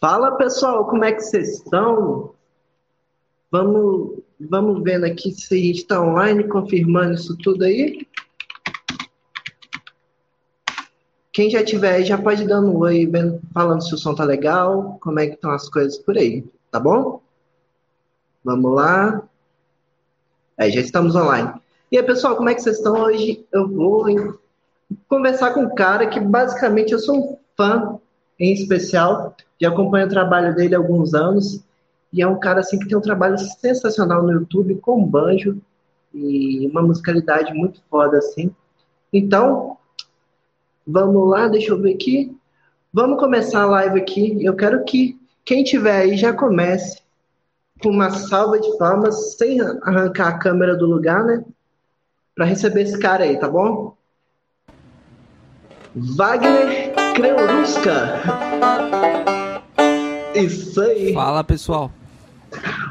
Fala pessoal, como é que vocês estão? Vamos, vamos vendo aqui se a gente está online, confirmando isso tudo aí. Quem já tiver já pode dar um oi, vendo, falando se o som tá legal, como é que estão as coisas por aí, tá bom? Vamos lá. É, já estamos online. E aí, pessoal, como é que vocês estão hoje? Eu vou conversar com um cara que basicamente eu sou um fã em especial, já acompanho o trabalho dele há alguns anos, e é um cara assim que tem um trabalho sensacional no YouTube com banjo e uma musicalidade muito foda assim. Então, vamos lá, deixa eu ver aqui. Vamos começar a live aqui. Eu quero que quem tiver aí já comece com uma salva de palmas, sem arrancar a câmera do lugar, né? Para receber esse cara aí, tá bom? Wagner Creurusca. Isso aí. Fala, pessoal.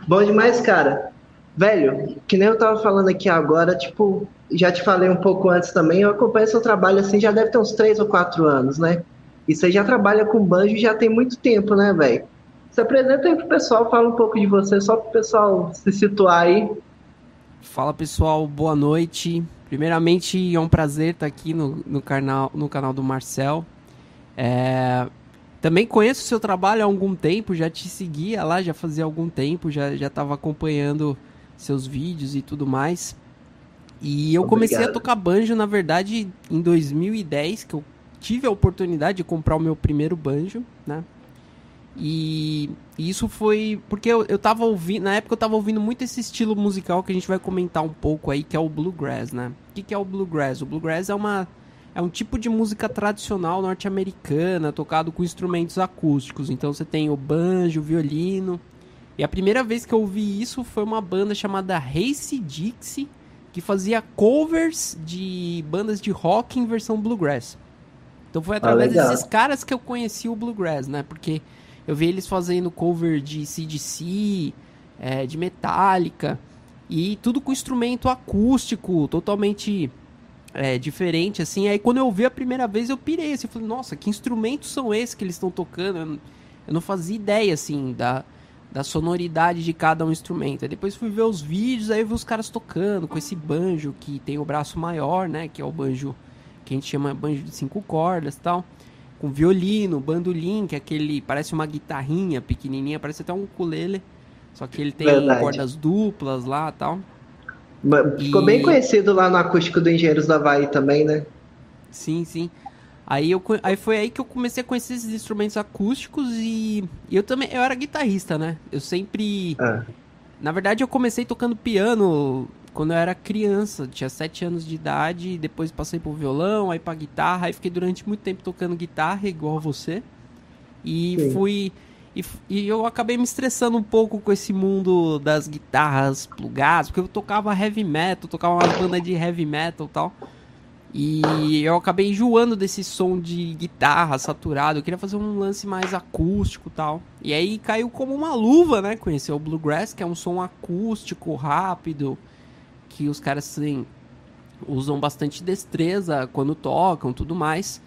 Bom demais, cara. Velho, que nem eu tava falando aqui agora, tipo, já te falei um pouco antes também, eu acompanho seu trabalho assim, já deve ter uns 3 ou 4 anos, né? E você já trabalha com banjo já tem muito tempo, né, velho? Se apresenta aí pro pessoal, fala um pouco de você, só pro pessoal se situar aí. Fala, pessoal, boa noite. Primeiramente, é um prazer estar aqui no, no, canal, no canal do Marcel. É, também conheço o seu trabalho há algum tempo, já te seguia lá, já fazia algum tempo, já estava acompanhando seus vídeos e tudo mais. E eu Obrigado. comecei a tocar banjo, na verdade, em 2010, que eu tive a oportunidade de comprar o meu primeiro banjo, né? E, isso foi porque eu, eu tava ouvindo, na época eu tava ouvindo muito esse estilo musical que a gente vai comentar um pouco aí, que é o bluegrass, né? O que, que é o bluegrass? O bluegrass é uma é um tipo de música tradicional norte-americana, tocado com instrumentos acústicos. Então você tem o banjo, o violino. E a primeira vez que eu ouvi isso foi uma banda chamada Race Dixie, que fazia covers de bandas de rock em versão bluegrass. Então foi através ah, desses caras que eu conheci o bluegrass, né? Porque eu vi eles fazendo cover de CDC, é, de Metallica, e tudo com instrumento acústico, totalmente é, diferente, assim. Aí quando eu vi a primeira vez, eu pirei, assim, falei, nossa, que instrumentos são esses que eles estão tocando? Eu, eu, não fazia ideia, assim, da, da sonoridade de cada um instrumento. Aí depois fui ver os vídeos, aí eu vi os caras tocando com esse banjo que tem o braço maior, né? Que é o banjo que a gente chama banjo de cinco cordas e tal. Com violino, bandolim, que é aquele, parece uma guitarrinha pequenininha, parece até um ukulele. Só que ele tem Verdade. cordas duplas lá tal. Ficou e... bem conhecido lá no acústico do Engenheiros da Havaí também, né? Sim, sim. Aí, eu, aí foi aí que eu comecei a conhecer esses instrumentos acústicos e, e eu também eu era guitarrista, né? Eu sempre. Ah. Na verdade, eu comecei tocando piano quando eu era criança, tinha 7 anos de idade, depois passei pro violão, aí pra guitarra, aí fiquei durante muito tempo tocando guitarra, igual você. E Sim. fui e, e, eu acabei me estressando um pouco com esse mundo das guitarras plugadas, porque eu tocava heavy metal, tocava uma banda de heavy metal e tal. E eu acabei enjoando desse som de guitarra saturado. Eu queria fazer um lance mais acústico e tal. E aí caiu como uma luva, né? Conhecer o Bluegrass, que é um som acústico, rápido, que os caras assim, usam bastante destreza quando tocam tudo mais.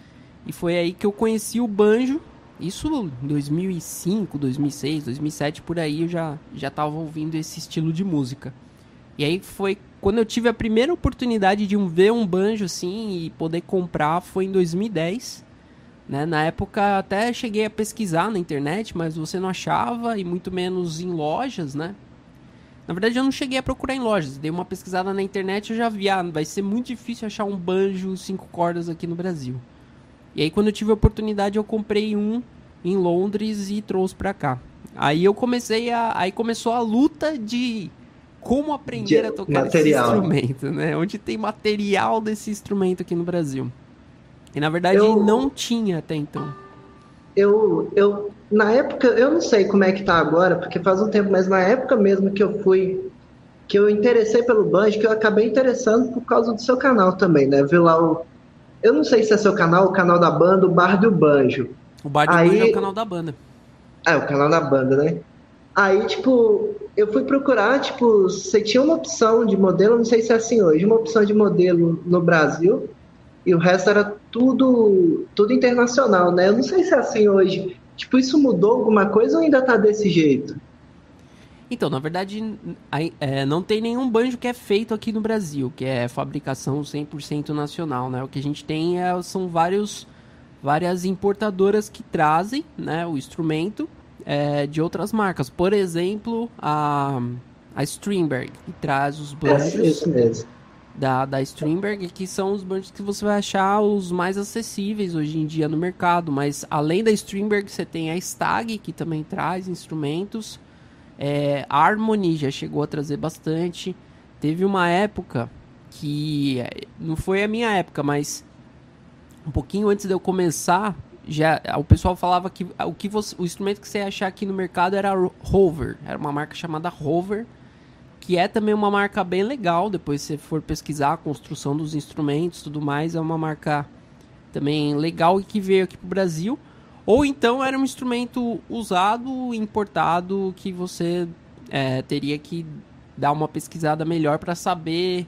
E foi aí que eu conheci o banjo isso em 2005, 2006, 2007, por aí eu já, já tava ouvindo esse estilo de música. E aí foi quando eu tive a primeira oportunidade de ver um banjo assim e poder comprar foi em 2010. Né? Na época até cheguei a pesquisar na internet, mas você não achava e muito menos em lojas, né? Na verdade eu não cheguei a procurar em lojas, dei uma pesquisada na internet eu já vi, ah, vai ser muito difícil achar um banjo cinco cordas aqui no Brasil. E aí quando eu tive a oportunidade eu comprei um em Londres e trouxe para cá. Aí eu comecei a aí começou a luta de como aprender de a tocar material. esse instrumento, né? Onde tem material desse instrumento aqui no Brasil. E na verdade eu, não tinha até então. Eu, eu na época, eu não sei como é que tá agora, porque faz um tempo, mas na época mesmo que eu fui que eu interessei pelo banjo, que eu acabei interessando por causa do seu canal também, né? Vi lá o eu não sei se é seu canal, o canal da banda, o Bar do Banjo. O Bar Aí... É o canal da banda. É, o canal da banda, né? Aí, tipo, eu fui procurar, tipo, você tinha uma opção de modelo, não sei se é assim hoje, uma opção de modelo no Brasil, e o resto era tudo, tudo internacional, né? Eu não sei se é assim hoje. Tipo, isso mudou alguma coisa ou ainda tá desse jeito? Então, na verdade, é, não tem nenhum banjo que é feito aqui no Brasil, que é fabricação 100% nacional, né? O que a gente tem é, são vários, várias importadoras que trazem né, o instrumento é, de outras marcas. Por exemplo, a, a Strindberg, que traz os banjos é, da, da Strindberg, que são os banjos que você vai achar os mais acessíveis hoje em dia no mercado. Mas além da Strindberg, você tem a Stag, que também traz instrumentos. É, a Harmony já chegou a trazer bastante. Teve uma época que não foi a minha época, mas um pouquinho antes de eu começar, já o pessoal falava que o que você, o instrumento que você ia achar aqui no mercado era Rover, era uma marca chamada Rover, que é também uma marca bem legal. Depois se você for pesquisar a construção dos instrumentos, tudo mais, é uma marca também legal e que veio aqui pro Brasil. Ou então era um instrumento usado, importado, que você é, teria que dar uma pesquisada melhor para saber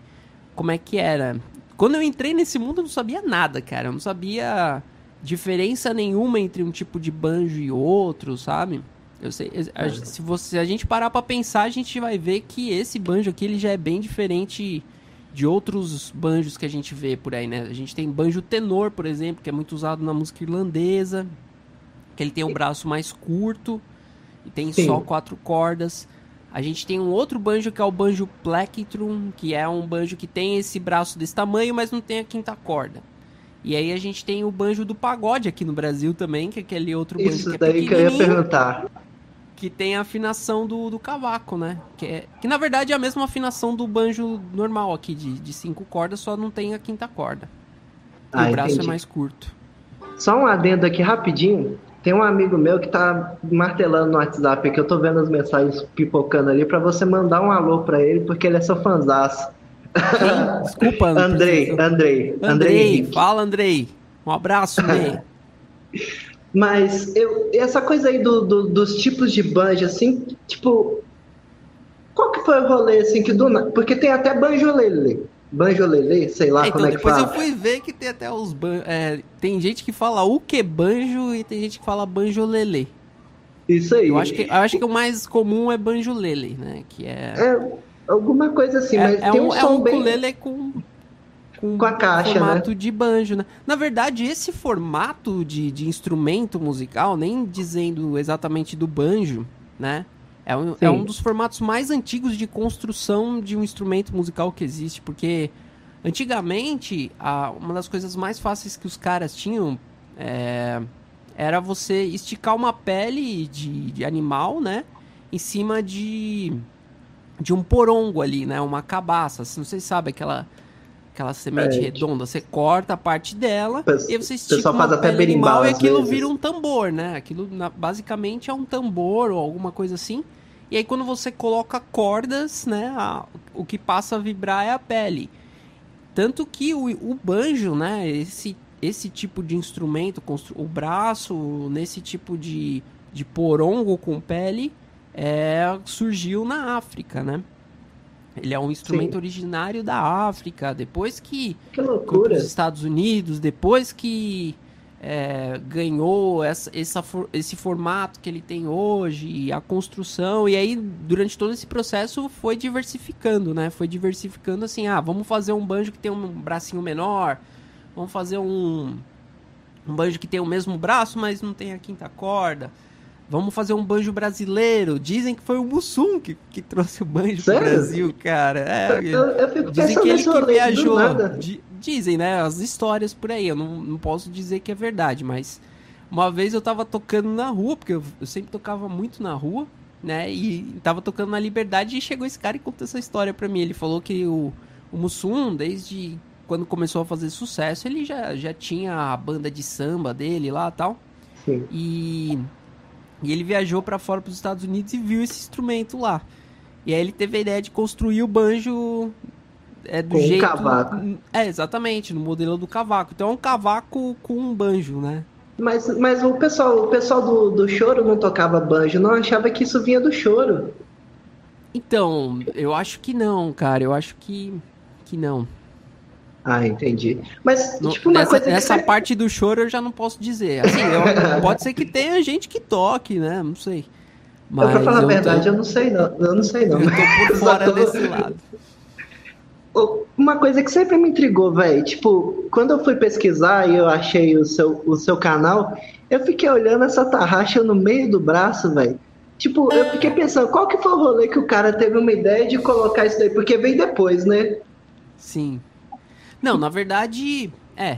como é que era. Quando eu entrei nesse mundo, eu não sabia nada, cara. Eu não sabia diferença nenhuma entre um tipo de banjo e outro, sabe? Eu sei, a, se, você, se a gente parar para pensar, a gente vai ver que esse banjo aqui ele já é bem diferente de outros banjos que a gente vê por aí, né? A gente tem banjo tenor, por exemplo, que é muito usado na música irlandesa que ele tem um braço mais curto e tem Sim. só quatro cordas. A gente tem um outro banjo que é o banjo plectrum, que é um banjo que tem esse braço desse tamanho, mas não tem a quinta corda. E aí a gente tem o banjo do pagode aqui no Brasil também, que é aquele outro banjo Isso que é daí que eu ia perguntar. Que tem a afinação do, do cavaco, né? Que, é, que na verdade é a mesma afinação do banjo normal aqui, de, de cinco cordas, só não tem a quinta corda. Ah, o braço é entendi. é mais curto. Só um adendo aqui rapidinho. Tem um amigo meu que tá martelando no WhatsApp que eu tô vendo as mensagens pipocando ali para você mandar um alô para ele, porque ele é seu fanzaço. Desculpa, Andrei, Andrei, Andrei. Andrei, fala, Andrei. Um abraço, Andrei. Mas eu, essa coisa aí do, do, dos tipos de banjo, assim, tipo, qual que foi o rolê, assim, que do Porque tem até banjolele. Banjolele, sei lá é, então, como é que fala. Depois eu fui ver que tem até os banjos. É, tem gente que fala o que banjo e tem gente que fala banjolele. Isso aí. Eu acho que, eu acho que o mais comum é banjolele, né? Que é... é alguma coisa assim, é, mas é tem um, um é um bem... ukulele com com, com a caixa, formato né? de banjo, né? Na verdade, esse formato de, de instrumento musical, nem dizendo exatamente do banjo, né? É um, é um dos formatos mais antigos de construção de um instrumento musical que existe, porque antigamente a, uma das coisas mais fáceis que os caras tinham é, era você esticar uma pele de, de animal, né? Em cima de, de um porongo ali, né? Uma cabaça. Não sei se sabe aquela aquela semente é, redonda, você corta a parte dela e você estica uma faz pele animal e aquilo vezes. vira um tambor, né? Aquilo na, basicamente é um tambor ou alguma coisa assim. E aí quando você coloca cordas, né, a, o que passa a vibrar é a pele. Tanto que o, o banjo, né, esse, esse tipo de instrumento, o braço nesse tipo de, de porongo com pele, é, surgiu na África, né? Ele é um instrumento Sim. originário da África, depois que, que loucura. os Estados Unidos, depois que é, ganhou essa, essa, esse formato que ele tem hoje, a construção, e aí durante todo esse processo foi diversificando, né? Foi diversificando assim, ah, vamos fazer um banjo que tem um bracinho menor, vamos fazer um, um banjo que tem o mesmo braço, mas não tem a quinta corda. Vamos fazer um banjo brasileiro. Dizem que foi o Mussum que, que trouxe o banjo Sério? pro Brasil, cara. É, eu, eu fico dizem que ele que viajou. dizem, né? As histórias por aí. Eu não, não posso dizer que é verdade, mas uma vez eu tava tocando na rua, porque eu, eu sempre tocava muito na rua, né? E tava tocando na Liberdade e chegou esse cara e contou essa história pra mim. Ele falou que o, o Mussum, desde quando começou a fazer sucesso, ele já, já tinha a banda de samba dele lá e tal. Sim. E e ele viajou para fora para os Estados Unidos e viu esse instrumento lá. E aí ele teve a ideia de construir o banjo é, do com jeito. Um cavaco. É, exatamente, no modelo do cavaco. Então é um cavaco com um banjo, né? Mas, mas o pessoal, o pessoal do, do choro não tocava banjo, não achava que isso vinha do choro. Então, eu acho que não, cara. Eu acho que, que não. Ah, entendi. Mas, no, tipo, uma nessa, coisa Nessa parte do choro eu já não posso dizer. Assim, eu, pode ser que tenha gente que toque, né? Não sei. Mas pra falar a verdade, tô... eu não sei não. Eu não sei não. Eu tô por fora tô... desse lado. Uma coisa que sempre me intrigou, velho, tipo, quando eu fui pesquisar e eu achei o seu, o seu canal, eu fiquei olhando essa tarraxa no meio do braço, velho. Tipo, eu fiquei pensando, qual que foi o rolê que o cara teve uma ideia de colocar isso daí? Porque veio depois, né? Sim. Não, na verdade, é.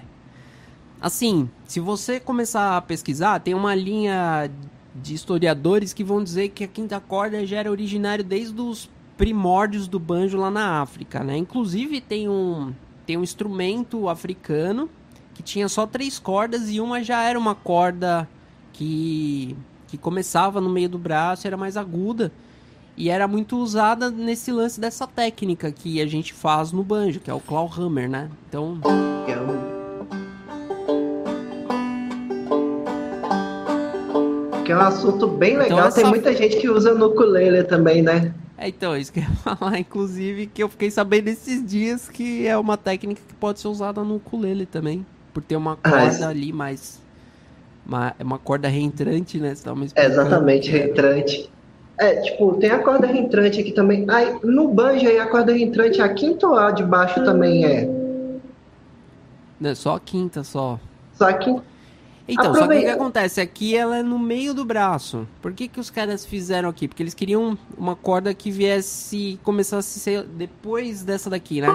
Assim, se você começar a pesquisar, tem uma linha de historiadores que vão dizer que a quinta corda já era originário desde os primórdios do banjo lá na África, né? Inclusive tem um tem um instrumento africano que tinha só três cordas e uma já era uma corda que que começava no meio do braço, era mais aguda e era muito usada nesse lance dessa técnica que a gente faz no banjo, que é o clawhammer, né? Então, que é um assunto bem então, legal. Então, essa... Tem muita gente que usa no ukulele também, né? É, então, isso que eu ia falar, inclusive, que eu fiquei sabendo esses dias que é uma técnica que pode ser usada no ukulele também. Por ter uma ah, corda ah, ali mais. Uma, é uma corda reentrante, né? Você tá é, exatamente, reentrante. É, tipo, tem a corda reentrante aqui também. Aí, no banjo aí, a corda reentrante, a quinta ou a de baixo também é? Não, só a quinta, só. Só a quinta. Então, Aproveita. só que o que acontece? Aqui ela é no meio do braço. Por que, que os caras fizeram aqui? Porque eles queriam uma corda que viesse, começasse a ser depois dessa daqui, né?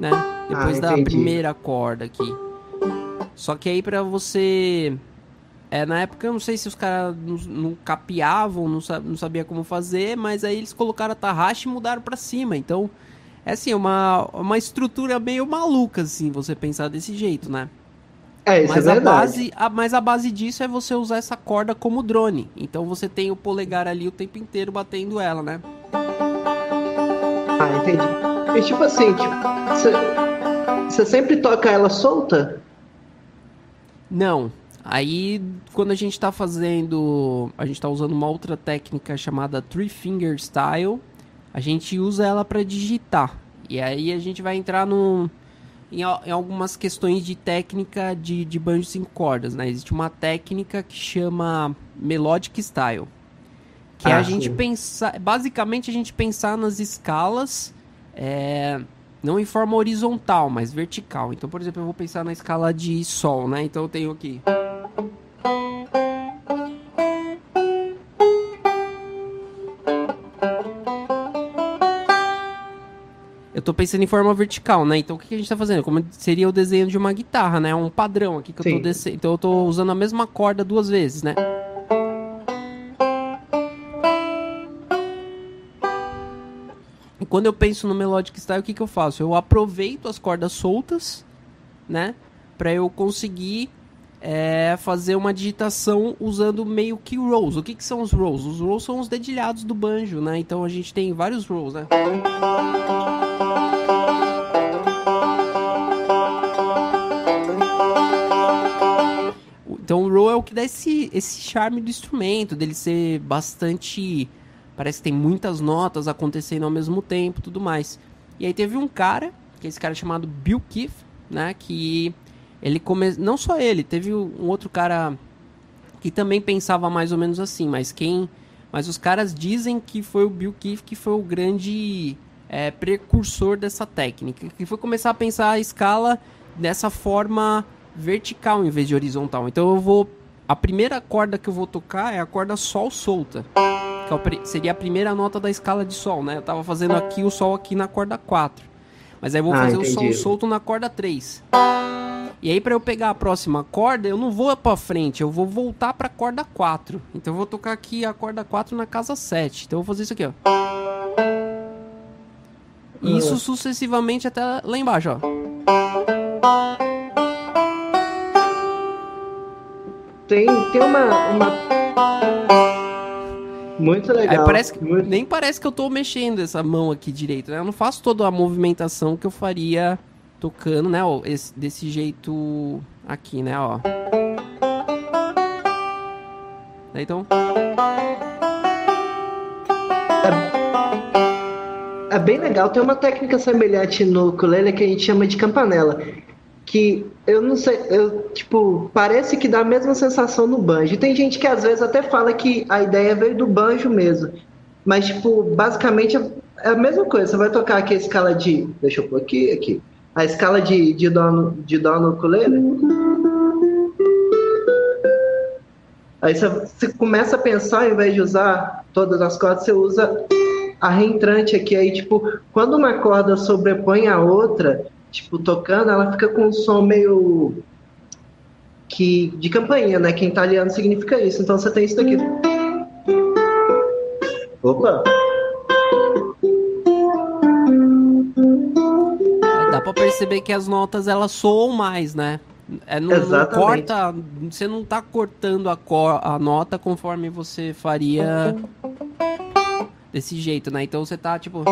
né? Depois ah, da primeira corda aqui. Só que aí pra você... É, na época eu não sei se os caras não, não, capeavam, não, não sabia como fazer, mas aí eles colocaram a tarraxa e mudaram pra cima. Então, é assim, uma, uma estrutura meio maluca, assim, você pensar desse jeito, né? É, isso mas é a base, a, mas a base disso é você usar essa corda como drone. Então você tem o polegar ali o tempo inteiro batendo ela, né? Ah, entendi. E tipo assim, tipo, você sempre toca ela solta? Não. Aí quando a gente tá fazendo, a gente tá usando uma outra técnica chamada Three Finger Style, a gente usa ela para digitar. E aí a gente vai entrar no em, em algumas questões de técnica de, de banjo cinco cordas, né? Existe uma técnica que chama Melodic Style. Que ah, é a gente pensar. Basicamente a gente pensar nas escalas. É, não em forma horizontal, mas vertical. Então, por exemplo, eu vou pensar na escala de Sol, né? Então eu tenho aqui. Tô pensando em forma vertical, né? Então o que, a gente tá fazendo? Como seria o desenho de uma guitarra, né? Um padrão aqui que Sim. eu tô descendo. Então eu tô usando a mesma corda duas vezes, né? E quando eu penso no melodic style, o que, que eu faço? Eu aproveito as cordas soltas, né? Pra eu conseguir é, fazer uma digitação usando meio que rolls. O que, que são os rolls? Os rolls são os dedilhados do banjo, né? Então a gente tem vários rolls, né? Então o roll é o que dá esse, esse charme do instrumento, dele ser bastante. Parece que tem muitas notas acontecendo ao mesmo tempo tudo mais. E aí teve um cara, que é esse cara chamado Bill Keith, né? Que ele come... Não só ele, teve um outro cara que também pensava mais ou menos assim, mas quem. Mas os caras dizem que foi o Bill Keith que foi o grande é, precursor dessa técnica, que foi começar a pensar a escala dessa forma vertical em vez de horizontal. Então eu vou. A primeira corda que eu vou tocar é a corda Sol solta. Que é seria a primeira nota da escala de Sol, né? Eu tava fazendo aqui o Sol aqui na corda 4. Mas aí eu vou ah, fazer entendi. o Sol solto na corda 3. E aí para eu pegar a próxima corda, eu não vou para frente, eu vou voltar para corda 4. Então eu vou tocar aqui a corda 4 na casa 7. Então eu vou fazer isso aqui, ó. E isso sucessivamente até lá embaixo, ó. Tem, tem uma, uma... Muito legal. parece que, muito... Nem parece que eu tô mexendo essa mão aqui direito, né? Eu não faço toda a movimentação que eu faria tocando, né? Ó, esse, desse jeito aqui, né? Ó. Então. É, é bem legal. Tem uma técnica semelhante no ukulele que a gente chama de campanela. Que eu não sei, eu, tipo, parece que dá a mesma sensação no banjo. Tem gente que às vezes até fala que a ideia veio do banjo mesmo. Mas, tipo, basicamente é a mesma coisa. Você vai tocar aqui a escala de. Deixa eu pôr aqui, aqui. A escala de, de, dó, de dó no ukulele. Aí você, você começa a pensar, ao invés de usar todas as cordas, você usa a reentrante aqui. Aí, tipo, quando uma corda sobrepõe a outra, tipo, tocando, ela fica com um som meio. que de campainha, né? Que em italiano significa isso. Então você tem isso daqui. Opa! Pra perceber que as notas elas soam mais, né? É, não, não, corta, você não tá cortando a, cor, a nota conforme você faria desse jeito, né? Então você tá tipo.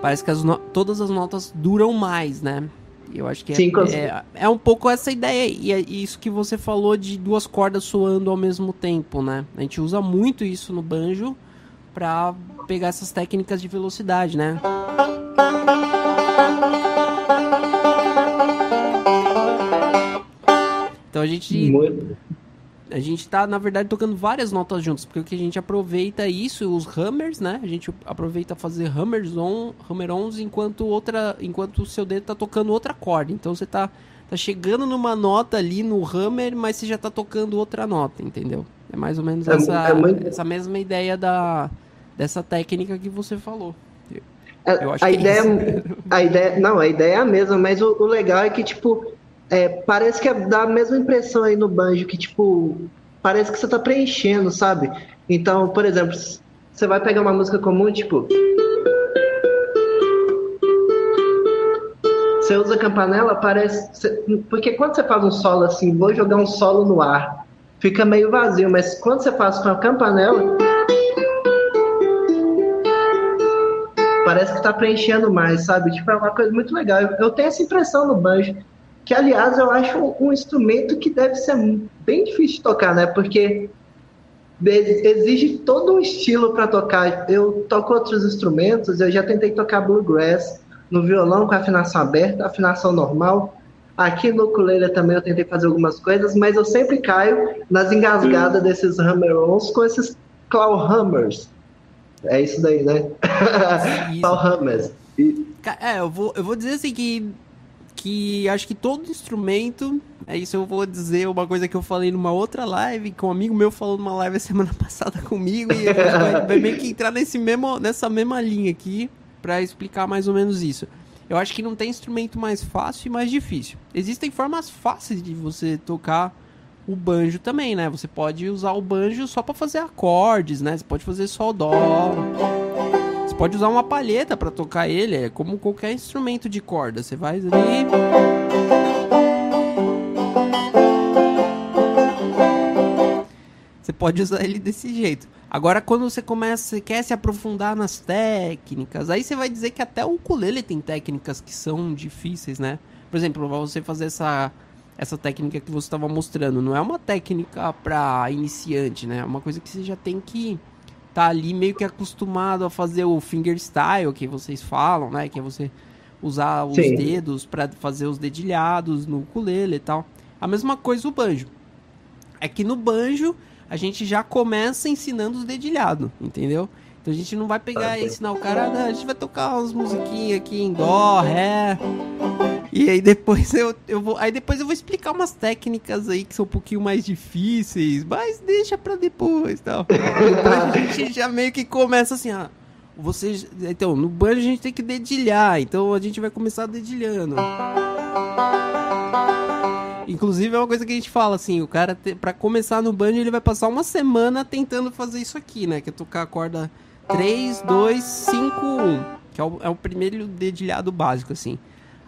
Parece que as no... todas as notas duram mais, né? Eu acho que é, Sim, é, é, um pouco essa ideia. E é isso que você falou de duas cordas soando ao mesmo tempo, né? A gente usa muito isso no banjo pra pegar essas técnicas de velocidade, né? Então a gente. Muito a gente tá, na verdade, tocando várias notas juntas, porque a gente aproveita isso, os hammers, né? A gente aproveita fazer hammers on, hammer-ons enquanto outra, enquanto o seu dedo tá tocando outra corda. Então você tá, tá chegando numa nota ali no hammer, mas você já tá tocando outra nota, entendeu? É mais ou menos é, essa, é muito... essa mesma ideia da, dessa técnica que você falou. É, Eu acho a, ideia, é a ideia, não, a ideia é a mesma, mas o, o legal é que, tipo, é, parece que dá a mesma impressão aí no banjo, que tipo, parece que você tá preenchendo, sabe? Então, por exemplo, você vai pegar uma música comum, tipo. Você usa campanela, parece. Porque quando você faz um solo assim, vou jogar um solo no ar, fica meio vazio, mas quando você faz com a campanela. Parece que tá preenchendo mais, sabe? Tipo, é uma coisa muito legal. Eu tenho essa impressão no banjo que aliás eu acho um instrumento que deve ser bem difícil de tocar, né? Porque exige todo um estilo para tocar. Eu toco outros instrumentos, eu já tentei tocar bluegrass no violão com afinação aberta, afinação normal. Aqui no ukulele também eu tentei fazer algumas coisas, mas eu sempre caio nas engasgadas desses hammer-ons com esses clawhammers. É isso daí, né? clawhammers. É, eu vou, eu vou dizer assim que que acho que todo instrumento, é isso eu vou dizer uma coisa que eu falei numa outra live, que um amigo meu falou numa live a semana passada comigo, e vai, vai meio que entrar nesse mesmo, nessa mesma linha aqui para explicar mais ou menos isso. Eu acho que não tem instrumento mais fácil e mais difícil. Existem formas fáceis de você tocar o banjo também, né? Você pode usar o banjo só para fazer acordes, né? Você pode fazer o dó pode usar uma palheta para tocar ele, é como qualquer instrumento de corda. Você vai ali. Você pode usar ele desse jeito. Agora, quando você começa, você quer se aprofundar nas técnicas, aí você vai dizer que até o ukulele tem técnicas que são difíceis, né? Por exemplo, você fazer essa essa técnica que você estava mostrando, não é uma técnica para iniciante, né? É uma coisa que você já tem que tá ali meio que acostumado a fazer o fingerstyle que vocês falam, né? Que é você usar os Sim. dedos para fazer os dedilhados no ukulele e tal. A mesma coisa o banjo. É que no banjo a gente já começa ensinando os dedilhados, entendeu? Então a gente não vai pegar ah, e ensinar o cara, a gente vai tocar umas musiquinhas aqui em dó, ré. E aí depois eu, eu vou. Aí depois eu vou explicar umas técnicas aí que são um pouquinho mais difíceis, mas deixa pra depois tal. Depois a gente já meio que começa assim, ah. Você, então, no banjo a gente tem que dedilhar, então a gente vai começar dedilhando. Inclusive é uma coisa que a gente fala assim, o cara te, para começar no banjo ele vai passar uma semana tentando fazer isso aqui, né, que é tocar a corda 3, 2, 5, 1, que é o, é o primeiro dedilhado básico assim.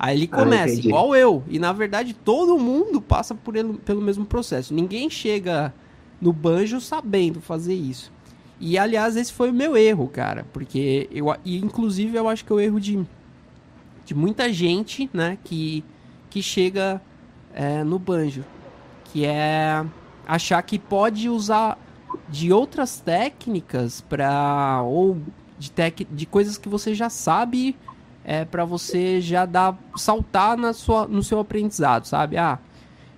Aí ele ah, começa, ah, igual eu. E na verdade todo mundo passa por ele, pelo mesmo processo. Ninguém chega no banjo sabendo fazer isso. E aliás, esse foi o meu erro, cara. Porque eu. E inclusive eu acho que é o erro de, de muita gente, né? Que, que chega é, no banjo. Que é achar que pode usar de outras técnicas para ou de, tec, de coisas que você já sabe é, para você já dar saltar na sua, no seu aprendizado, sabe? Ah,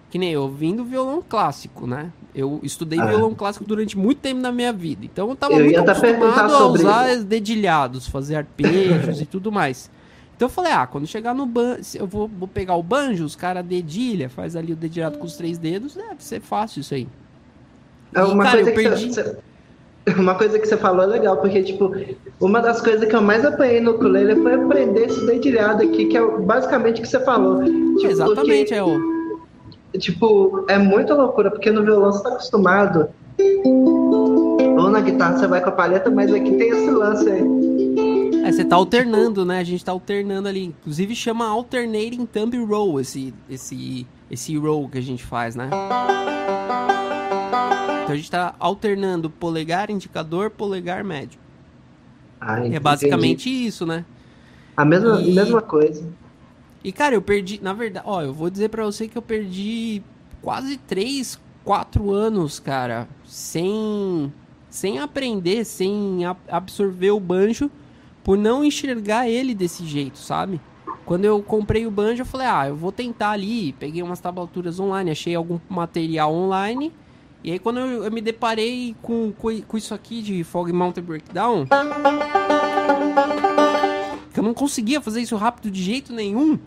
que nem eu vindo violão clássico, né? Eu estudei ah. violão clássico durante muito tempo na minha vida. Então eu estava muito acostumado a usar isso. dedilhados, fazer arpejos e tudo mais. Então eu falei, ah, quando chegar no banjo, eu vou, vou, pegar o banjo, os caras dedilha, faz ali o dedilhado com os três dedos, deve ser fácil isso aí. É uma, e, cara, coisa perdi... você, uma coisa que você falou é legal, porque, tipo, uma das coisas que eu mais apanhei no ukulele foi aprender esse dedilhado aqui, que é basicamente o que você falou. Tipo, Exatamente, é o... Tipo, é muita loucura, porque no violão você tá acostumado ou na guitarra você vai com a palheta, mas aqui tem esse lance aí. É, você tá alternando, né? A gente tá alternando ali. Inclusive chama alternating thumb roll esse, esse, esse roll que a gente faz, né? Então a gente está alternando polegar, indicador, polegar, médio. Ah, é basicamente entendi. isso, né? A mesma, e... mesma coisa. E cara, eu perdi, na verdade, ó, eu vou dizer para você que eu perdi quase 3, 4 anos, cara, sem sem aprender, sem absorver o banjo por não enxergar ele desse jeito, sabe? Quando eu comprei o banjo, eu falei: "Ah, eu vou tentar ali". Peguei umas tablaturas online, achei algum material online e aí quando eu, eu me deparei com, com, com, isso aqui de Fog Mountain Breakdown, que eu não conseguia fazer isso rápido de jeito nenhum.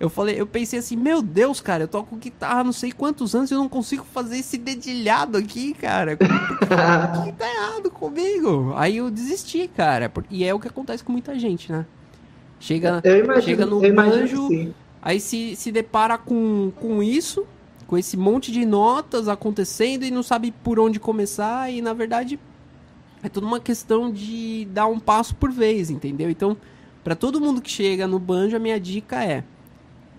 Eu falei, eu pensei assim, meu Deus, cara, eu toco guitarra não sei quantos anos e eu não consigo fazer esse dedilhado aqui, cara. O que tá errado comigo? Aí eu desisti, cara. E é o que acontece com muita gente, né? Chega, imagino, chega no banjo, aí se, se depara com, com isso, com esse monte de notas acontecendo e não sabe por onde começar e na verdade é tudo uma questão de dar um passo por vez, entendeu? Então, para todo mundo que chega no banjo, a minha dica é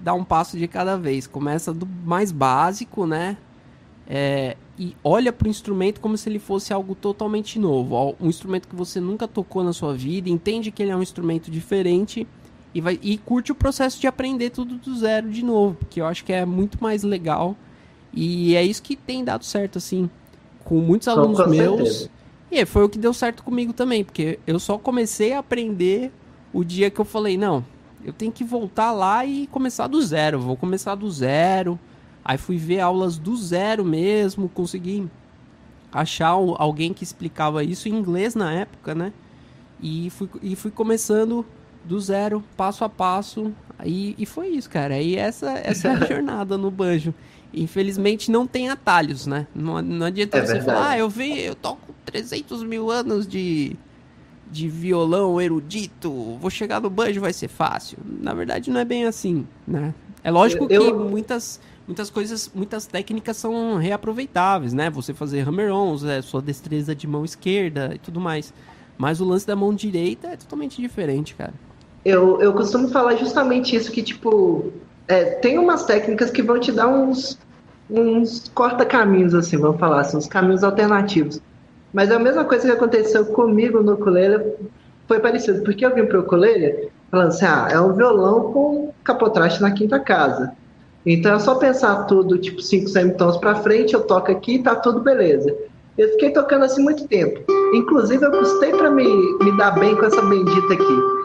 dar um passo de cada vez. Começa do mais básico, né? É, e olha para o instrumento como se ele fosse algo totalmente novo, um instrumento que você nunca tocou na sua vida, entende que ele é um instrumento diferente e, vai, e curte o processo de aprender tudo do zero de novo, porque eu acho que é muito mais legal e é isso que tem dado certo, assim, com muitos alunos com meus. Certeza. E foi o que deu certo comigo também, porque eu só comecei a aprender o dia que eu falei, não, eu tenho que voltar lá e começar do zero, vou começar do zero. Aí fui ver aulas do zero mesmo, consegui achar alguém que explicava isso em inglês na época, né? E fui, e fui começando do zero, passo a passo. E, e foi isso, cara. E essa, essa é a jornada no banjo. Infelizmente não tem atalhos, né? Não, não adianta é você verdade. falar, ah, eu vi, eu toco 300 mil anos de, de violão erudito, vou chegar no banjo vai ser fácil. Na verdade não é bem assim, né? É lógico eu... que muitas muitas coisas, muitas técnicas são reaproveitáveis, né? Você fazer hammer-ons, é, sua destreza de mão esquerda e tudo mais. Mas o lance da mão direita é totalmente diferente, cara. Eu, eu costumo falar justamente isso, que, tipo, é, tem umas técnicas que vão te dar uns, uns corta-caminhos, assim, vamos falar assim, uns caminhos alternativos. Mas a mesma coisa que aconteceu comigo no ukulele foi parecido, porque eu vim pro ukulele falando assim, ah, é um violão com capotraste na quinta casa. Então é só pensar tudo, tipo, cinco semitons para frente, eu toco aqui e tá tudo beleza. Eu fiquei tocando assim muito tempo. Inclusive, eu custei para me, me dar bem com essa bendita aqui.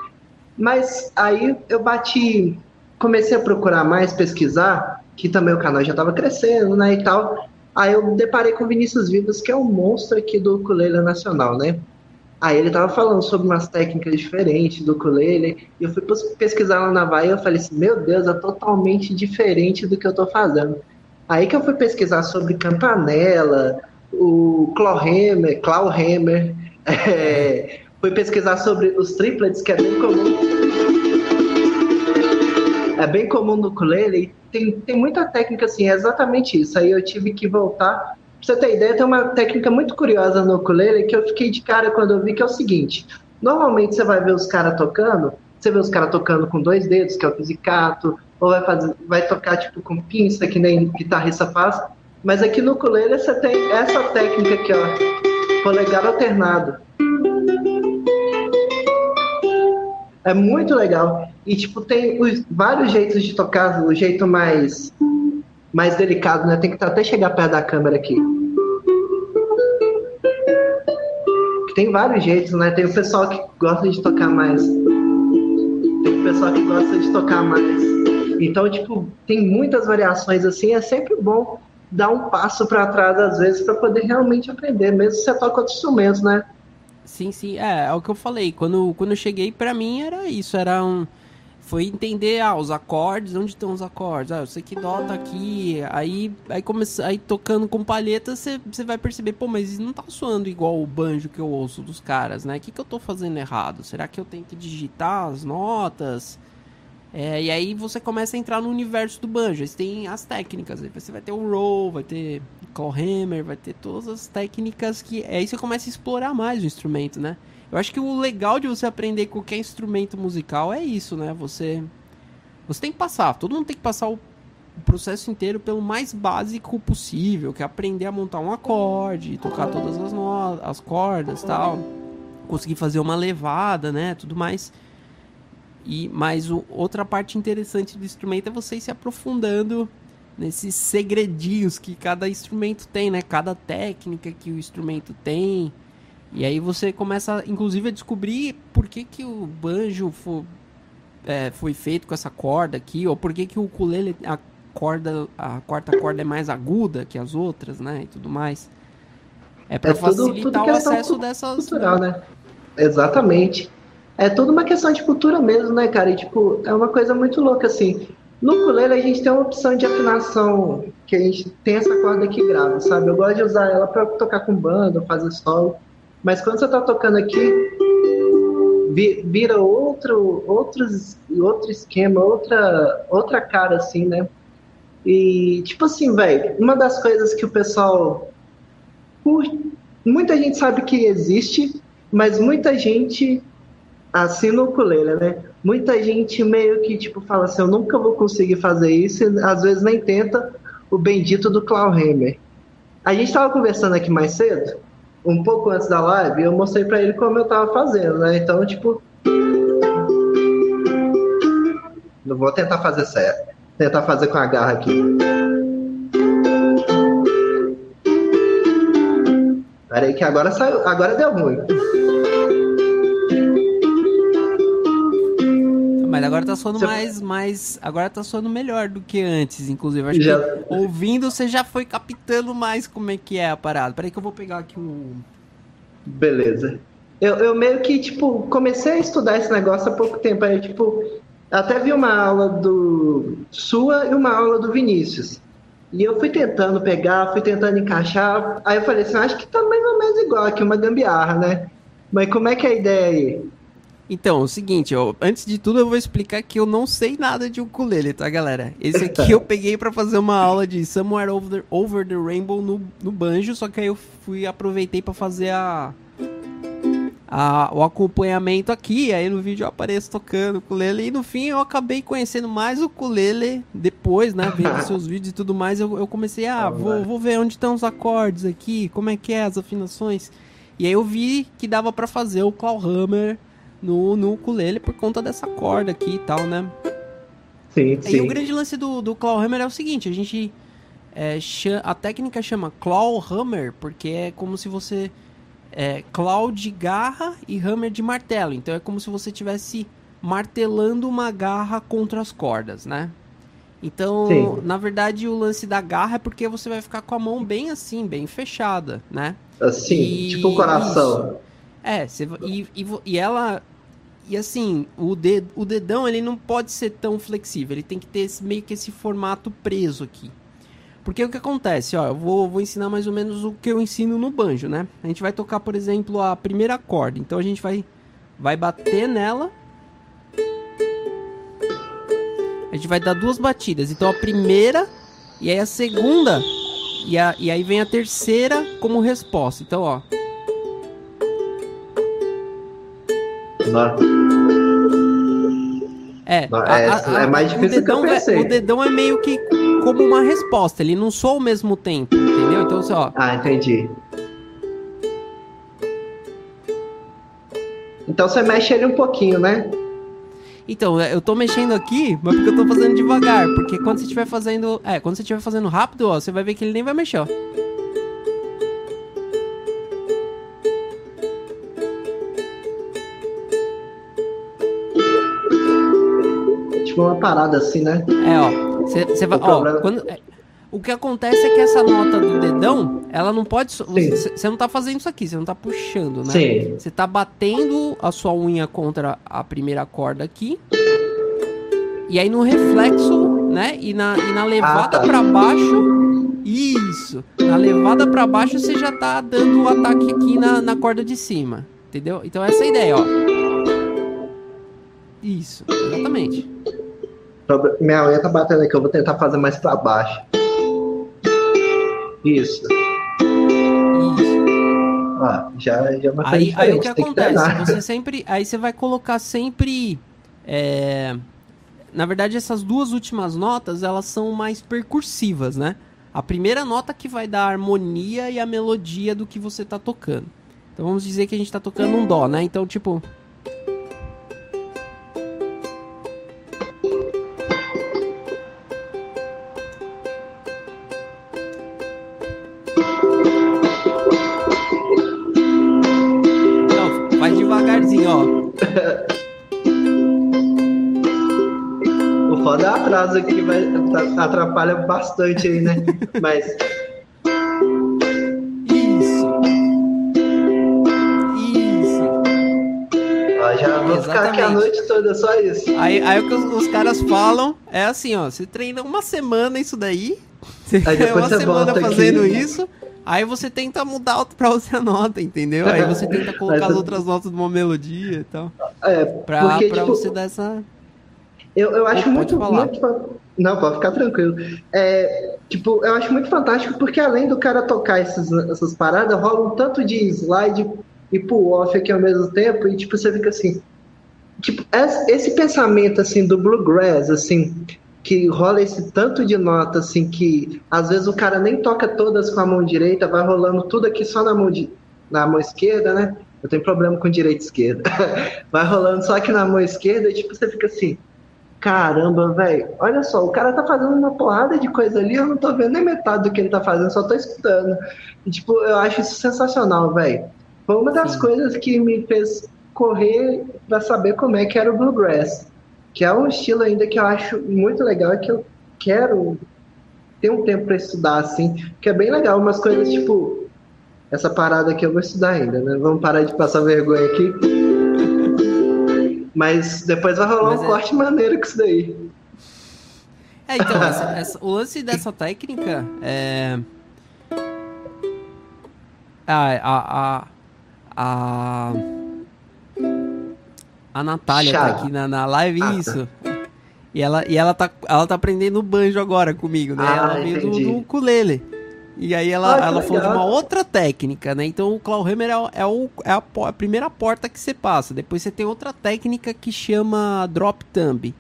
Mas aí eu bati, comecei a procurar mais, pesquisar, que também o canal já estava crescendo, né, e tal. Aí eu deparei com o Vinícius Vivas, que é um monstro aqui do ukulele nacional, né? Aí ele tava falando sobre umas técnicas diferentes do ukulele, e eu fui pesquisar lá na Bahia eu falei assim, meu Deus, é totalmente diferente do que eu tô fazendo. Aí que eu fui pesquisar sobre campanela, o clawhammer, clawhammer, é, fui pesquisar sobre os triplets, que é bem comum. É bem comum no ukulele. Tem, tem muita técnica assim, é exatamente isso. Aí eu tive que voltar. Pra você ter ideia, tem uma técnica muito curiosa no ukulele que eu fiquei de cara quando eu vi, que é o seguinte. Normalmente você vai ver os caras tocando, você vê os caras tocando com dois dedos, que é o pizzicato, ou vai, fazer, vai tocar tipo com pinça, que nem guitarrista faz. Mas aqui no ukulele você tem essa técnica aqui, ó, polegar alternado. É muito legal. E, tipo, tem os, vários jeitos de tocar, o jeito mais, mais delicado, né? Tem que até chegar perto da câmera aqui. tem vários jeitos, né? Tem o pessoal que gosta de tocar mais. Tem o pessoal que gosta de tocar mais. Então, tipo, tem muitas variações assim, é sempre bom dar um passo para trás às vezes para poder realmente aprender, mesmo se você toca outros instrumentos, né? Sim, sim, é, é o que eu falei. Quando, quando eu cheguei, para mim era isso, era um foi entender ah, os acordes, onde estão os acordes. Ah, eu sei que dó tá aqui. Aí, aí, comece, aí tocando com palheta, você vai perceber, pô, mas não tá soando igual o banjo que eu ouço dos caras, né? O que, que eu tô fazendo errado? Será que eu tenho que digitar as notas? É, e aí você começa a entrar no universo do banjo. Aí tem as técnicas. Você vai ter o roll, vai ter clawhammer, vai ter todas as técnicas que. Aí você começa a explorar mais o instrumento, né? Eu acho que o legal de você aprender qualquer instrumento musical é isso, né? Você você tem que passar, todo mundo tem que passar o, processo inteiro pelo mais básico possível, que é aprender a montar um acorde, tocar todas as notas, as cordas, tal, conseguir fazer uma levada, né, tudo mais. E mas o, outra parte interessante do instrumento é você ir se aprofundando nesses segredinhos que cada instrumento tem, né? Cada técnica que o instrumento tem. E aí você começa, inclusive, a descobrir por que, que o banjo foi, é, foi feito com essa corda aqui, ou por que, que o ukulele, a corda, a quarta corda é mais aguda que as outras, né? E tudo mais. É para é facilitar tudo, tudo o acesso dessas. Cultural, né? Exatamente. É tudo uma questão de cultura mesmo, né, cara? E, tipo, é uma coisa muito louca, assim. No ukulele a gente tem uma opção de afinação que a gente tem essa corda aqui grave, sabe? Eu gosto de usar ela para tocar com banda, fazer solo. Mas quando você está tocando aqui, vira outro, outros, outro esquema, outra, outra cara, assim, né? E, tipo assim, velho, uma das coisas que o pessoal curte, muita gente sabe que existe, mas muita gente assina o ukulele, né? Muita gente meio que, tipo, fala assim, eu nunca vou conseguir fazer isso, e às vezes nem tenta o bendito do Clawhammer. A gente estava conversando aqui mais cedo, um pouco antes da live, eu mostrei para ele como eu tava fazendo, né? Então, tipo. Não vou tentar fazer certo. Tentar fazer com a garra aqui. Peraí que agora saiu. Agora deu ruim. Mas agora tá soando mais, mais. Agora tá soando melhor do que antes, inclusive. Acho já... que ouvindo você já foi captando mais como é que é a parada. Peraí que eu vou pegar aqui um. Beleza. Eu, eu meio que, tipo, comecei a estudar esse negócio há pouco tempo. Aí, tipo, até vi uma aula do sua e uma aula do Vinícius. E eu fui tentando pegar, fui tentando encaixar. Aí eu falei assim, acho que tá mais ou menos igual aqui, uma gambiarra, né? Mas como é que é a ideia aí? Então, é o seguinte, ó, antes de tudo eu vou explicar que eu não sei nada de ukulele, tá, galera? Esse aqui eu peguei para fazer uma aula de Somewhere Over the, Over the Rainbow no, no banjo, só que aí eu fui aproveitei para fazer a, a, o acompanhamento aqui, aí no vídeo eu apareço tocando ukulele e no fim eu acabei conhecendo mais o ukulele depois, né, vendo seus vídeos e tudo mais, eu, eu comecei, ah, vou, vou ver onde estão os acordes aqui, como é que é as afinações. E aí eu vi que dava para fazer o Clawhammer no, no ukulele por conta dessa corda aqui e tal, né? Sim, e sim. E o grande lance do, do clawhammer é o seguinte, a gente... É, a técnica chama clawhammer, porque é como se você... É, claw de garra e hammer de martelo. Então é como se você estivesse martelando uma garra contra as cordas, né? Então, Sim. na verdade, o lance da garra é porque você vai ficar com a mão bem assim, bem fechada, né? Assim, e... tipo o coração. Isso. É, você, e, e, e, ela e assim, o, ded, o dedão ele não pode ser tão flexível, ele tem que ter esse, meio que esse formato preso aqui. Porque o que acontece, ó, eu vou, vou ensinar mais ou menos o que eu ensino no banjo, né? A gente vai tocar, por exemplo, a primeira corda. Então a gente vai, vai bater nela. A gente vai dar duas batidas. Então a primeira e aí a segunda e, a, e aí vem a terceira como resposta. Então, ó. É, a, a, a, é mais difícil que eu é, pensei. É, o dedão é meio que como uma resposta, ele não soa ao mesmo tempo, entendeu? Então, assim, ó. Ah, entendi. Então você mexe ele um pouquinho, né? Então, é, eu tô mexendo aqui, mas porque eu tô fazendo devagar. Porque quando você estiver fazendo. É, quando você estiver fazendo rápido, ó, você vai ver que ele nem vai mexer, ó. Tipo uma parada assim, né? É, ó. Você vai. Ó, quando, é, o que acontece é que essa nota do dedão, ela não pode. Você não tá fazendo isso aqui, você não tá puxando, né? Você tá batendo a sua unha contra a primeira corda aqui. E aí no reflexo, né? E na, e na levada ah, tá. para baixo. Isso. Na levada para baixo você já tá dando o ataque aqui na, na corda de cima. Entendeu? Então essa é a ideia, ó. Isso, exatamente. Minha unha tá batendo aqui, eu vou tentar fazer mais para baixo. Isso. Isso. Ah, já, já aí, aí o que acontece? Que você sempre. Aí você vai colocar sempre. É, na verdade, essas duas últimas notas, elas são mais percursivas, né? A primeira nota que vai dar a harmonia e a melodia do que você tá tocando. Então vamos dizer que a gente tá tocando um dó, né? Então, tipo, atraso aqui vai, atrapalha bastante aí, né? Mas. Isso. Isso. Ó, já vou Exatamente. ficar aqui a noite toda, só isso. Aí, aí o que os, os caras falam é assim, ó. Você treina uma semana isso daí. Você aí uma semana fazendo aqui. isso. Aí você tenta mudar pra outra nota, entendeu? Aí você tenta colocar as outras notas de uma melodia e tal. É, pra, porque, pra tipo, você dar essa. Eu, eu acho muito, muito. Não, pode ficar tranquilo. É, tipo, eu acho muito fantástico porque além do cara tocar esses, essas paradas, rola um tanto de slide e pull-off aqui ao mesmo tempo, e tipo, você fica assim. Tipo, esse pensamento assim do bluegrass, assim, que rola esse tanto de nota, assim, que às vezes o cara nem toca todas com a mão direita, vai rolando tudo aqui só na mão, de, na mão esquerda, né? Eu tenho problema com direita e esquerda. vai rolando só aqui na mão esquerda, e tipo, você fica assim caramba, velho, olha só, o cara tá fazendo uma porrada de coisa ali, eu não tô vendo nem metade do que ele tá fazendo, só tô escutando. E, tipo, eu acho isso sensacional, velho. Foi uma das Sim. coisas que me fez correr para saber como é que era o bluegrass, que é um estilo ainda que eu acho muito legal e que eu quero ter um tempo para estudar assim, que é bem legal, umas coisas tipo essa parada que eu vou estudar ainda, né? Vamos parar de passar vergonha aqui. Mas depois vai rolar Mas um é... corte maneiro com isso daí. É, então, essa, essa, o lance dessa técnica é. A. A. A. A, Natália tá aqui na, na live, ah, isso. Tá. E ela, e ela, tá, ela tá aprendendo banjo agora comigo, né? Ah, ela veio do, do ukulele. E aí ela, ah, ela falou de uma outra técnica, né? Então o Clawhammer é, é, o, é a, a, primeira porta que você passa. Depois você tem outra técnica que chama Drop Thumb.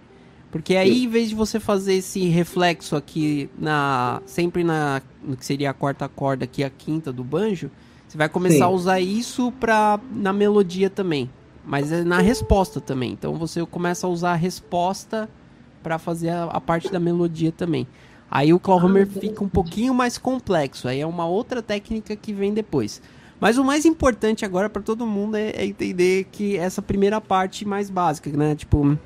Porque aí, em vez de você fazer esse reflexo aqui na. Sempre na. No que seria a quarta corda aqui, a quinta do banjo, você vai começar Sim. a usar isso pra, na melodia também. Mas é na resposta também. Então você começa a usar a resposta para fazer a, a parte da melodia também. Aí o Clawhammer fica um pouquinho mais complexo. Aí é uma outra técnica que vem depois. Mas o mais importante agora para todo mundo é, é, entender que essa primeira parte mais básica, né? Tipo,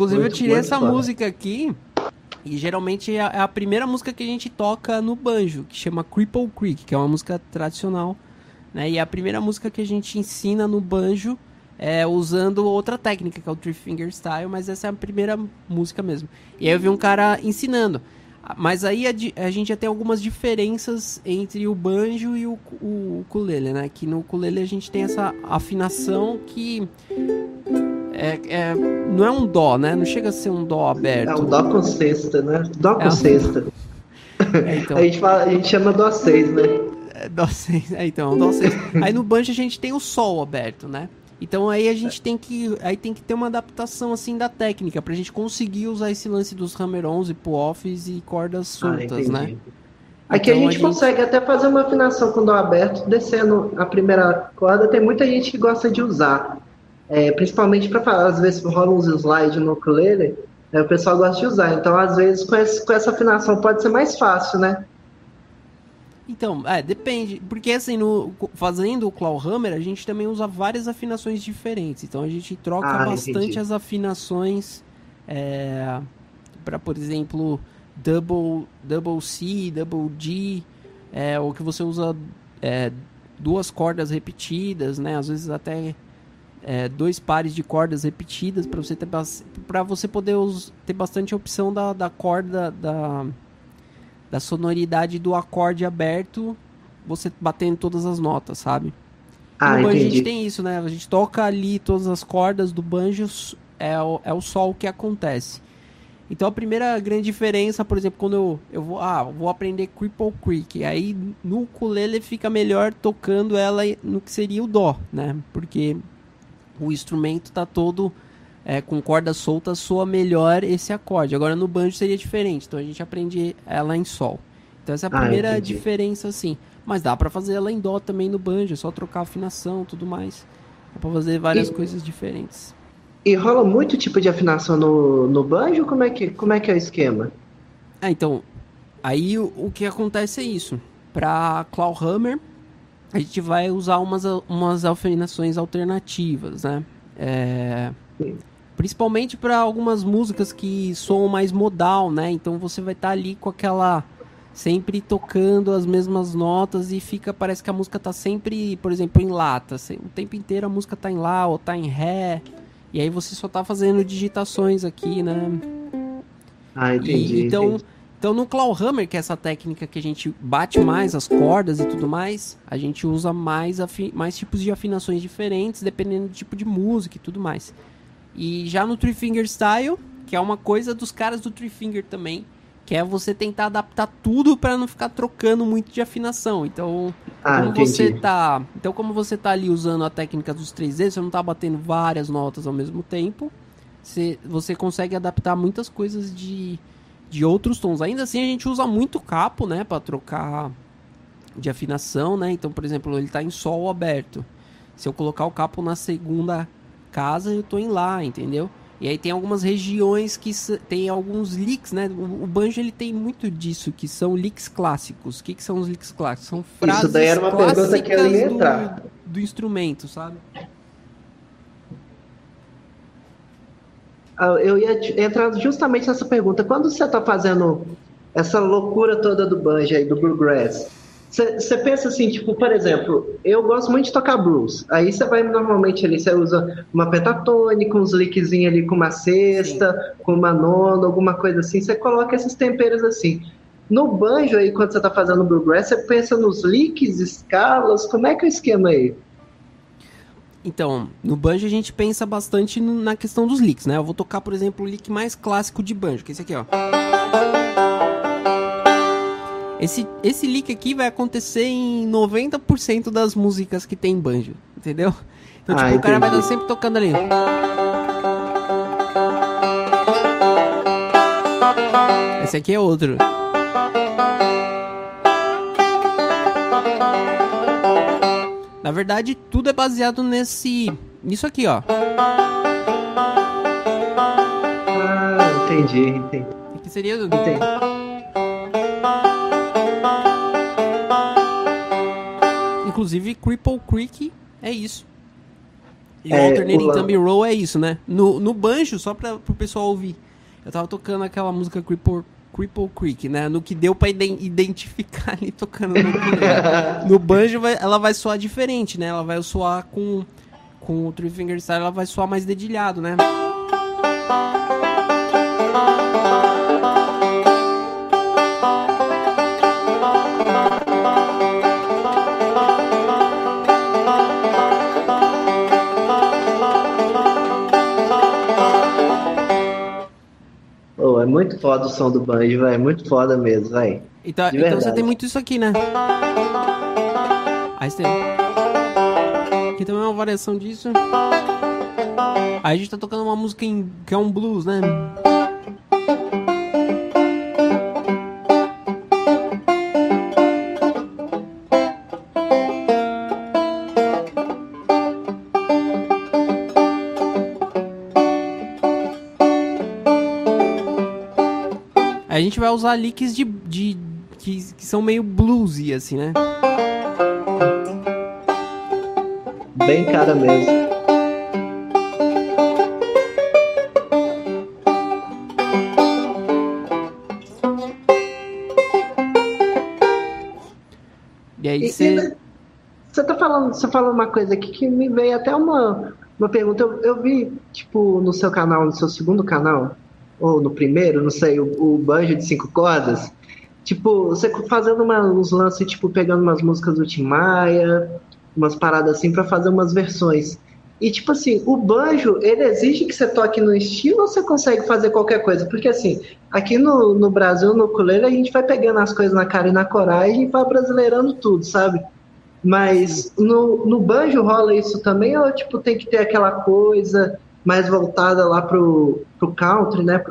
Inclusive muito, eu tirei essa música aqui. E geralmente é, é a primeira música que a gente toca no banjo, que chama Cripple Creek, que é uma música tradicional. Né? E a primeira música que a gente ensina no banjo é, usando outra técnica, que é o Three Finger Style, mas essa é a primeira música mesmo. E aí eu vi um cara ensinando. Mas aí a, a gente já tem algumas diferenças entre o banjo e o, o ukulele, né? Que no ukulele a gente tem essa afinação que é, é, não é um dó, né? Não chega a ser um dó aberto. É um dó com sexta, né? Dó com é sexta. É, então... a, gente fala, a gente chama dó 6, né? É, dó 6, é, então, dó 6. aí no banjo a gente tem o sol aberto, né? Então aí a gente tem que aí tem que ter uma adaptação assim da técnica pra gente conseguir usar esse lance dos hammer-ons e pull-offs e cordas ah, soltas, ah, né? Aqui então, a, gente a gente consegue até fazer uma afinação com dó aberto, descendo a primeira corda. Tem muita gente que gosta de usar, é, principalmente para às vezes rola uns slides no ukulele, né, o pessoal gosta de usar. Então, às vezes, com, esse, com essa afinação pode ser mais fácil, né? Então, é, depende. Porque assim, no, fazendo o Clawhammer, a gente também usa várias afinações diferentes. Então a gente troca ah, bastante entendi. as afinações é, para, por exemplo, double, double C, double D, é, ou que você usa é, duas cordas repetidas, né? Às vezes até é, dois pares de cordas repetidas para você ter para você poder ter bastante opção da, da corda da, da sonoridade do acorde aberto, você batendo todas as notas, sabe? Ah, no banjo a gente tem isso, né? A gente toca ali todas as cordas do banjo, é o, é o sol que acontece. Então a primeira grande diferença, por exemplo, quando eu, eu vou, ah, vou aprender Cripple Creek, aí no ukulele fica melhor tocando ela no que seria o dó, né? Porque o instrumento tá todo é, com cordas soltas, soa melhor esse acorde. Agora no banjo seria diferente, então a gente aprende ela em sol. Então essa é a ah, primeira diferença, assim. Mas dá para fazer ela em dó também no banjo, é só trocar afinação, tudo mais. Dá para fazer várias e... coisas diferentes. E rola muito tipo de afinação no, no banjo? Como é, que, como é que é o esquema? Ah, então, aí o, o que acontece é isso. Para Clawhammer, a gente vai usar umas, umas afinações alternativas, né? É, principalmente para algumas músicas que soam mais modal, né? Então você vai estar tá ali com aquela sempre tocando as mesmas notas e fica parece que a música tá sempre, por exemplo, em lá, tá, o tempo inteiro a música tá em lá ou tá em ré. E aí você só tá fazendo digitações aqui, né? Ah, entendi. E, então, entendi. Então no Clawhammer, que é essa técnica que a gente bate mais as cordas e tudo mais, a gente usa mais, mais tipos de afinações diferentes, dependendo do tipo de música e tudo mais. E já no Three Finger Style, que é uma coisa dos caras do Three Finger também, que é você tentar adaptar tudo para não ficar trocando muito de afinação. Então, ah, como você tá, então como você tá ali usando a técnica dos três dedos, você não tá batendo várias notas ao mesmo tempo. Você, você consegue adaptar muitas coisas de, de outros tons. Ainda assim, a gente usa muito capo, né, para trocar de afinação, né? Então, por exemplo, ele tá em sol aberto. Se eu colocar o capo na segunda casa, eu tô em lá, entendeu? E aí tem algumas regiões que tem alguns licks, né? O, o, banjo ele tem muito disso, que são licks clássicos. O que, que são os licks clássicos? São frases Isso daí era uma pergunta que eu ia entrar. Do, do instrumento, sabe? Eu ia entrar justamente nessa pergunta. Quando você está fazendo essa loucura toda do banjo aí, do bluegrass, você pensa assim, tipo, por exemplo, eu gosto muito de tocar blues. Aí você vai normalmente ali, você usa uma pentatônica, uns lickzinhos ali com uma sexta, Sim. com uma nona, alguma coisa assim. Você coloca esses temperos assim. No banjo aí, quando você tá fazendo bluegrass, você pensa nos licks, escalas, como é que é o esquema aí? Então, no banjo a gente pensa bastante na questão dos licks, né? Eu vou tocar, por exemplo, o lick mais clássico de banjo, que é esse aqui, ó. Esse, esse leak aqui vai acontecer em 90% das músicas que tem banjo, entendeu? Então, tipo, ah, o cara vai estar sempre tocando ali. Esse aqui é outro. Na verdade, tudo é baseado nesse. nisso aqui, ó. Ah, entendi, entendi. Aqui seria. Entendi. Inclusive, Cripple Creek é isso. E é, Alternating o Thumb Roll é isso, né? No, no banjo, só para o pessoal ouvir. Eu tava tocando aquela música Cripple, Cripple Creek, né? No que deu para identificar ali tocando no, no banjo, vai, ela vai soar diferente, né? Ela vai soar com, com o Three Finger Style, ela vai soar mais dedilhado, né? Muito foda o som do banjo, velho. Muito foda mesmo, velho. Então, então você tem muito isso aqui, né? Aí você tem. Aqui também é uma variação disso. Aí a gente tá tocando uma música em... que é um blues, né? Vai usar licks de, de que, que são meio bluesy, assim, né? Bem cara mesmo. E aí você. Você tá falando, você falou uma coisa aqui que me veio até uma, uma pergunta. Eu, eu vi, tipo, no seu canal, no seu segundo canal, ou no primeiro, não sei, o, o banjo de cinco cordas. Tipo, você fazendo uma, uns lances, tipo, pegando umas músicas do Tim Maia, umas paradas assim, para fazer umas versões. E, tipo assim, o banjo, ele exige que você toque no estilo ou você consegue fazer qualquer coisa? Porque, assim, aqui no, no Brasil, no ukulele, a gente vai pegando as coisas na cara e na coragem e vai brasileirando tudo, sabe? Mas no, no banjo rola isso também ou, tipo, tem que ter aquela coisa mais voltada lá pro, pro country, né?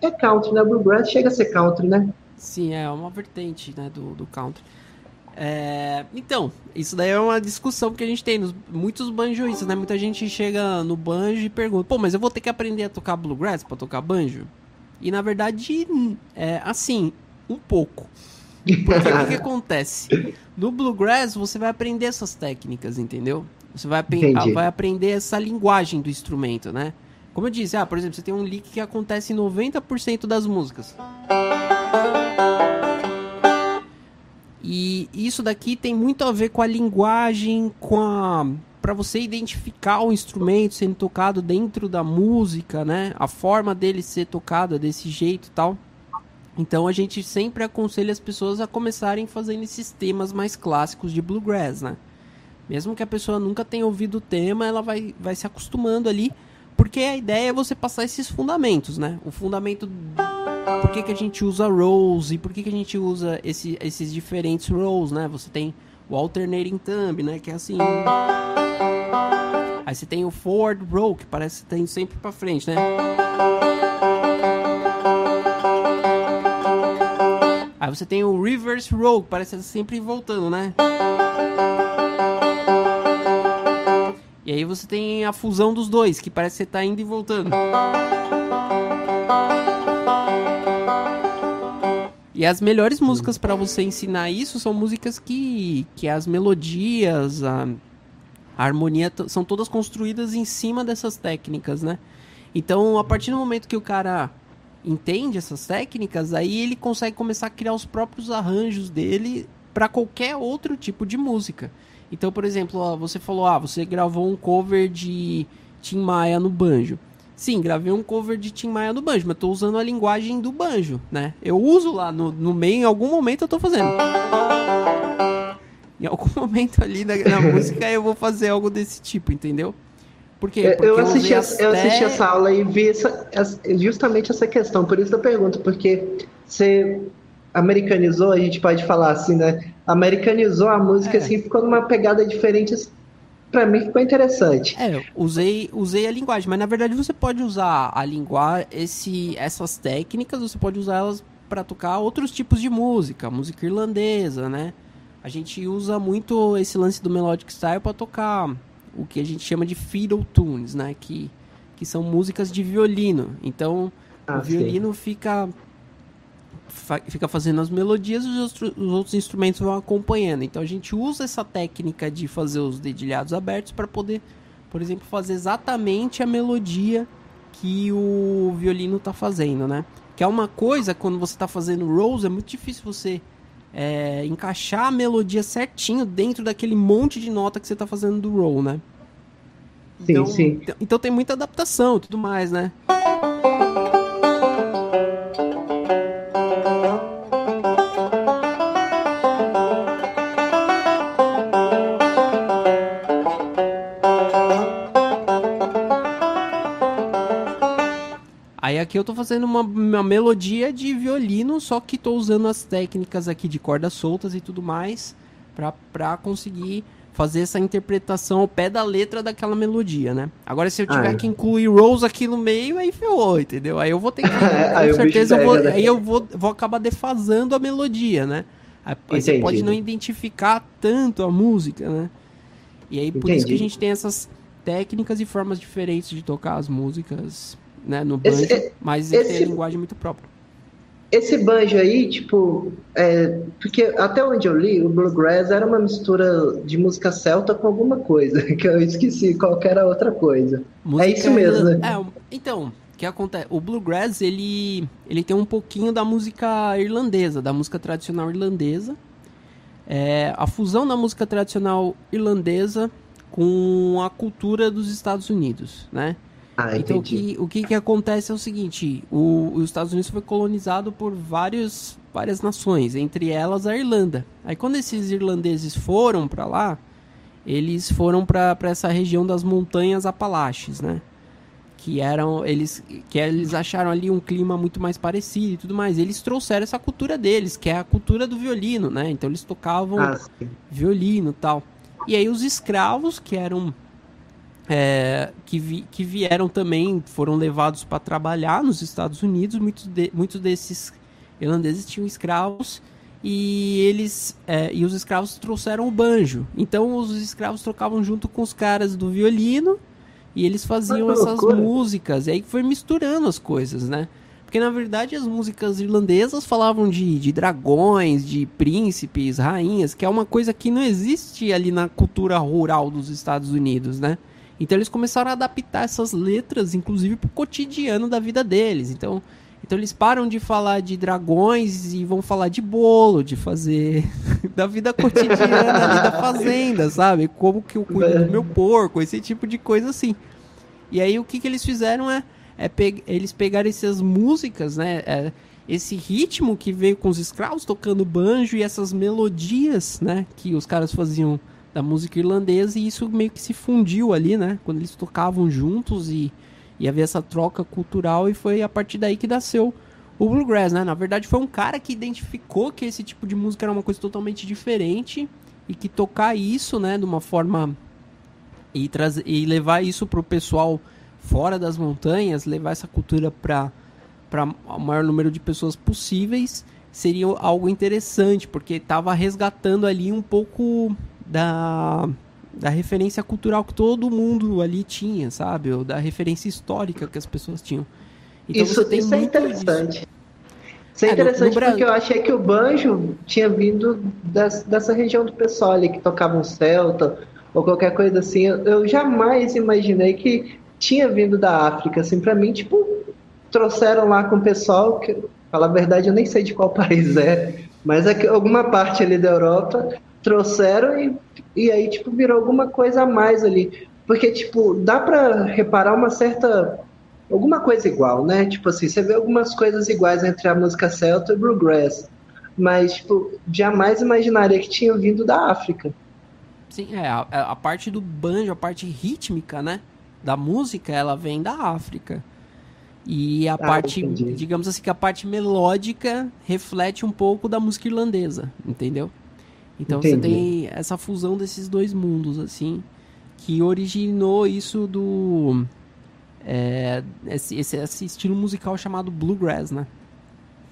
É, é country, né? Bluegrass chega a ser country, né? Sim, é uma vertente né, do, do country. É, então, isso daí é uma discussão que a gente tem. Nos, muitos banjoistas, né? Muita gente chega no banjo e pergunta: pô, mas eu vou ter que aprender a tocar bluegrass para tocar banjo? E na verdade, é assim, um pouco. Porque o que, acontece? No bluegrass você vai aprender essas técnicas, entendeu? Você vai, vai aprender essa linguagem do instrumento, né? Como eu disse, ah, por exemplo, você tem um lick que acontece em 90% das músicas. E isso daqui tem muito a ver com a linguagem, com a para você identificar o instrumento sendo tocado dentro da música, né? A forma dele ser tocado desse jeito tal. Então a gente sempre aconselha as pessoas a começarem fazendo esses temas mais clássicos de bluegrass, né? Mesmo que a pessoa nunca tenha ouvido o tema, ela vai, vai se acostumando ali, porque a ideia é você passar esses fundamentos, né? O fundamento por que, que a gente usa rolls e por que, que a gente usa esse, esses diferentes rolls, né? Você tem o alternating thumb, né? Que é assim. Aí você tem o forward roll, que parece que tá indo sempre para frente, né? Aí você tem o reverse roll, que parece sempre voltando, né? E aí você tem a fusão dos dois, que parece que você tá indo e voltando. E as melhores músicas para você ensinar isso são músicas que, que as melodias, a, a harmonia são todas construídas em cima dessas técnicas, né? Então, a partir do momento que o cara entende essas técnicas, aí ele consegue começar a criar os próprios arranjos dele para qualquer outro tipo de música. Então, por exemplo, ó, você falou, ah, você gravou um cover de Tim Maia no banjo. Sim, gravei um cover de Tim Maia no banjo, mas tô usando a linguagem do banjo, né? Eu uso lá no, no meio, em algum momento eu tô fazendo. Em algum momento ali na, na música eu vou fazer algo desse tipo, entendeu? Por quê? Porque eu, assisti, eu, até... eu assisti essa aula e vi essa, justamente essa questão, por isso eu pergunto, porque você americanizou, a gente pode falar assim, né? Americanizou a música, é. assim, ficou numa pegada diferente, para mim ficou interessante. É, usei, usei a linguagem, mas na verdade você pode usar a linguagem, esse, essas técnicas, você pode usar elas para tocar outros tipos de música, música irlandesa, né? A gente usa muito esse lance do melodic style para tocar o que a gente chama de fiddle tunes, né? Que, que são músicas de violino. Então, ah, o violino sim. fica fica fazendo as melodias e os, os, outros instrumentos vão acompanhando. Então a gente usa essa técnica de fazer os dedilhados abertos para poder, por exemplo, fazer exatamente a melodia que o violino está fazendo, né? Que é uma coisa, quando você está fazendo rolls, é muito difícil você é, encaixar a melodia certinho dentro daquele monte de nota que você está fazendo do roll, né? Sim, então, sim. Então, então tem muita adaptação e tudo mais, né? Aqui eu tô fazendo uma, uma melodia de violino, só que tô usando as técnicas aqui de cordas soltas e tudo mais pra, pra conseguir fazer essa interpretação ao pé da letra daquela melodia, né? Agora, se eu tiver ah, que incluir rolls aqui no meio, aí ferrou, entendeu? Aí eu vou ter que. com certeza eu vou, né? aí eu vou, vou acabar defasando a melodia, né? Aí você pode não identificar tanto a música, né? E aí por Entendi. isso que a gente tem essas técnicas e formas diferentes de tocar as músicas né, no banjo, esse, mas esse, tem a linguagem muito própria. esse banjo aí, tipo, é, porque até onde eu li, o bluegrass era uma mistura de música celta com alguma coisa, que eu esqueci qualquer outra coisa. Música é isso mesmo, né? É, então, que acontece? O bluegrass, ele, ele tem um pouquinho da música irlandesa, da música tradicional irlandesa. É, a fusão da música tradicional irlandesa com a cultura dos Estados Unidos, né? Ah, então o que, o que, que acontece é o seguinte, o, os Estados Unidos foi colonizado por vários, várias nações, entre elas a Irlanda. Aí quando esses irlandeses foram para lá, eles foram para essa região das montanhas Apalaches, né? Que eram eles que eles acharam ali um clima muito mais parecido e tudo mais. Eles trouxeram essa cultura deles, que é a cultura do violino, né? Então eles tocavam ah, violino, tal. E aí os escravos que eram é, que, vi, que vieram também, foram levados para trabalhar nos Estados Unidos. Muitos, de, muitos desses irlandeses tinham escravos e eles é, e os escravos trouxeram o banjo. Então os escravos tocavam junto com os caras do violino e eles faziam essas loucura. músicas. E aí foi misturando as coisas, né? Porque na verdade as músicas irlandesas falavam de, de dragões, de príncipes, rainhas, que é uma coisa que não existe ali na cultura rural dos Estados Unidos, né? Então eles começaram a adaptar essas letras, inclusive, para o cotidiano da vida deles. Então, então eles param de falar de dragões e vão falar de bolo, de fazer da vida cotidiana ali da fazenda, sabe? Como que eu cuido do meu porco, esse tipo de coisa assim. E aí o que, que eles fizeram é, é pe eles pegaram essas músicas, né? É, esse ritmo que veio com os escravos tocando banjo e essas melodias, né? Que os caras faziam da música irlandesa e isso meio que se fundiu ali, né? Quando eles tocavam juntos e, e havia essa troca cultural e foi a partir daí que nasceu o bluegrass, né? Na verdade foi um cara que identificou que esse tipo de música era uma coisa totalmente diferente e que tocar isso, né, de uma forma e trazer e levar isso pro pessoal fora das montanhas, levar essa cultura para para o maior número de pessoas possíveis seria algo interessante, porque estava resgatando ali um pouco da, da referência cultural que todo mundo ali tinha, sabe? Ou da referência histórica que as pessoas tinham. Então, isso, isso é interessante. Disso. Isso é, é interessante no, no porque eu achei que o banjo tinha vindo das, dessa região do pessoal ali que tocava um celta ou qualquer coisa assim. Eu, eu jamais imaginei que tinha vindo da África. Assim, para mim, tipo, trouxeram lá com o pessoal que, falar a verdade, eu nem sei de qual país é, mas é que alguma parte ali da Europa trouxeram e, e aí, tipo, virou alguma coisa a mais ali. Porque, tipo, dá para reparar uma certa. alguma coisa igual, né? Tipo assim, você vê algumas coisas iguais entre a música celta e bluegrass. Mas, tipo, jamais imaginaria que tinha vindo da África. Sim, é. A, a parte do banjo, a parte rítmica, né? Da música, ela vem da África. E a ah, parte, entendi. digamos assim, que a parte melódica reflete um pouco da música irlandesa, entendeu? Então Entendi. você tem essa fusão desses dois mundos, assim, que originou isso do. É, esse, esse, esse, estilo musical chamado bluegrass, né?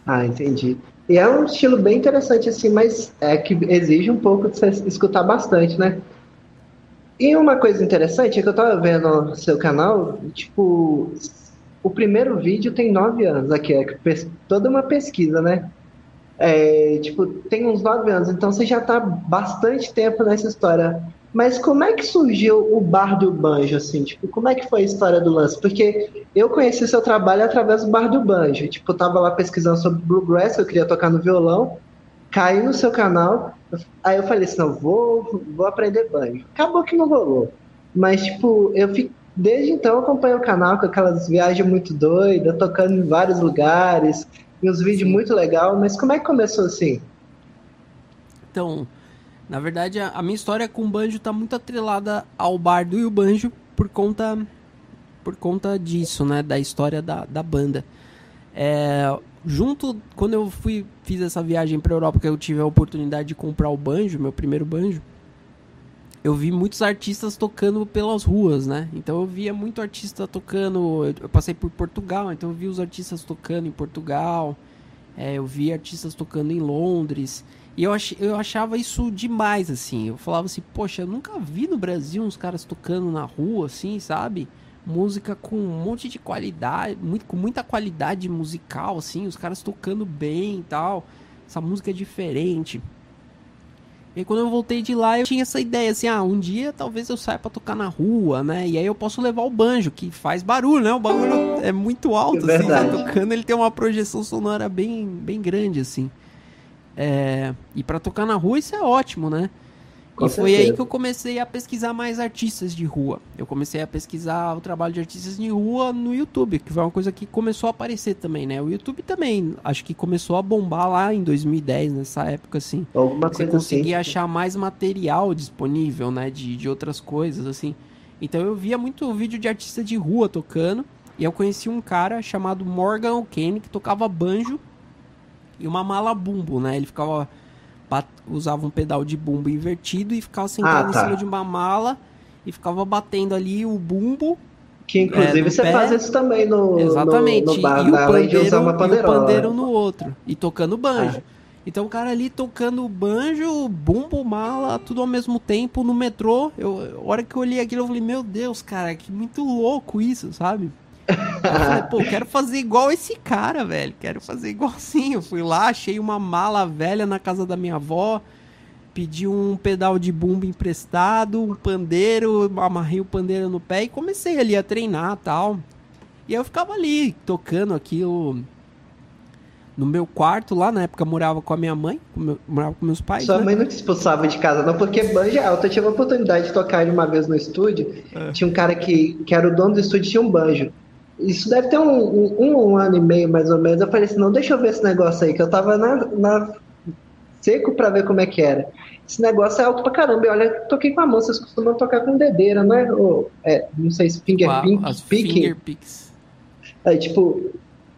Ah, entendi. E é um estilo bem interessante, assim, mas é que exige um pouco de você escutar bastante, né? E uma coisa interessante é que eu tava vendo no seu canal, tipo, o primeiro vídeo tem nove anos aqui, é toda uma pesquisa, né? É, tipo, tem uns nove anos, então você já está bastante tempo nessa história. Mas como é que surgiu o Bar do Banjo, assim? Tipo, como é que foi a história do lance? Porque eu conheci seu trabalho através do Bar do Banjo. Tipo, eu tava lá pesquisando sobre Bluegrass, eu queria tocar no violão, caí no seu canal, aí eu falei assim, não, vou, vou aprender banjo. Acabou que não rolou. Mas, tipo, eu fico, desde então eu acompanho o canal com aquelas viagens muito doidas, tocando em vários lugares, e uns vídeos muito legal, mas como é que começou assim? Então, na verdade, a, minha história com o banjo tá muito atrelada ao bardo e o banjo por conta por conta disso, né, da história da, da banda. É, junto quando eu fui fiz essa viagem para Europa que eu tive a oportunidade de comprar o banjo, meu primeiro banjo, eu vi muitos artistas tocando pelas ruas, né? Então eu via muito artista tocando. Eu passei por Portugal, então eu vi os artistas tocando em Portugal. É, eu vi artistas tocando em Londres. E eu, ach, eu achava isso demais, assim. Eu falava assim, poxa, eu nunca vi no Brasil uns caras tocando na rua, assim, sabe? música com um monte de qualidade, muito, com muita qualidade musical, assim, os caras tocando bem e tal. Essa música é diferente. E quando eu voltei de lá, eu tinha essa ideia assim, ah, um dia talvez eu saia para tocar na rua, né? E aí eu posso levar o banjo, que faz barulho, né? O barulho é muito alto, é assim, tá tocando, ele tem uma projeção sonora bem, bem grande, assim. É... E para tocar na rua isso é ótimo, né? Com e foi certeza. aí que eu comecei a pesquisar mais artistas de rua. Eu comecei a pesquisar o trabalho de artistas de rua no YouTube, que foi uma coisa que começou a aparecer também, né? O YouTube também, acho que começou a bombar lá em 2010, nessa época, assim. Alguma Você conseguia assim. achar mais material disponível, né? De, de outras coisas, assim. Então eu via muito vídeo de artista de rua tocando. E eu conheci um cara chamado Morgan O'Kane, que tocava banjo e uma mala bumbo, né? Ele ficava usava um pedal de bumbo invertido e ficava sentado ah, tá. em cima de uma mala e ficava batendo ali o bumbo. Que inclusive é, você pé. faz isso também no, Exatamente. no, no bar e, o pandeiro, e o pandeiro no outro. E tocando banjo. Ah. Então o cara ali tocando banjo, bumbo, mala, tudo ao mesmo tempo no metrô. Eu, a hora que eu olhei aquilo, eu falei, meu Deus, cara, que muito louco isso, sabe? Eu falei, pô, quero fazer igual esse cara, velho. Quero fazer igualzinho. Eu fui lá, achei uma mala velha na casa da minha avó, pedi um pedal de bumbo emprestado, um pandeiro, amarrei o pandeiro no pé e comecei ali a treinar tal. E eu ficava ali, tocando aquilo no meu quarto lá, na época morava com a minha mãe, com meu, morava com meus pais. Sua né? mãe não te expulsava de casa, não, porque banja é alta. Eu tive a oportunidade de tocar uma vez no estúdio. É. Tinha um cara que, que era o dono do estúdio, tinha um banjo. Isso deve ter um, um, um, ano e meio, mais ou menos. Eu falei assim, não, deixa eu ver esse negócio aí, que eu tava na, na seco para ver como é que era. Esse negócio é alto pra caramba. E olha, toquei com a mão, vocês costumam tocar com dedeira, né? Ou, é, não sei se finger Uau, picking. Finger picks. Aí, tipo,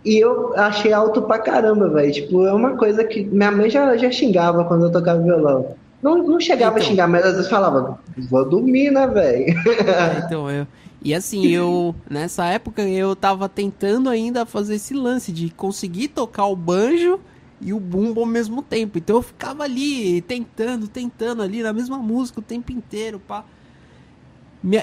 e eu achei alto pra caramba, velho. Tipo, é uma coisa que minha mãe já, já xingava quando eu tocava violão. Não, não chegava então, a xingar, mas às vezes falava, vou dormir, né, velho? É, então, eu, e assim, eu nessa época eu tava tentando ainda fazer esse lance de conseguir tocar o banjo e o bumbo ao mesmo tempo. Então eu ficava ali tentando, tentando ali na mesma música o tempo inteiro, pá.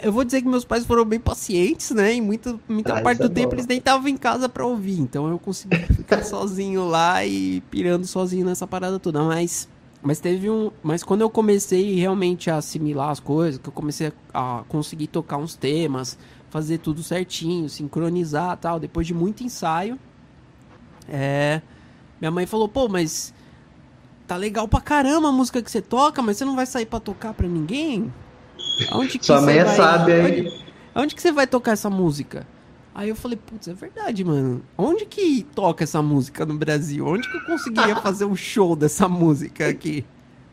Eu vou dizer que meus pais foram bem pacientes, né? E muita, muita ah, parte do é tempo eles nem estavam em casa para ouvir. Então eu consegui ficar sozinho lá e pirando sozinho nessa parada toda. Mas mas teve um. Mas quando eu comecei realmente a assimilar as coisas, que eu comecei a, conseguir tocar uns temas, fazer tudo certinho, sincronizar tal, depois de muito ensaio, é, minha mãe falou, pô, mas tá legal pra caramba a música que você toca, mas você não vai sair pra tocar pra ninguém? Aonde que Sua mãe é sábia, hein? Onde, onde que você vai tocar essa música? Aí eu falei, putz, é verdade, mano. Onde que toca essa música no Brasil? Onde que eu conseguiria fazer um show dessa música aqui?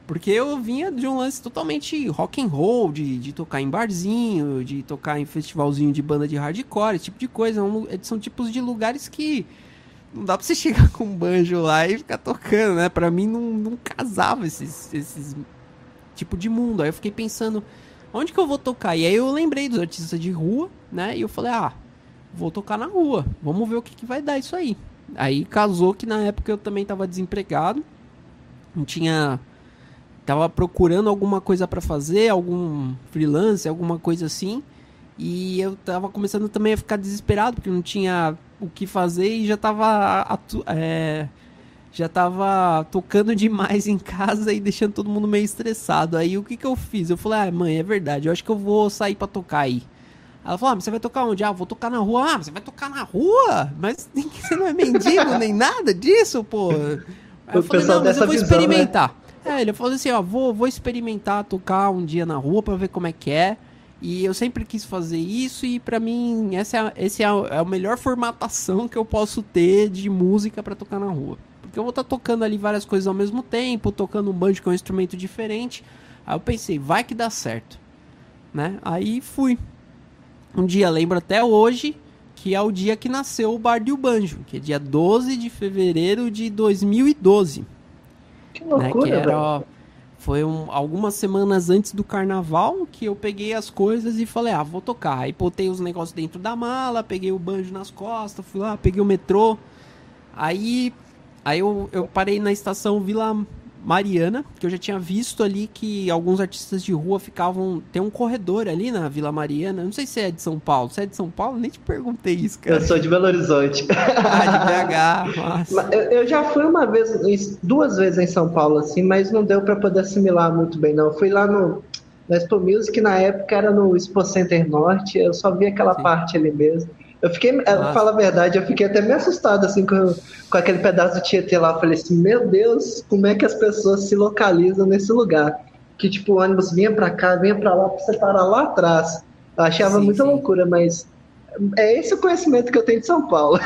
Porque eu vinha de um lance totalmente rock and roll, de, de tocar em barzinho, de tocar em festivalzinho de banda de hardcore, esse tipo de coisa. É são tipos de lugares que não dá pra você chegar com um banjo lá e ficar tocando, né? Pra mim não, não casava esses, esses tipo de mundo. Aí eu fiquei pensando, onde que eu vou tocar? E aí eu lembrei dos artistas de rua, né? E eu falei, ah, vou tocar na rua. Vamos ver o que, que vai dar isso aí. Aí casou que na época eu também estava desempregado. Não tinha. Tava procurando alguma coisa para fazer, algum freelance, alguma coisa assim. E eu tava começando também a ficar desesperado, porque não tinha o que fazer e já tava. É, já tava tocando demais em casa e deixando todo mundo meio estressado. Aí o que que eu fiz? Eu falei, ah, mãe, é verdade, eu acho que eu vou sair para tocar aí. Ela falou, ah, mas você vai tocar onde? Ah, vou tocar na rua. Ah, você vai tocar na rua? Mas você não é mendigo nem nada disso, pô. Aí eu falei, não, mas eu vou visão, né? experimentar. Né? É, ele falou assim, ó, vou, vou experimentar tocar um dia na rua pra ver como é que é. E eu sempre quis fazer isso e para mim essa é, esse é a, é a melhor formatação que eu posso ter de música para tocar na rua. Porque eu vou estar tá tocando ali várias coisas ao mesmo tempo, tocando um banjo que é um instrumento diferente. Aí eu pensei, vai que dá certo, né? Aí fui um dia, lembro até hoje, que é o dia que nasceu o Bar do Banjo, que é dia 12 de fevereiro de 2012. Que loucura, né? que era, Foi um, algumas semanas antes do carnaval que eu peguei as coisas e falei, ah, vou tocar. Aí botei os negócios dentro da mala, peguei o banjo nas costas, fui lá, peguei o metrô. Aí, aí eu, eu parei na estação Vila Mariana, que eu já tinha visto ali que alguns artistas de rua ficavam. Tem um corredor ali na Vila Mariana. Não sei se é de São Paulo. Se é de São Paulo, nem te perguntei isso, cara. Eu sou de Belo Horizonte. Ah, de BH. Nossa. Eu já fui uma vez, duas vezes em São Paulo, assim, mas não deu para poder assimilar muito bem, não. Eu fui lá no. Na Expo Music, na época era no Expo Center Norte, eu só vi aquela Sim. parte ali mesmo. Eu fiquei, Nossa. fala a verdade, eu fiquei até meio assustado assim com, com aquele pedaço do Tietê lá. Eu falei assim, meu Deus, como é que as pessoas se localizam nesse lugar? Que tipo, o ônibus vinha para cá, vinha para lá, pra você parar lá atrás. Eu achava sim, muita sim. loucura, mas é esse o conhecimento que eu tenho de São Paulo.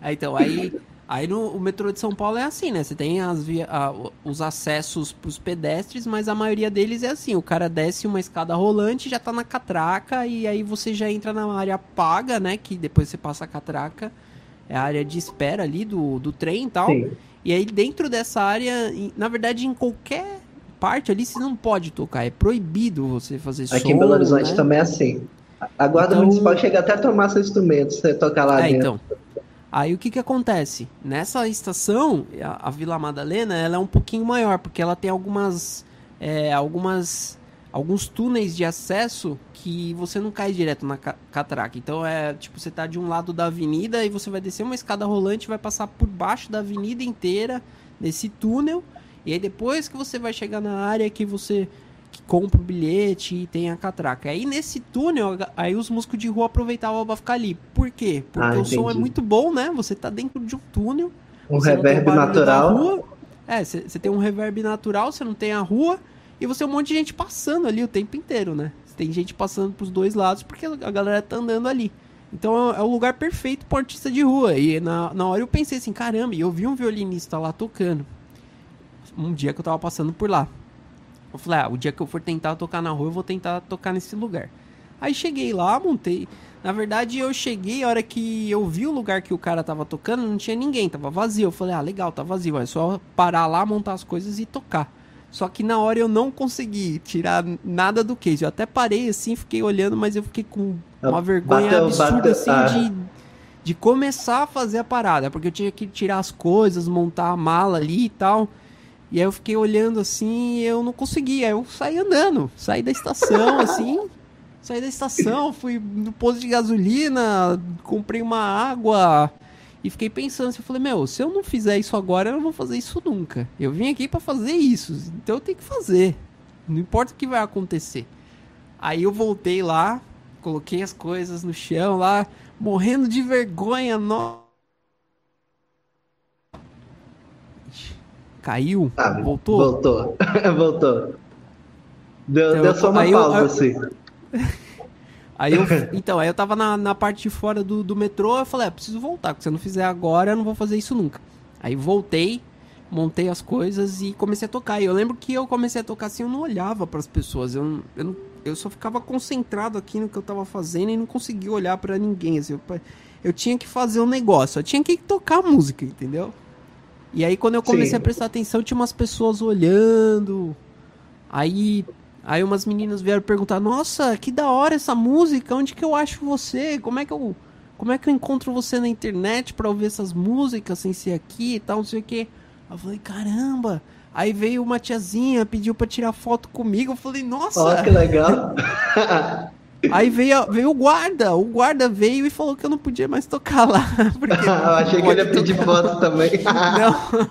é, então, aí Aí no o metrô de São Paulo é assim, né? Você tem as via, a, os acessos para os pedestres, mas a maioria deles é assim: o cara desce uma escada rolante, já tá na catraca, e aí você já entra na área paga, né? Que depois você passa a catraca, é a área de espera ali do, do trem e tal. Sim. E aí dentro dessa área, na verdade, em qualquer parte ali, você não pode tocar, é proibido você fazer Aqui som. Aqui em Belo Horizonte né? também é assim. A guarda então... municipal chega até a tomar seu instrumento, você tocar lá é, dentro. Então. Aí o que que acontece? Nessa estação, a, a Vila Madalena, ela é um pouquinho maior, porque ela tem algumas, é, algumas, alguns túneis de acesso que você não cai direto na catraca. Então é tipo, você tá de um lado da avenida e você vai descer uma escada rolante, vai passar por baixo da avenida inteira, nesse túnel, e aí depois que você vai chegar na área que você compra o bilhete e tem a catraca. Aí nesse túnel, aí os músicos de rua aproveitavam pra ficar ali. Por quê? Porque ah, o som é muito bom, né? Você tá dentro de um túnel. Um reverb natural. É, você tem um reverb natural, você não tem a rua. E você tem um monte de gente passando ali o tempo inteiro, né? Tem gente passando pros dois lados porque a galera tá andando ali. Então é o lugar perfeito pro artista de rua. E na, na hora eu pensei assim, caramba, e eu vi um violinista lá tocando. Um dia que eu tava passando por lá. Eu falei, ah, o dia que eu for tentar tocar na rua, eu vou tentar tocar nesse lugar. Aí cheguei lá, montei. Na verdade, eu cheguei, a hora que eu vi o lugar que o cara tava tocando, não tinha ninguém, tava vazio. Eu falei, ah, legal, tá vazio, é só parar lá, montar as coisas e tocar. Só que na hora eu não consegui tirar nada do case. Eu até parei assim, fiquei olhando, mas eu fiquei com uma vergonha bateu, absurda bateu, assim ah. de, de começar a fazer a parada. Porque eu tinha que tirar as coisas, montar a mala ali e tal. E aí eu fiquei olhando assim e eu não conseguia. Aí eu saí andando, saí da estação assim, saí da estação, fui no posto de gasolina, comprei uma água e fiquei pensando assim, eu falei, meu, se eu não fizer isso agora, eu não vou fazer isso nunca. Eu vim aqui para fazer isso, então eu tenho que fazer. Não importa o que vai acontecer. Aí eu voltei lá, coloquei as coisas no chão lá, morrendo de vergonha, nossa Caiu? Ah, voltou? Voltou. voltou. Deu, então, deu só uma pausa, eu, assim. Aí eu, então, aí eu tava na, na parte de fora do, do metrô, eu falei, é, preciso voltar, porque se eu não fizer agora, eu não vou fazer isso nunca. Aí voltei, montei as coisas e comecei a tocar. E eu lembro que eu comecei a tocar assim, eu não olhava para as pessoas, eu, eu, eu só ficava concentrado aqui no que eu tava fazendo e não conseguia olhar para ninguém. Assim, eu, eu tinha que fazer um negócio, eu tinha que tocar música, entendeu? E aí quando eu comecei Sim. a prestar atenção, tinha umas pessoas olhando. Aí aí umas meninas vieram perguntar: "Nossa, que da hora essa música. Onde que eu acho você? Como é que eu como é que eu encontro você na internet para ouvir essas músicas sem ser aqui e tal, não sei o quê?" Eu falei: "Caramba, Aí veio uma tiazinha, pediu para tirar foto comigo. Eu falei, nossa. Oh, que legal. Aí veio, veio o guarda, o guarda veio e falou que eu não podia mais tocar lá. eu achei que ele ia pedir foto também. não.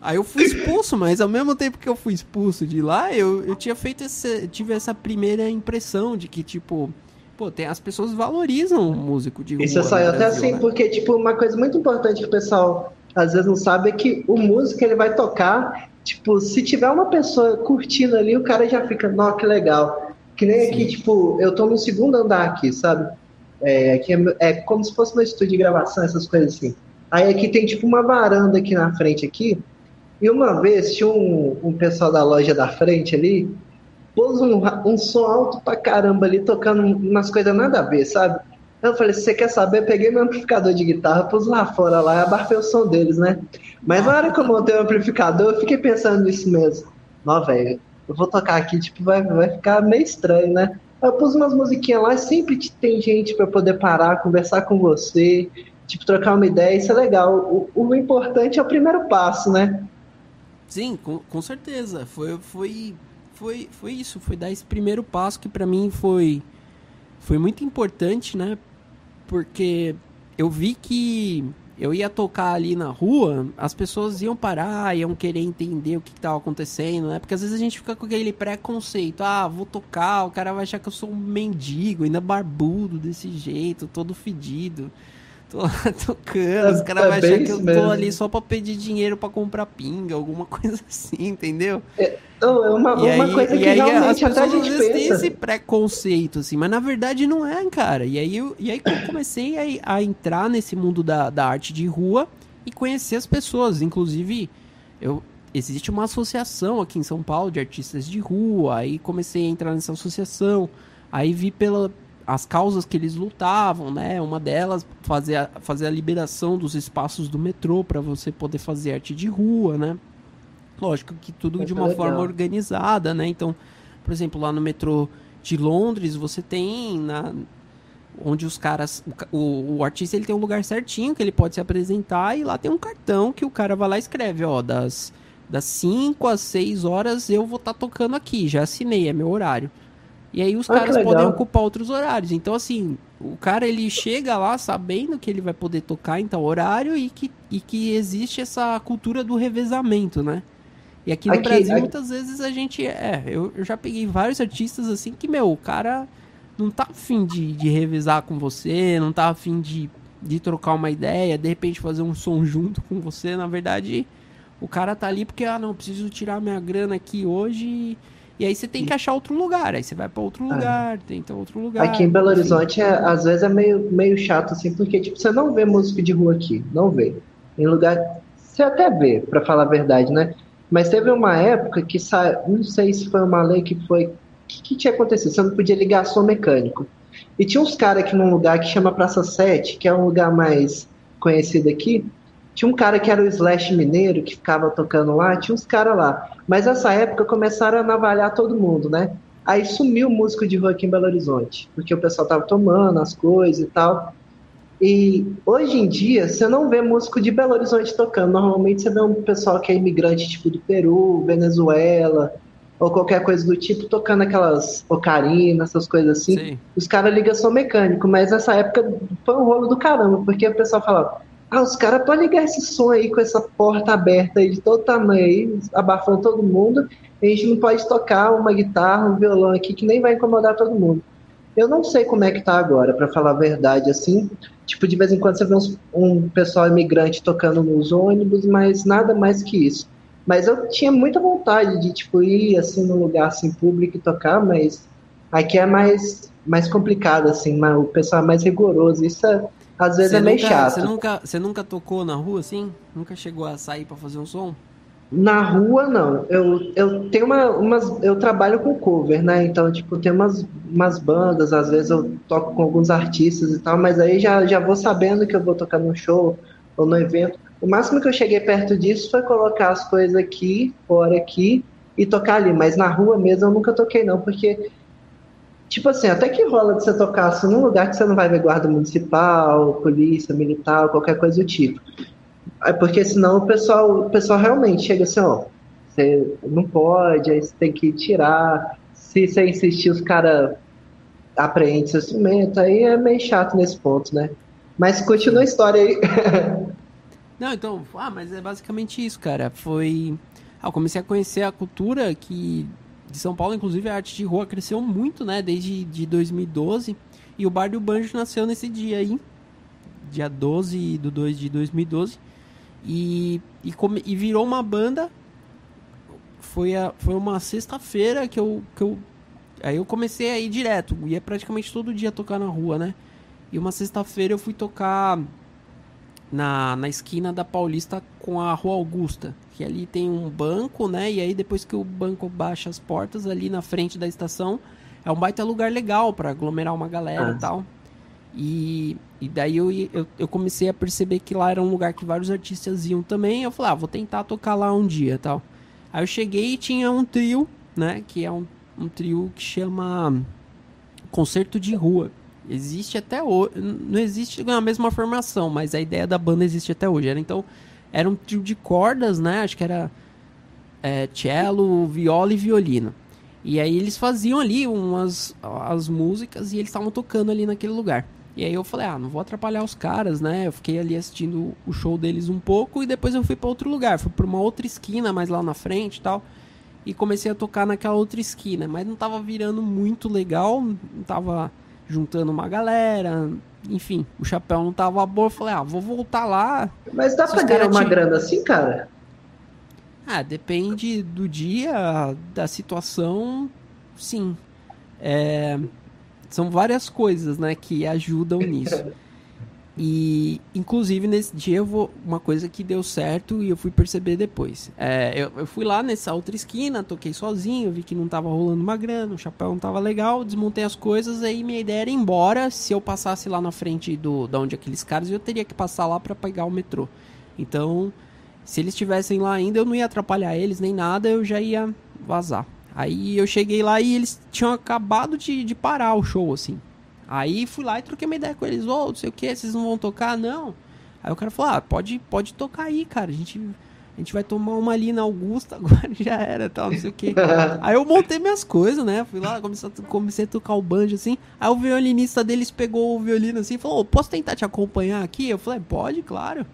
Aí eu fui expulso, mas ao mesmo tempo que eu fui expulso de lá, eu, eu tinha feito esse, tive essa primeira impressão de que, tipo, pô, tem, as pessoas valorizam o músico de rua. Isso saiu até assim, né? porque, tipo, uma coisa muito importante que o pessoal às vezes não sabe é que o músico ele vai tocar, tipo, se tiver uma pessoa curtindo ali, o cara já fica, nó, que legal. Que nem Sim. aqui, tipo, eu tô no segundo andar aqui, sabe? É, aqui é, é, como se fosse um estúdio de gravação, essas coisas assim. Aí aqui tem tipo uma varanda aqui na frente aqui. E uma vez tinha um, um pessoal da loja da frente ali, pôs um, um som alto pra caramba ali, tocando umas coisas nada a ver, sabe? Eu falei, se você quer saber, peguei meu amplificador de guitarra, pus lá fora lá e abafei o som deles, né? Mas na hora que eu montei o amplificador, eu fiquei pensando nisso mesmo. Nó, velho, eu vou tocar aqui, tipo, vai, vai ficar meio estranho, né? Eu pus umas musiquinhas lá, sempre tem gente para poder parar, conversar com você, tipo, trocar uma ideia, isso é legal. O, o importante é o primeiro passo, né? Sim, com, com certeza. Foi, foi, foi, foi isso. Foi dar esse primeiro passo que para mim foi, foi muito importante, né? Porque eu vi que eu ia tocar ali na rua, as pessoas iam parar, iam querer entender o que estava acontecendo, né? Porque às vezes a gente fica com aquele preconceito, ah, vou tocar, o cara vai achar que eu sou um mendigo, ainda barbudo desse jeito, todo fedido. Tô lá tocando, os caras é, vão achar que eu mesmo. tô ali só pra pedir dinheiro pra comprar pinga, alguma coisa assim, entendeu? É, não, é uma, uma aí, coisa que aí realmente até a gente pensa. tem esse preconceito, assim, mas na verdade não é, cara. E aí, eu, e aí eu comecei a, a entrar nesse mundo da, da arte de rua e conhecer as pessoas. Inclusive, eu, existe uma associação aqui em São Paulo de artistas de rua, aí comecei a entrar nessa associação, aí vi pela, as causas que eles lutavam, né? Uma delas fazer a, fazer a liberação dos espaços do metrô para você poder fazer arte de rua, né? Lógico que tudo de uma legal. forma organizada, né? Então, por exemplo, lá no metrô de Londres, você tem na onde os caras o, o artista ele tem um lugar certinho que ele pode se apresentar e lá tem um cartão que o cara vai lá e escreve, ó, das das 5 às 6 horas eu vou estar tá tocando aqui, já assinei, é meu horário. E aí os ah, caras podem ocupar outros horários. Então, assim, o cara ele chega lá sabendo que ele vai poder tocar em tal horário e que, e que existe essa cultura do revezamento, né? E aqui no aqui, Brasil, aqui... muitas vezes a gente. É, eu, eu já peguei vários artistas assim que, meu, o cara não tá afim de, de revezar com você, não tá afim de, de trocar uma ideia, de repente fazer um som junto com você. Na verdade, o cara tá ali porque, ah, não, preciso tirar minha grana aqui hoje. E aí você tem que achar outro lugar. Aí você vai para outro ah. lugar, ah. tenta outro lugar. Aqui em Belo Horizonte, é, às vezes, é meio, meio chato, assim, porque tipo, você não vê música de rua aqui. Não vê. Em lugar. Você até vê, para falar a verdade, né? Mas teve uma época que saiu. Não sei se foi uma lei que foi. O que, que tinha acontecido? Você não podia ligar som mecânico. E tinha uns caras aqui num lugar que chama Praça 7, que é um lugar mais conhecido aqui, tinha um cara que era o Slash Mineiro, que ficava tocando lá, tinha uns caras lá. Mas nessa época começaram a navalhar todo mundo, né? Aí sumiu o músico de aqui em Belo Horizonte, porque o pessoal tava tomando as coisas e tal. E hoje em dia, você não vê músico de Belo Horizonte tocando. Normalmente você vê um pessoal que é imigrante, tipo do Peru, Venezuela, ou qualquer coisa do tipo, tocando aquelas ocarinas, essas coisas assim. Sim. Os caras ligam som mecânico, mas nessa época foi um rolo do caramba, porque o pessoal falava, ah, os caras podem ligar esse som aí com essa porta aberta aí de todo tamanho abafando todo mundo. a gente não pode tocar uma guitarra, um violão aqui que nem vai incomodar todo mundo. Eu não sei como é que tá agora, para falar a verdade, assim. Tipo, de vez em quando você vê uns, um pessoal imigrante tocando nos ônibus, mas nada mais que isso. Mas eu tinha muita vontade de, tipo, ir, assim, num lugar, assim, público e tocar, mas aqui é mais, mais complicado, assim, o pessoal é mais rigoroso. Isso é, às vezes é meio nunca, chato. Você nunca, você nunca tocou na rua assim? Nunca chegou a sair para fazer um som? Na rua, não. Eu, eu tenho uma, umas. Eu trabalho com cover, né? Então, tipo, tem umas, umas bandas, às vezes eu toco com alguns artistas e tal, mas aí já, já vou sabendo que eu vou tocar no show ou no evento. O máximo que eu cheguei perto disso foi colocar as coisas aqui, fora aqui, e tocar ali. Mas na rua mesmo eu nunca toquei, não, porque Tipo assim, até que rola de você tocar assim, num lugar que você não vai ver guarda municipal, polícia, militar, qualquer coisa do tipo. É porque senão o pessoal, o pessoal realmente chega assim, ó, você não pode, aí você tem que tirar. Se você insistir, os caras apreendem seu instrumento, aí é meio chato nesse ponto, né? Mas continua a história aí. não, então, ah, mas é basicamente isso, cara. Foi. Ah, eu comecei a conhecer a cultura que de São Paulo, inclusive a arte de rua cresceu muito, né, desde de 2012. E o Bar do Banjo nasceu nesse dia aí, dia 12 do 2 de 2012. E, e, come, e virou uma banda. Foi, a, foi uma sexta-feira que eu, que eu. Aí eu comecei a ir direto. Ia praticamente todo dia tocar na rua, né? E uma sexta-feira eu fui tocar na, na esquina da Paulista com a Rua Augusta, que ali tem um banco, né? E aí depois que o banco baixa as portas ali na frente da estação, é um baita lugar legal para aglomerar uma galera ah. e tal. E, e daí eu, eu, eu, comecei a perceber que lá era um lugar que vários artistas iam também. Eu falei, ah, vou tentar tocar lá um dia tal. Aí eu cheguei e tinha um trio, né? Que é um, um trio que chama Concerto de Rua. Existe até hoje. Não existe na mesma formação, mas a ideia da banda existe até hoje. Era, então, era um trio de cordas, né? Acho que era é, cello, viola e violino. E aí eles faziam ali umas as músicas e eles estavam tocando ali naquele lugar. E aí eu falei, ah, não vou atrapalhar os caras, né? Eu fiquei ali assistindo o show deles um pouco e depois eu fui para outro lugar, fui para uma outra esquina mais lá na frente e tal. E comecei a tocar naquela outra esquina, mas não tava virando muito legal, não tava juntando uma galera, enfim, o chapéu não tava bom, eu falei, ah, vou voltar lá. Mas dá pra ganhar uma grana assim, cara? Ah, depende do dia, da situação, sim. É, são várias coisas, né, que ajudam nisso. E, inclusive, nesse dia, eu vou, uma coisa que deu certo e eu fui perceber depois. É, eu, eu, fui lá nessa outra esquina, toquei sozinho, vi que não tava rolando uma grana, o chapéu não tava legal, desmontei as coisas, aí minha ideia era ir embora. Se eu passasse lá na frente do, da onde aqueles caras, eu teria que passar lá para pegar o metrô. Então, se eles estivessem lá ainda, eu não ia atrapalhar eles nem nada, eu já ia vazar. Aí eu cheguei lá e eles tinham acabado de, de parar o show, assim. Aí fui lá e troquei uma ideia com eles, ô, oh, não sei o que, vocês não vão tocar? Não. Aí o cara falou, ah, pode, pode tocar aí, cara. A gente, a gente vai tomar uma ali na Augusta, agora já era, tal, não sei o que. aí eu montei minhas coisas, né? Fui lá, comecei a, comecei a tocar o banjo assim. Aí o violinista deles pegou o violino assim e falou, oh, posso tentar te acompanhar aqui? Eu falei, pode, claro.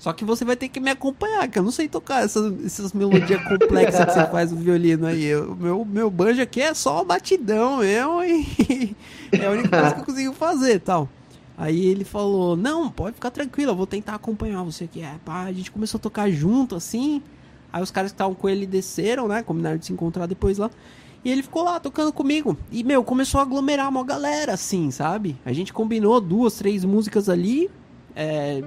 Só que você vai ter que me acompanhar, que eu não sei tocar essas, essas melodias complexas que você faz no violino aí. O meu, meu banjo aqui é só batidão mesmo e é a única coisa que eu consigo fazer tal. Aí ele falou, não, pode ficar tranquilo, eu vou tentar acompanhar você aqui. É, pá, a gente começou a tocar junto, assim. Aí os caras que estavam com ele desceram, né? Combinaram de se encontrar depois lá. E ele ficou lá tocando comigo. E, meu, começou a aglomerar uma galera, assim, sabe? A gente combinou duas, três músicas ali. É,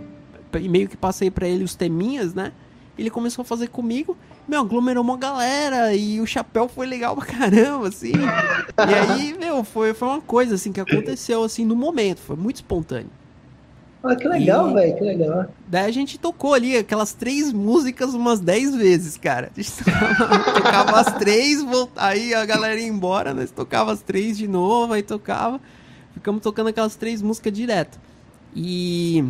e meio que passei para ele os teminhas, né? Ele começou a fazer comigo, meu, aglomerou uma galera e o chapéu foi legal pra caramba, assim. e aí, meu, foi, foi uma coisa, assim, que aconteceu, assim, no momento, foi muito espontâneo. Ah, que legal, velho, que legal. Daí a gente tocou ali aquelas três músicas umas dez vezes, cara. A gente tocava, tocava as três, aí a galera ia embora, nós tocava as três de novo, aí tocava. Ficamos tocando aquelas três músicas direto. E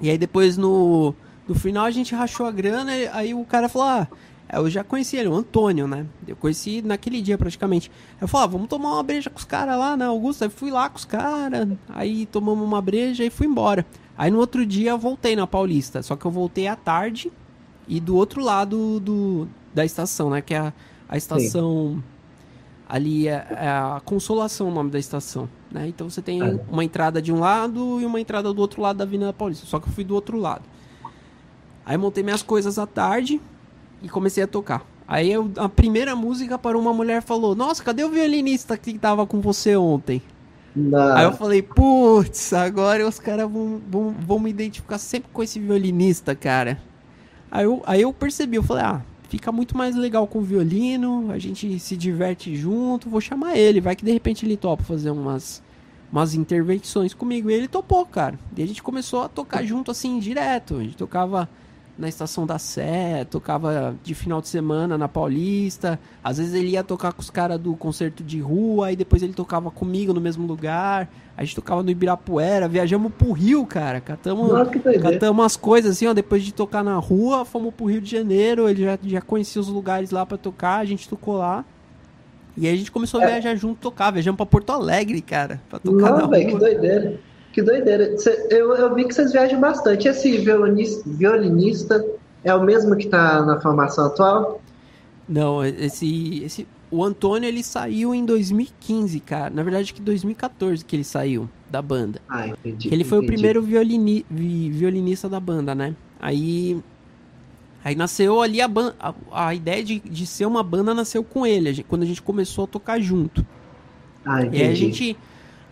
e aí depois no, no final a gente rachou a grana, aí o cara falou, ah, eu já conheci ele, o Antônio, né? Eu conheci naquele dia praticamente. Eu falei, ah, vamos tomar uma breja com os caras lá na Augusta. Aí fui lá com os caras, aí tomamos uma breja e fui embora. Aí no outro dia eu voltei na Paulista, só que eu voltei à tarde e do outro lado do, da estação, né? Que é a, a estação. Sim. Ali é, é, a Consolação o nome da estação. Né? Então você tem é. uma entrada de um lado e uma entrada do outro lado da Avenida Paulista. Só que eu fui do outro lado. Aí montei minhas coisas à tarde e comecei a tocar. Aí eu, a primeira música para uma mulher falou: Nossa, cadê o violinista que tava com você ontem? Não. Aí eu falei, putz, agora os caras vão, vão, vão me identificar sempre com esse violinista, cara. Aí eu, aí eu percebi, eu falei, ah, fica muito mais legal com o violino, a gente se diverte junto, vou chamar ele, vai que de repente ele topa fazer umas, umas intervenções comigo. E ele topou, cara. E a gente começou a tocar junto assim, direto. A gente tocava na estação da Sé, tocava de final de semana na Paulista. Às vezes ele ia tocar com os caras do concerto de rua, e depois ele tocava comigo no mesmo lugar. A gente tocava no Ibirapuera, viajamos pro Rio, cara. Catamos, catamos as coisas assim, ó. Depois de tocar na rua, fomos pro Rio de Janeiro. Ele já, já conhecia os lugares lá para tocar, a gente tocou lá. E aí a gente começou a é. viajar junto, tocar. Viajamos pra Porto Alegre, cara. Pra tocar Não, velho, que doideira. Que doideira. Cê, eu, eu vi que vocês viajam bastante. Esse violinista, violinista é o mesmo que tá na formação atual? Não, esse, esse. O Antônio ele saiu em 2015, cara. Na verdade, que 2014 que ele saiu da banda. Ah, entendi. Ele foi entendi. o primeiro violini, violinista da banda, né? Aí Aí nasceu ali a, banda, a, a, ideia de, de ser uma banda nasceu com ele, a gente, quando a gente começou a tocar junto. Ah, e aí a gente,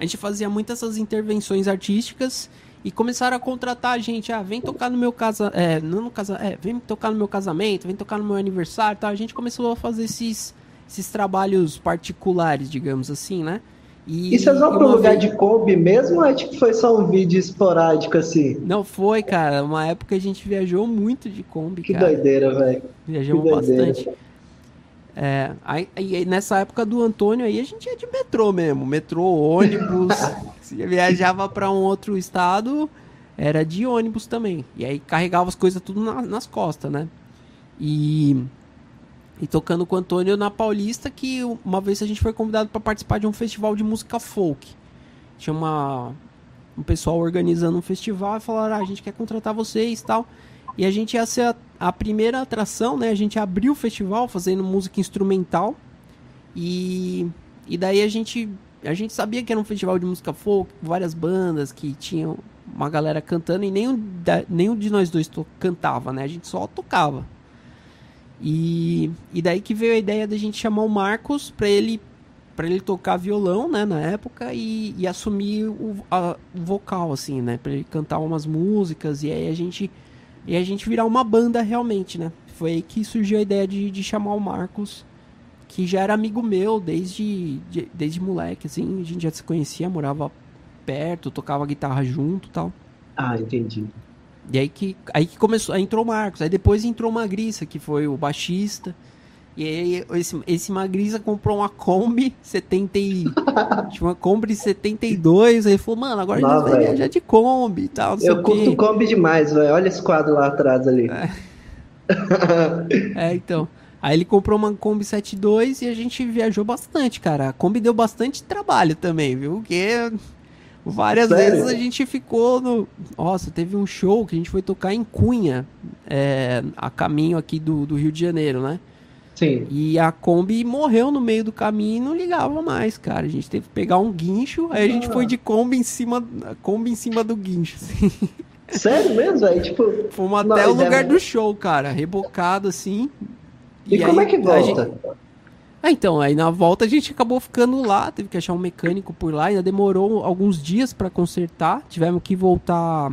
a gente fazia muitas essas intervenções artísticas e começaram a contratar a gente, ah, vem tocar no meu casa, é, não no casa, é, vem tocar no meu casamento, vem tocar no meu aniversário, tá? A gente começou a fazer esses esses trabalhos particulares, digamos assim, né? E, e vocês vão pro lugar vez... de Kombi mesmo ou é tipo, foi só um vídeo esporádico assim? Não foi, cara. Uma época a gente viajou muito de Kombi, que cara. doideira, velho. Viajamos bastante. É, aí, aí, nessa época do Antônio aí a gente ia de metrô mesmo, metrô, ônibus. se viajava para um outro estado, era de ônibus também. E aí carregava as coisas tudo na, nas costas, né? E e tocando com o Antônio na Paulista, que uma vez a gente foi convidado para participar de um festival de música folk. Tinha uma, um pessoal organizando um festival e falaram: ah, a gente quer contratar vocês e tal. E a gente ia ser a, a, primeira atração, né? A gente abriu o festival fazendo música instrumental. E, e daí a gente, a gente sabia que era um festival de música folk, várias bandas que tinham uma galera cantando e nenhum, nenhum de nós dois cantava, né? A gente só tocava. E, e daí que veio a ideia da gente chamar o Marcos para ele para ele tocar violão, né, na época e, e assumir o, a, o vocal assim, né, para ele cantar umas músicas e aí a gente e a gente virar uma banda realmente, né? Foi aí que surgiu a ideia de, de chamar o Marcos, que já era amigo meu desde de, desde moleque, assim, a gente já se conhecia, morava perto, tocava guitarra junto, tal. Ah, entendi. E aí que, aí que começou, aí entrou o Marcos, aí depois entrou o Magrissa, que foi o baixista. E aí esse, esse Magrissa comprou uma Kombi 70 e, uma Kombi 72, aí falou, mano, agora a gente vai viajar de Kombi e tal, Eu curto. Kombi demais, velho, olha esse quadro lá atrás ali. É. é, então... Aí ele comprou uma Kombi 72 e a gente viajou bastante, cara. A Kombi deu bastante trabalho também, viu? Porque Várias Sério? vezes a gente ficou no. Nossa, teve um show que a gente foi tocar em Cunha, é, a caminho aqui do, do Rio de Janeiro, né? Sim. E a Kombi morreu no meio do caminho e não ligava mais, cara. A gente teve que pegar um guincho, aí a gente ah. foi de Kombi em cima, Kombi em cima do guincho. Assim. Sério mesmo? Aí, tipo. Fomos até o lugar do show, cara. Rebocado assim. E, e como é que volta? Gente... Ah, então, aí na volta a gente acabou ficando lá, teve que achar um mecânico por lá, ainda demorou alguns dias para consertar, tivemos que voltar.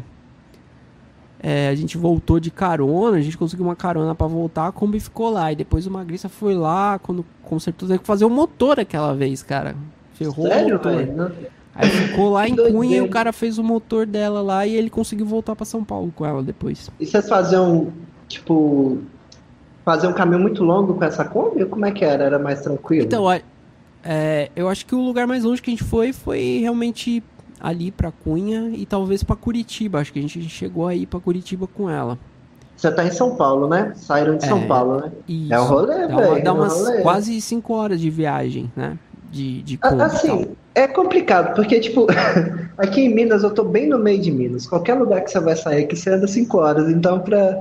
É, a gente voltou de carona, a gente conseguiu uma carona para voltar, a Kombi ficou lá. E depois o Magrissa foi lá, quando consertou, teve que fazer o motor aquela vez, cara. Ferrou Sério, o motor. Véio? Aí ficou lá em Cunha e o cara fez o motor dela lá e ele conseguiu voltar para São Paulo com ela depois. E vocês faziam, tipo, fazer um caminho muito longo com essa Kombi? Como é que era? Era mais tranquilo? Então, é, eu acho que o lugar mais longe que a gente foi foi realmente ali para Cunha e talvez para Curitiba. Acho que a gente chegou aí para Curitiba com ela. Você tá em São Paulo, né? Saíram de é, São Paulo, né? Isso. É um rolê, velho. Dá, umas rolê. quase cinco horas de viagem, né? De, de Kombi Assim, é complicado, porque, tipo, aqui em Minas eu tô bem no meio de Minas. Qualquer lugar que você vai sair aqui, você anda cinco horas. Então, pra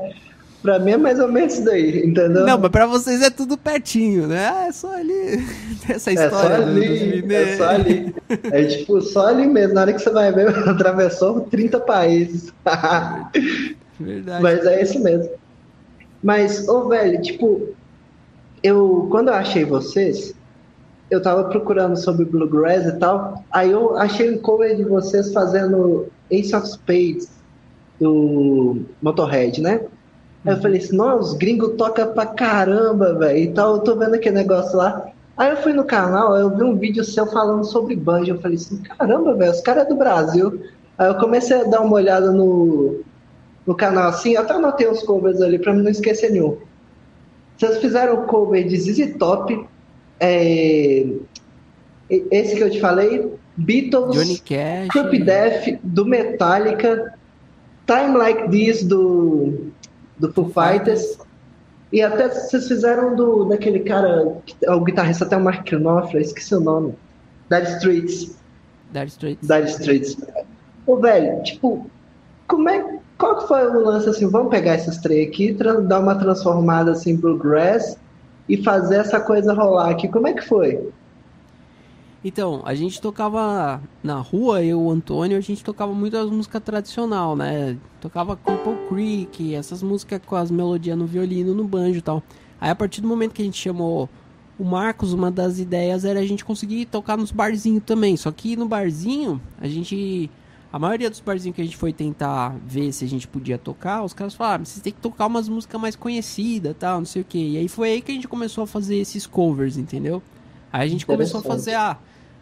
Pra mim é mais ou menos isso daí, entendeu? Não, mas pra vocês é tudo pertinho, né? Ah, é só ali. Essa história. É só ali. Do... É só ali. É tipo, só ali mesmo. Na hora que você vai ver, atravessou 30 países. Verdade. Mas é isso mesmo. Mas, ô velho, tipo, eu. Quando eu achei vocês, eu tava procurando sobre Bluegrass e tal. Aí eu achei um cover de vocês fazendo Ace of Spades do Motorhead, né? Aí eu falei assim, nossa, os gringos tocam pra caramba, velho. E tal, eu tô vendo aquele negócio lá. Aí eu fui no canal, eu vi um vídeo seu falando sobre banjo. Eu falei assim, caramba, velho, os caras é do Brasil. Aí eu comecei a dar uma olhada no, no canal assim, até anotei uns covers ali pra não esquecer nenhum. Vocês fizeram o cover de ZZ Top, é, esse que eu te falei, Beatles, Johnny Cash, Crup Death, do Metallica, Time Like This, do do Foo Fighters. E até vocês fizeram do daquele cara, é o guitarrista até o Mark Knopfler, esqueci o nome. Dead Streets. Dead Streets. Dead Streets. Ô, velho, tipo, como é, qual que foi o lance assim, vamos pegar esses três aqui, dar uma transformada assim bluegrass e fazer essa coisa rolar aqui. Como é que foi? Então, a gente tocava na rua, eu e o Antônio, a gente tocava muito as músicas tradicional, né? Tocava Cripple Creek, essas músicas com as melodias no violino, no banjo e tal. Aí a partir do momento que a gente chamou o Marcos, uma das ideias era a gente conseguir tocar nos barzinhos também. Só que no barzinho, a gente. A maioria dos barzinhos que a gente foi tentar ver se a gente podia tocar, os caras falaram, ah, vocês tem que tocar umas músicas mais conhecidas tal, não sei o que. E aí foi aí que a gente começou a fazer esses covers, entendeu? Aí a gente começou a fazer, ah,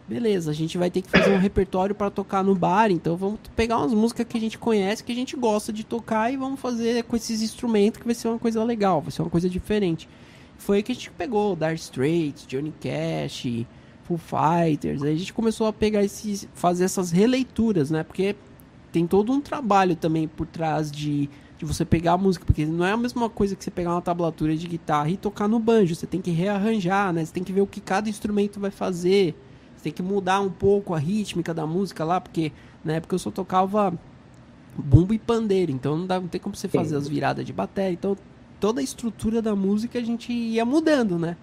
beleza, a gente vai ter que fazer um repertório para tocar no bar, então vamos pegar umas músicas que a gente conhece, que a gente gosta de tocar e vamos fazer com esses instrumentos que vai ser uma coisa legal, vai ser uma coisa diferente. Foi aí que a gente pegou Dark Straits, Johnny Cash, Foo Fighters, aí a gente começou a pegar esses, fazer essas releituras, né? Porque tem todo um trabalho também por trás de de você pegar a música, porque não é a mesma coisa que você pegar uma tablatura de guitarra e tocar no banjo, você tem que rearranjar, né? Você tem que ver o que cada instrumento vai fazer. Você tem que mudar um pouco a rítmica da música lá, porque na época eu só tocava bumbo e pandeiro, então não, dá, não tem como você fazer as viradas de bateria. Então toda a estrutura da música a gente ia mudando, né?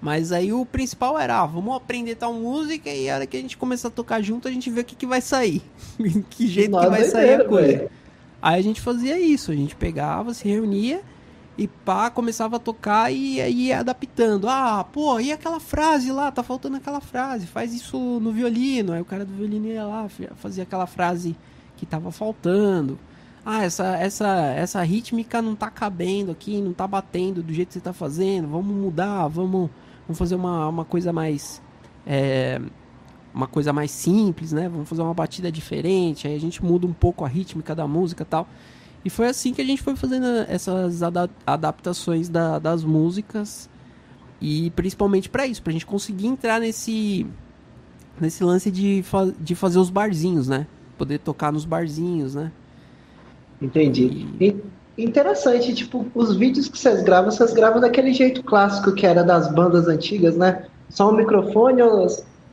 Mas aí o principal era, ah, vamos aprender tal música e a hora que a gente começar a tocar junto, a gente vê o que, que vai sair. que jeito que vai sair a coisa. Aí a gente fazia isso, a gente pegava, se reunia e pá, começava a tocar e ia adaptando. Ah, pô, e aquela frase lá, tá faltando aquela frase, faz isso no violino. Aí o cara do violino ia lá, fazia aquela frase que tava faltando. Ah, essa, essa, essa rítmica não tá cabendo aqui, não tá batendo do jeito que você tá fazendo, vamos mudar, vamos, vamos fazer uma, uma coisa mais. É, uma coisa mais simples, né? Vamos fazer uma batida diferente, aí a gente muda um pouco a rítmica da música e tal. E foi assim que a gente foi fazendo essas adaptações da, das músicas e principalmente para isso, pra gente conseguir entrar nesse nesse lance de, fa de fazer os barzinhos, né? Poder tocar nos barzinhos, né? Entendi. E... Interessante, tipo, os vídeos que vocês gravam, vocês gravam daquele jeito clássico que era das bandas antigas, né? Só um microfone,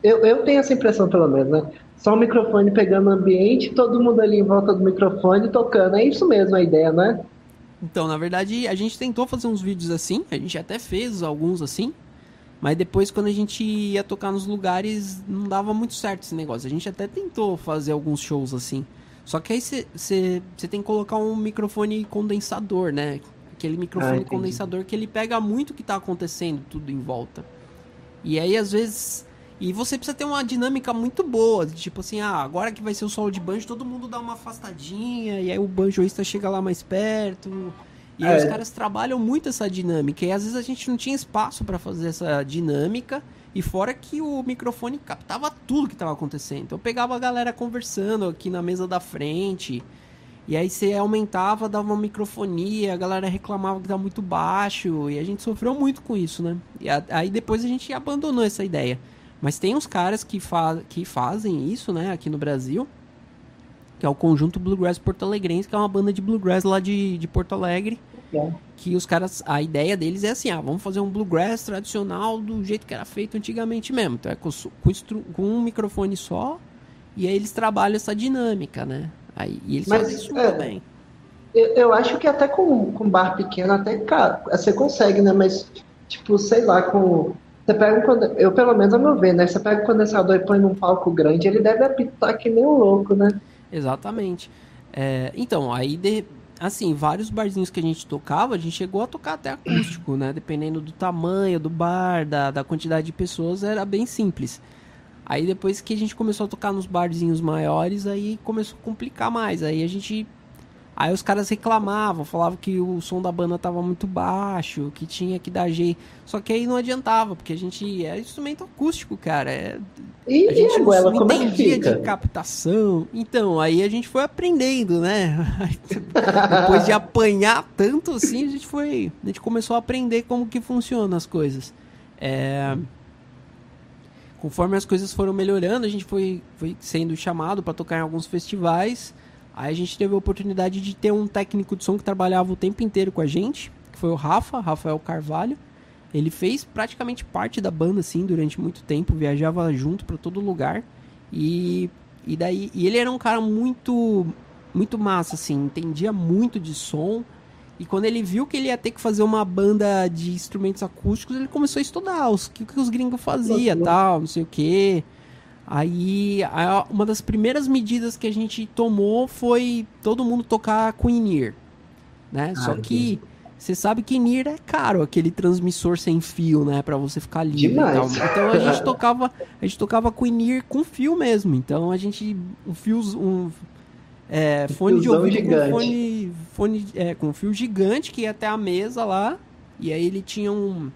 eu, eu tenho essa impressão pelo menos, né? Só o microfone pegando o ambiente, todo mundo ali em volta do microfone tocando. É isso mesmo a ideia, né? Então, na verdade, a gente tentou fazer uns vídeos assim, a gente até fez alguns assim, mas depois quando a gente ia tocar nos lugares, não dava muito certo esse negócio. A gente até tentou fazer alguns shows assim. Só que aí você tem que colocar um microfone condensador, né? Aquele microfone ah, condensador que ele pega muito o que tá acontecendo tudo em volta. E aí, às vezes, e você precisa ter uma dinâmica muito boa. Tipo assim, ah, agora que vai ser o solo de banjo, todo mundo dá uma afastadinha, e aí o banjoista chega lá mais perto. E aí os é. caras trabalham muito essa dinâmica. E às vezes a gente não tinha espaço para fazer essa dinâmica. E fora que o microfone captava tudo que estava acontecendo. Então eu pegava a galera conversando aqui na mesa da frente. E aí você aumentava, dava uma microfonia, a galera reclamava que estava muito baixo. E a gente sofreu muito com isso, né? E aí depois a gente abandonou essa ideia. Mas tem uns caras que, fa que fazem isso, né, aqui no Brasil. Que é o Conjunto Bluegrass Porto Alegrense, que é uma banda de bluegrass lá de, de Porto Alegre. É. Que os caras, a ideia deles é assim, ah, vamos fazer um bluegrass tradicional do jeito que era feito antigamente mesmo. Então é com, com, com um microfone só, e aí eles trabalham essa dinâmica, né? Aí, e eles Mas, fazem isso é, também. Eu, eu, acho que até com, com bar pequeno, até, cara, você consegue, né? Mas, tipo, sei lá, com você pega um eu pelo menos ao meu ver, né? Você pega o condensador e põe num palco grande, ele deve apitar que nem um louco, né? Exatamente. É, então, aí de, assim, vários barzinhos que a gente tocava, a gente chegou a tocar até acústico, né? Dependendo do tamanho do bar, da, da quantidade de pessoas, era bem simples. Aí depois que a gente começou a tocar nos barzinhos maiores, aí começou a complicar mais. Aí a gente Aí os caras reclamavam, falavam que o som da banda tava muito baixo, que tinha que dar jeito. Só que aí não adiantava, porque a gente é instrumento acústico, cara. É, e, a gente não, não entendia é de captação. Então, aí a gente foi aprendendo, né? Depois de apanhar tanto assim, a gente foi. A gente começou a aprender como que funcionam as coisas. É, conforme as coisas foram melhorando, a gente foi, foi sendo chamado para tocar em alguns festivais. Aí a gente teve a oportunidade de ter um técnico de som que trabalhava o tempo inteiro com a gente, que foi o Rafa, Rafael Carvalho. Ele fez praticamente parte da banda assim durante muito tempo, viajava junto para todo lugar. E e daí e ele era um cara muito muito massa assim, entendia muito de som. E quando ele viu que ele ia ter que fazer uma banda de instrumentos acústicos, ele começou a estudar os que, que os gringos faziam, tal, não sei o quê. Aí, uma das primeiras medidas que a gente tomou foi todo mundo tocar com in-ear, né? Ah, Só que você sabe que in-ear é caro, aquele transmissor sem fio, né, para você ficar livre Então a gente tocava, a gente tocava com in-ear com fio mesmo. Então a gente um fio um é, fone de ouvido gigante. com fone, fone é, com fio gigante que ia até a mesa lá, e aí ele tinha um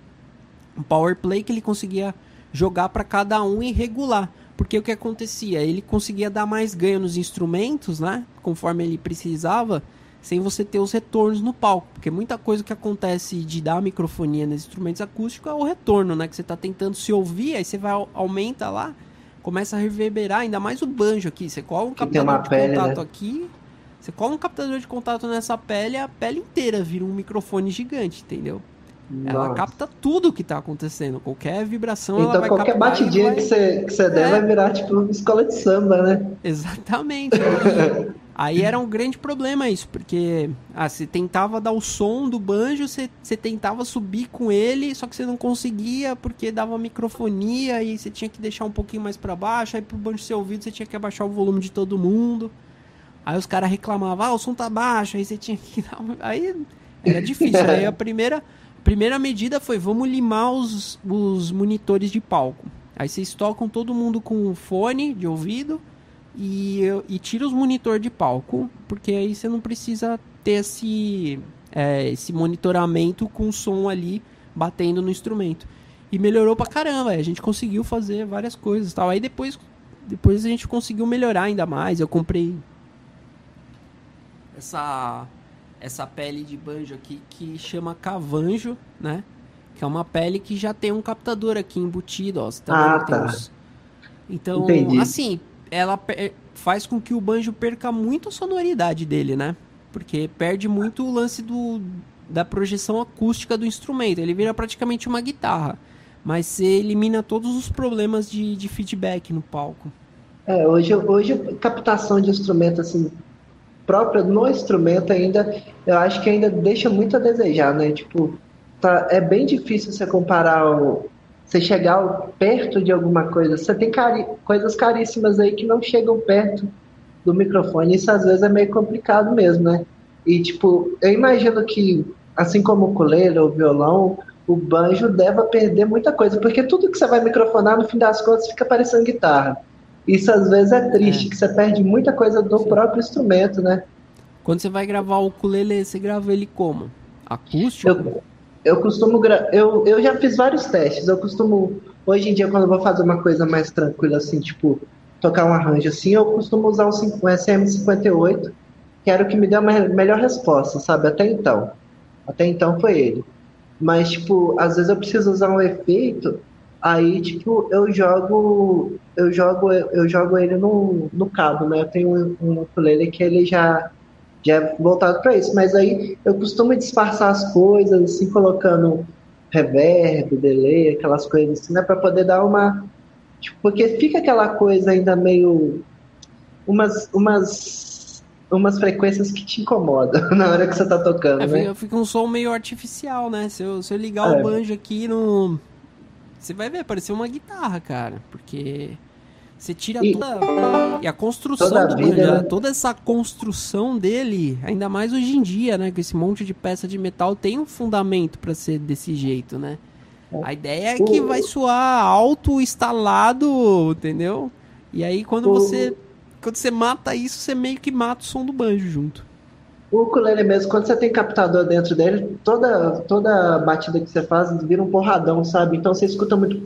um power play que ele conseguia jogar para cada um e regular. Porque o que acontecia? Ele conseguia dar mais ganho nos instrumentos, né? Conforme ele precisava, sem você ter os retornos no palco. Porque muita coisa que acontece de dar microfonia nos instrumentos acústicos é o retorno, né? Que você está tentando se ouvir, aí você vai aumenta lá, começa a reverberar, ainda mais o banjo aqui. Você coloca um captador de pele, contato né? aqui, Você cola um captador de contato nessa pele, a pele inteira vira um microfone gigante, entendeu? Nossa. Ela capta tudo o que tá acontecendo. Qualquer vibração então, qualquer batidinha vai... que você, que você der é. vai virar tipo uma escola de samba, né? Exatamente. Aí era um grande problema isso, porque ah, você tentava dar o som do banjo, você, você tentava subir com ele, só que você não conseguia porque dava microfonia e você tinha que deixar um pouquinho mais para baixo, aí pro banjo ser ouvido você tinha que abaixar o volume de todo mundo. Aí os caras reclamavam, ah, o som tá baixo, aí você tinha que dar... Aí era difícil. aí a primeira, primeira medida foi, vamos limar os, os monitores de palco. Aí vocês tocam todo mundo com fone de ouvido e, e tira os monitor de palco, porque aí você não precisa ter esse, é, esse monitoramento com som ali batendo no instrumento. E melhorou pra caramba, a gente conseguiu fazer várias coisas tal. Aí depois, depois a gente conseguiu melhorar ainda mais. Eu comprei essa essa pele de banjo aqui que chama cavanjo, né? Que é uma pele que já tem um captador aqui embutido, ó. Tá ah, tá. Uns... Então, Entendi. assim, ela faz com que o banjo perca muito a sonoridade dele, né? Porque perde muito o lance do, da projeção acústica do instrumento. Ele vira praticamente uma guitarra. Mas você elimina todos os problemas de, de feedback no palco. É, hoje, hoje captação de instrumento assim, própria no instrumento ainda, eu acho que ainda deixa muito a desejar, né? Tipo, tá, é bem difícil você comparar o, você chegar perto de alguma coisa. Você tem cari coisas caríssimas aí que não chegam perto do microfone. Isso às vezes é meio complicado mesmo, né? E tipo, eu imagino que, assim como o ou o violão, o banjo deva perder muita coisa, porque tudo que você vai microfonar, no fim das contas, fica parecendo guitarra. Isso às vezes é triste, é. que você perde muita coisa do próprio instrumento, né? Quando você vai gravar o ukulele, você grava ele como? Acústico? Eu, eu costumo. Eu, eu já fiz vários testes. Eu costumo. Hoje em dia, quando eu vou fazer uma coisa mais tranquila, assim, tipo, tocar um arranjo assim, eu costumo usar um, um SM58, que era o que me deu a melhor resposta, sabe? Até então. Até então foi ele. Mas, tipo, às vezes eu preciso usar um efeito, aí, tipo, eu jogo. Eu jogo, eu jogo ele no, no cabo, né? Eu tenho um, um ukulele que ele já já é voltado para isso. Mas aí eu costumo disfarçar as coisas, assim, colocando reverb, delay, aquelas coisas assim, né, para poder dar uma. Tipo, porque fica aquela coisa ainda meio. umas. umas umas frequências que te incomodam na hora que você tá tocando, é, né? Fica um som meio artificial, né? Se eu, se eu ligar é. o banjo aqui no... Você vai ver, parecer uma guitarra, cara. Porque você tira e, toda. E a construção toda do banjo, né? toda essa construção dele, ainda mais hoje em dia, né? Com esse monte de peça de metal, tem um fundamento para ser desse jeito, né? A ideia é que vai soar alto, instalado, entendeu? E aí quando você. Quando você mata isso, você meio que mata o som do banjo junto. O ukulele mesmo, quando você tem captador dentro dele, toda, toda batida que você faz vira um porradão, sabe? Então você escuta muito.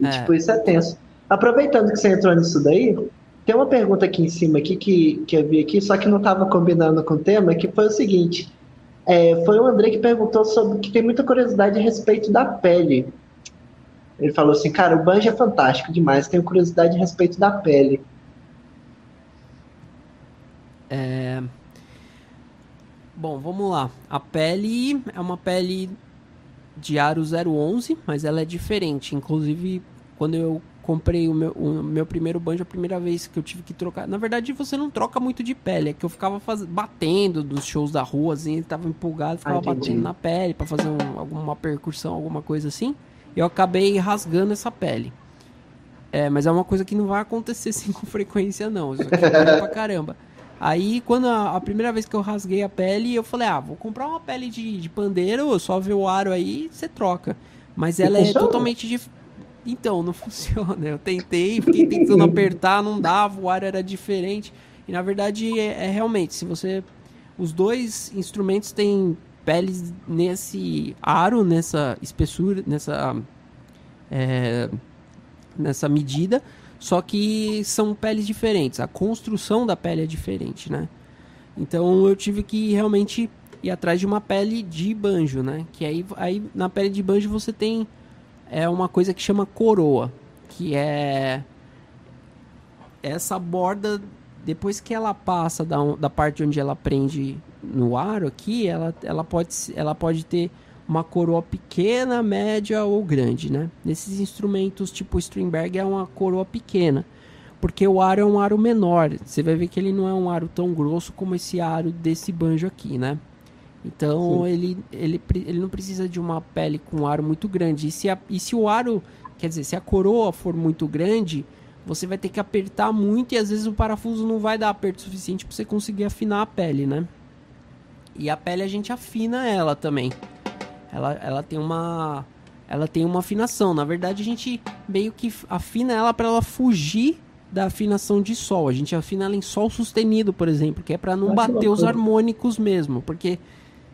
E, é. tipo, isso é tenso. Aproveitando que você entrou nisso daí, tem uma pergunta aqui em cima aqui que, que eu vi aqui, só que não estava combinando com o tema, que foi o seguinte. É, foi o André que perguntou sobre que tem muita curiosidade a respeito da pele. Ele falou assim, cara, o banjo é fantástico demais, tenho curiosidade a respeito da pele. É... Bom, vamos lá. A pele é uma pele de aro 011, mas ela é diferente. Inclusive, quando eu comprei o meu, o meu primeiro banjo, a primeira vez que eu tive que trocar. Na verdade, você não troca muito de pele, é que eu ficava faz... batendo dos shows da rua, assim, tava empolgado, ficava ah, batendo na pele para fazer um, alguma percussão, alguma coisa assim. Eu acabei rasgando essa pele. É, mas é uma coisa que não vai acontecer assim com frequência, não. Isso aqui é pra caramba. Aí, quando a, a, primeira vez que eu rasguei a pele, eu falei, ah, vou comprar uma pele de, de pandeiro, só ver o aro aí você troca. Mas ela é totalmente diferente então, não funciona. Eu tentei, fiquei tentando apertar, não dava, o ar era diferente. E na verdade é, é realmente, se você. Os dois instrumentos têm peles nesse aro, nessa espessura, nessa. É, nessa medida, só que são peles diferentes. A construção da pele é diferente, né? Então eu tive que realmente ir atrás de uma pele de banjo, né? Que aí, aí na pele de banjo você tem é uma coisa que chama coroa, que é essa borda depois que ela passa da, da parte onde ela prende no aro aqui, ela, ela, pode, ela pode ter uma coroa pequena, média ou grande, né? Nesses instrumentos tipo Stringberg é uma coroa pequena, porque o aro é um aro menor. Você vai ver que ele não é um aro tão grosso como esse aro desse banjo aqui, né? Então ele, ele, ele não precisa de uma pele com aro muito grande. E se, a, e se o aro, quer dizer, se a coroa for muito grande, você vai ter que apertar muito e às vezes o parafuso não vai dar aperto suficiente para você conseguir afinar a pele, né? E a pele a gente afina ela também. Ela, ela tem uma ela tem uma afinação. Na verdade, a gente meio que afina ela para ela fugir da afinação de sol. A gente afina ela em sol sustenido, por exemplo, que é para não bater os harmônicos mesmo, porque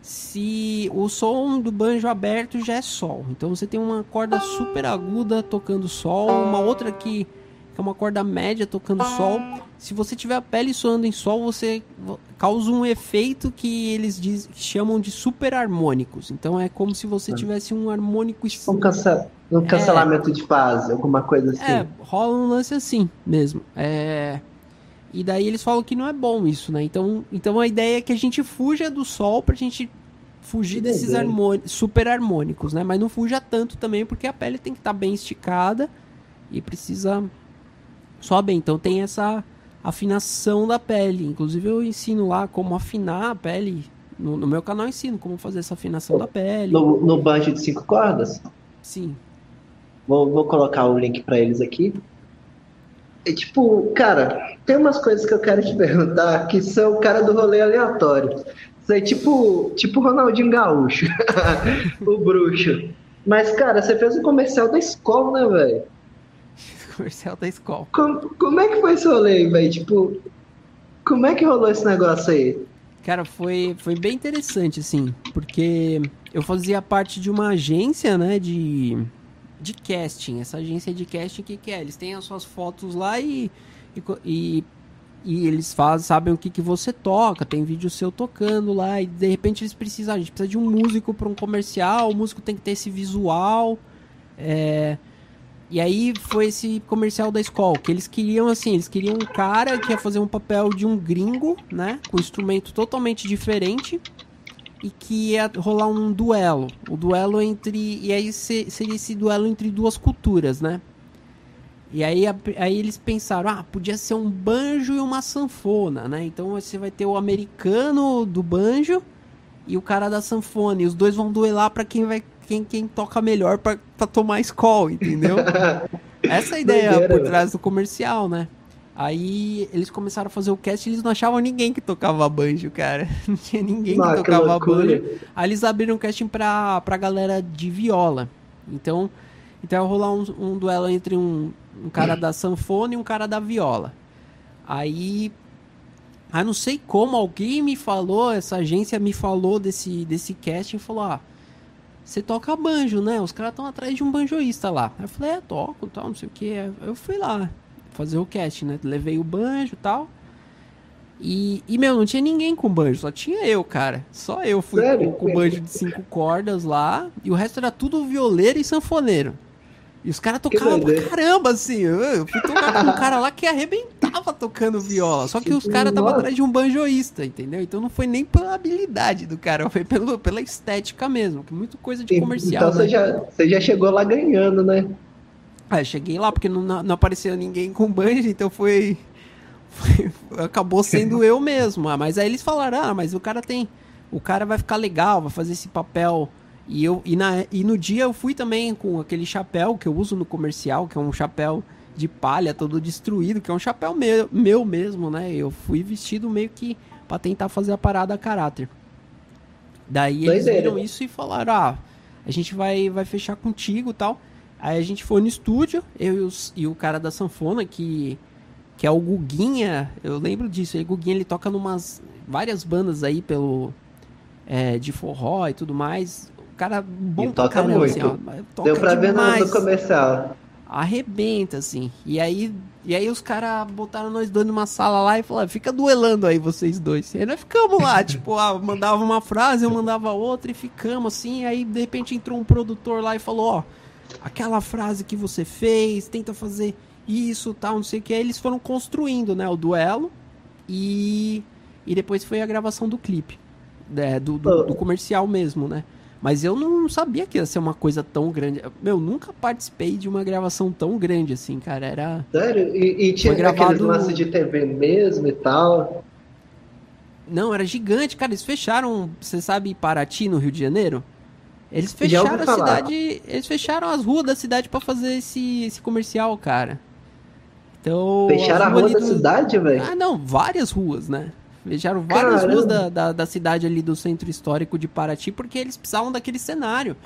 se o som do banjo aberto já é sol. Então você tem uma corda super aguda tocando sol, uma outra que é uma corda média tocando sol. Se você tiver a pele soando em sol, você causa um efeito que eles diz, chamam de super harmônicos. Então é como se você tivesse um harmônico tipo um, cancel, um cancelamento é, de fase, alguma coisa assim. É, rola um lance assim mesmo. É, e daí eles falam que não é bom isso, né? Então, então a ideia é que a gente fuja do sol pra gente fugir desses super harmônicos, né? Mas não fuja tanto também, porque a pele tem que estar tá bem esticada e precisa sobe. Então tem essa afinação da pele. Inclusive eu ensino lá como afinar a pele. No, no meu canal ensino como fazer essa afinação da pele. No, no banjo de cinco cordas? Sim. Vou, vou colocar o link para eles aqui. É tipo, cara, tem umas coisas que eu quero te perguntar que são o cara do rolê aleatório. Isso aí, tipo, tipo Ronaldinho Gaúcho, o bruxo. Mas, cara, você fez um comercial da escola, né, velho? Comercial da escola. Como, como é que foi esse rolê, velho? Tipo, como é que rolou esse negócio aí? Cara, foi, foi bem interessante, assim, porque eu fazia parte de uma agência, né, de, de casting. Essa agência de casting, o que, que é? Eles têm as suas fotos lá e, e, e eles fazem, sabem o que, que você toca, tem vídeo seu tocando lá, e de repente eles precisam, a gente precisa de um músico para um comercial, o músico tem que ter esse visual, é, e aí foi esse comercial da escola, que eles queriam assim, eles queriam um cara que ia fazer um papel de um gringo, né, com um instrumento totalmente diferente e que ia rolar um duelo, o duelo entre e aí seria esse duelo entre duas culturas, né? E aí, aí eles pensaram, ah, podia ser um banjo e uma sanfona, né? Então você vai ter o americano do banjo e o cara da sanfona, e os dois vão duelar para quem vai quem, quem toca melhor pra tomar escola, entendeu? Essa é a ideia Doideira, por trás do comercial, né? Aí eles começaram a fazer o cast e eles não achavam ninguém que tocava banjo, cara. Não tinha ninguém que tocava banjo. Aí eles abriram o casting pra, pra galera de viola. Então, então ia rolar um, um duelo entre um, um cara da sanfona e um cara da viola. Aí ah, não sei como alguém me falou, essa agência me falou desse, desse casting e falou: ah, você toca banjo, né? Os caras estão atrás de um banjoísta lá. Aí eu falei, é, toco, tal, não sei o que. Eu fui lá fazer o cast, né? Levei o banjo e tal. E, e, meu, não tinha ninguém com banjo, só tinha eu, cara. Só eu fui Sério? com, com banjo de cinco cordas lá. E o resto era tudo violeiro e sanfoneiro. E os caras tocavam pra caramba, assim. Eu fui tocar com um cara lá que arrebentava tocando viola. Só que, os caras estavam atrás de um banjoísta, entendeu? Então não foi nem pela habilidade do cara, foi pelo, pela estética mesmo. Que muito coisa de comercial. Então né? você, já, você já chegou lá ganhando, né? Ah, eu cheguei lá porque não, não apareceu ninguém com banjo, então foi, foi. acabou sendo eu mesmo. Ah, mas aí eles falaram: ah, mas o cara tem. O cara vai ficar legal, vai fazer esse papel e, eu, e, na, e no dia eu fui também com aquele chapéu que eu uso no comercial, que é um chapéu de palha todo destruído, que é um chapéu meu, meu mesmo, né? Eu fui vestido meio que para tentar fazer a parada a caráter. Daí eles viram isso e falaram: ah, a gente vai, vai fechar contigo tal. Aí a gente foi no estúdio, eu e, os, e o cara da sanfona, que, que é o Guguinha, eu lembro disso. Aí, Guguinha ele toca numas várias bandas aí pelo. É, de forró e tudo mais cara bom e toca caramba, muito. Assim, ó, toca Deu pra demais. ver no, comercial. Arrebenta, assim. E aí, e aí os caras botaram nós dois numa sala lá e falaram, fica duelando aí vocês dois. E aí nós ficamos lá, tipo, ah, mandava uma frase, eu mandava outra e ficamos assim. aí de repente entrou um produtor lá e falou, ó, aquela frase que você fez, tenta fazer isso, tal, não sei o que. Aí eles foram construindo, né, o duelo. e, e depois foi a gravação do clipe, é, do, do, do comercial mesmo, né? Mas eu não sabia que ia ser uma coisa tão grande. Meu, nunca participei de uma gravação tão grande assim, cara. Era. Sério? E, e tinha gravado... aqueles lances de TV mesmo e tal? Não, era gigante, cara. Eles fecharam, você sabe, Paraty, no Rio de Janeiro? Eles fecharam a cidade. Eles fecharam as ruas da cidade para fazer esse, esse comercial, cara. Então. Fecharam a rua da cidade, velho? Ah, não, várias ruas, né? Fecharam várias Caramba. ruas da, da, da, cidade ali do centro histórico de Paraty porque eles precisavam daquele cenário.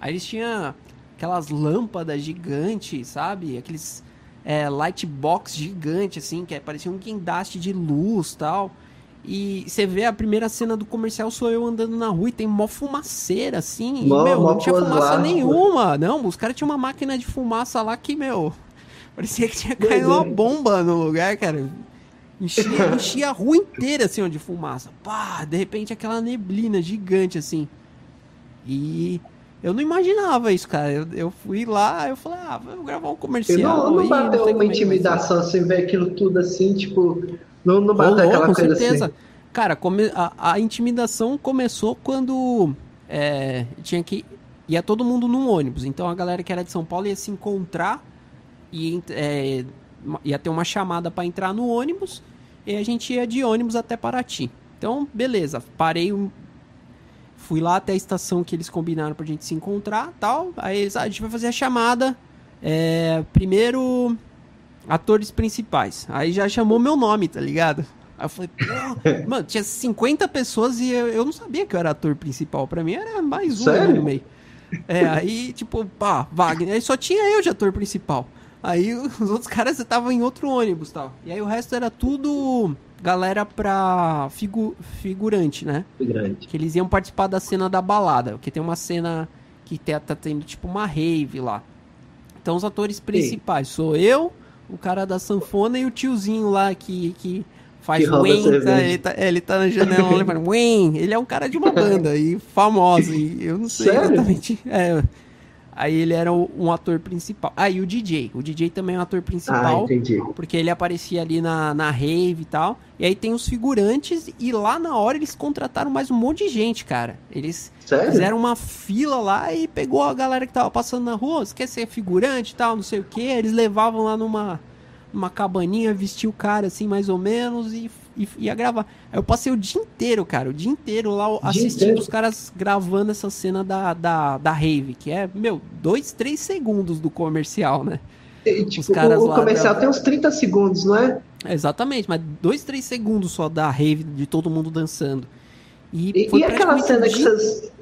Aí eles tinham aquelas lâmpadas gigantes, sabe? Aqueles é, light box gigante, assim, que parecia um guindaste de luz tal. E você vê a primeira cena do comercial, sou eu andando na rua e tem mó fumaceira, assim. Mó, e, meu, não tinha fumaça lá, nenhuma. Não, os caras tinham uma máquina de fumaça lá que, meu. Parecia que tinha caído uma bomba no lugar, cara. Enchia, enchia a rua inteira, assim, ó, de fumaça. Pá, de repente aquela neblina gigante, assim. E eu não imaginava isso, cara. Eu, eu fui lá, eu falei, ah, vou gravar um comercial. não, não bateu aí, não uma é intimidação, assim, ver aquilo tudo assim, tipo. Não, não bateu Rolou, aquela com coisa certeza. assim. Cara, come, a, a, intimidação começou quando é, tinha que. ia todo mundo num ônibus. Então a galera que era de São Paulo ia se encontrar e é, ia ter uma chamada para entrar no ônibus e a gente ia de ônibus até Paraty. Então, beleza, parei, fui lá até a estação que eles combinaram pra gente se encontrar, tal. Aí eles, ah, a gente vai fazer a chamada. É, primeiro, atores principais. Aí já chamou meu nome, tá ligado? Aí eu falei, mano, tinha 50 pessoas e eu, eu, não sabia que eu era ator principal. Pra mim era mais um Sério? no meio. É, aí, tipo, pá, Wagner. Aí só tinha eu de ator principal. Aí os outros caras estavam em outro ônibus tal. E aí o resto era tudo galera pra figu figurante, né? Figurante. Que eles iam participar da cena da balada. Porque tem uma cena que tá, tá tendo tipo uma rave lá. Então os atores principais Sim. sou eu, o cara da sanfona e o tiozinho lá que, que faz que Wayne, tá, ele, tá, é, ele tá na janela fala, Wayne, ele é um cara de uma banda e famoso, e eu não sei Sério? exatamente. É, Aí ele era um ator principal. Ah, e o DJ. O DJ também é um ator principal. Ah, entendi. Porque ele aparecia ali na, na rave e tal. E aí tem os figurantes. E lá na hora eles contrataram mais um monte de gente, cara. Eles Sério? fizeram uma fila lá e pegou a galera que tava passando na rua. Você quer ser figurante e tal, não sei o que. Eles levavam lá numa, numa cabaninha, vestiu o cara assim, mais ou menos. E e ia gravar. Aí eu passei o dia inteiro, cara, o dia inteiro lá dia assistindo inteiro. os caras gravando essa cena da, da, da rave, que é, meu, dois, três segundos do comercial, né? E, tipo, os caras o, o comercial tem uns 30 segundos, não é? Exatamente, mas dois, três segundos só da rave, de todo mundo dançando. E, e, e aquela cena que vocês.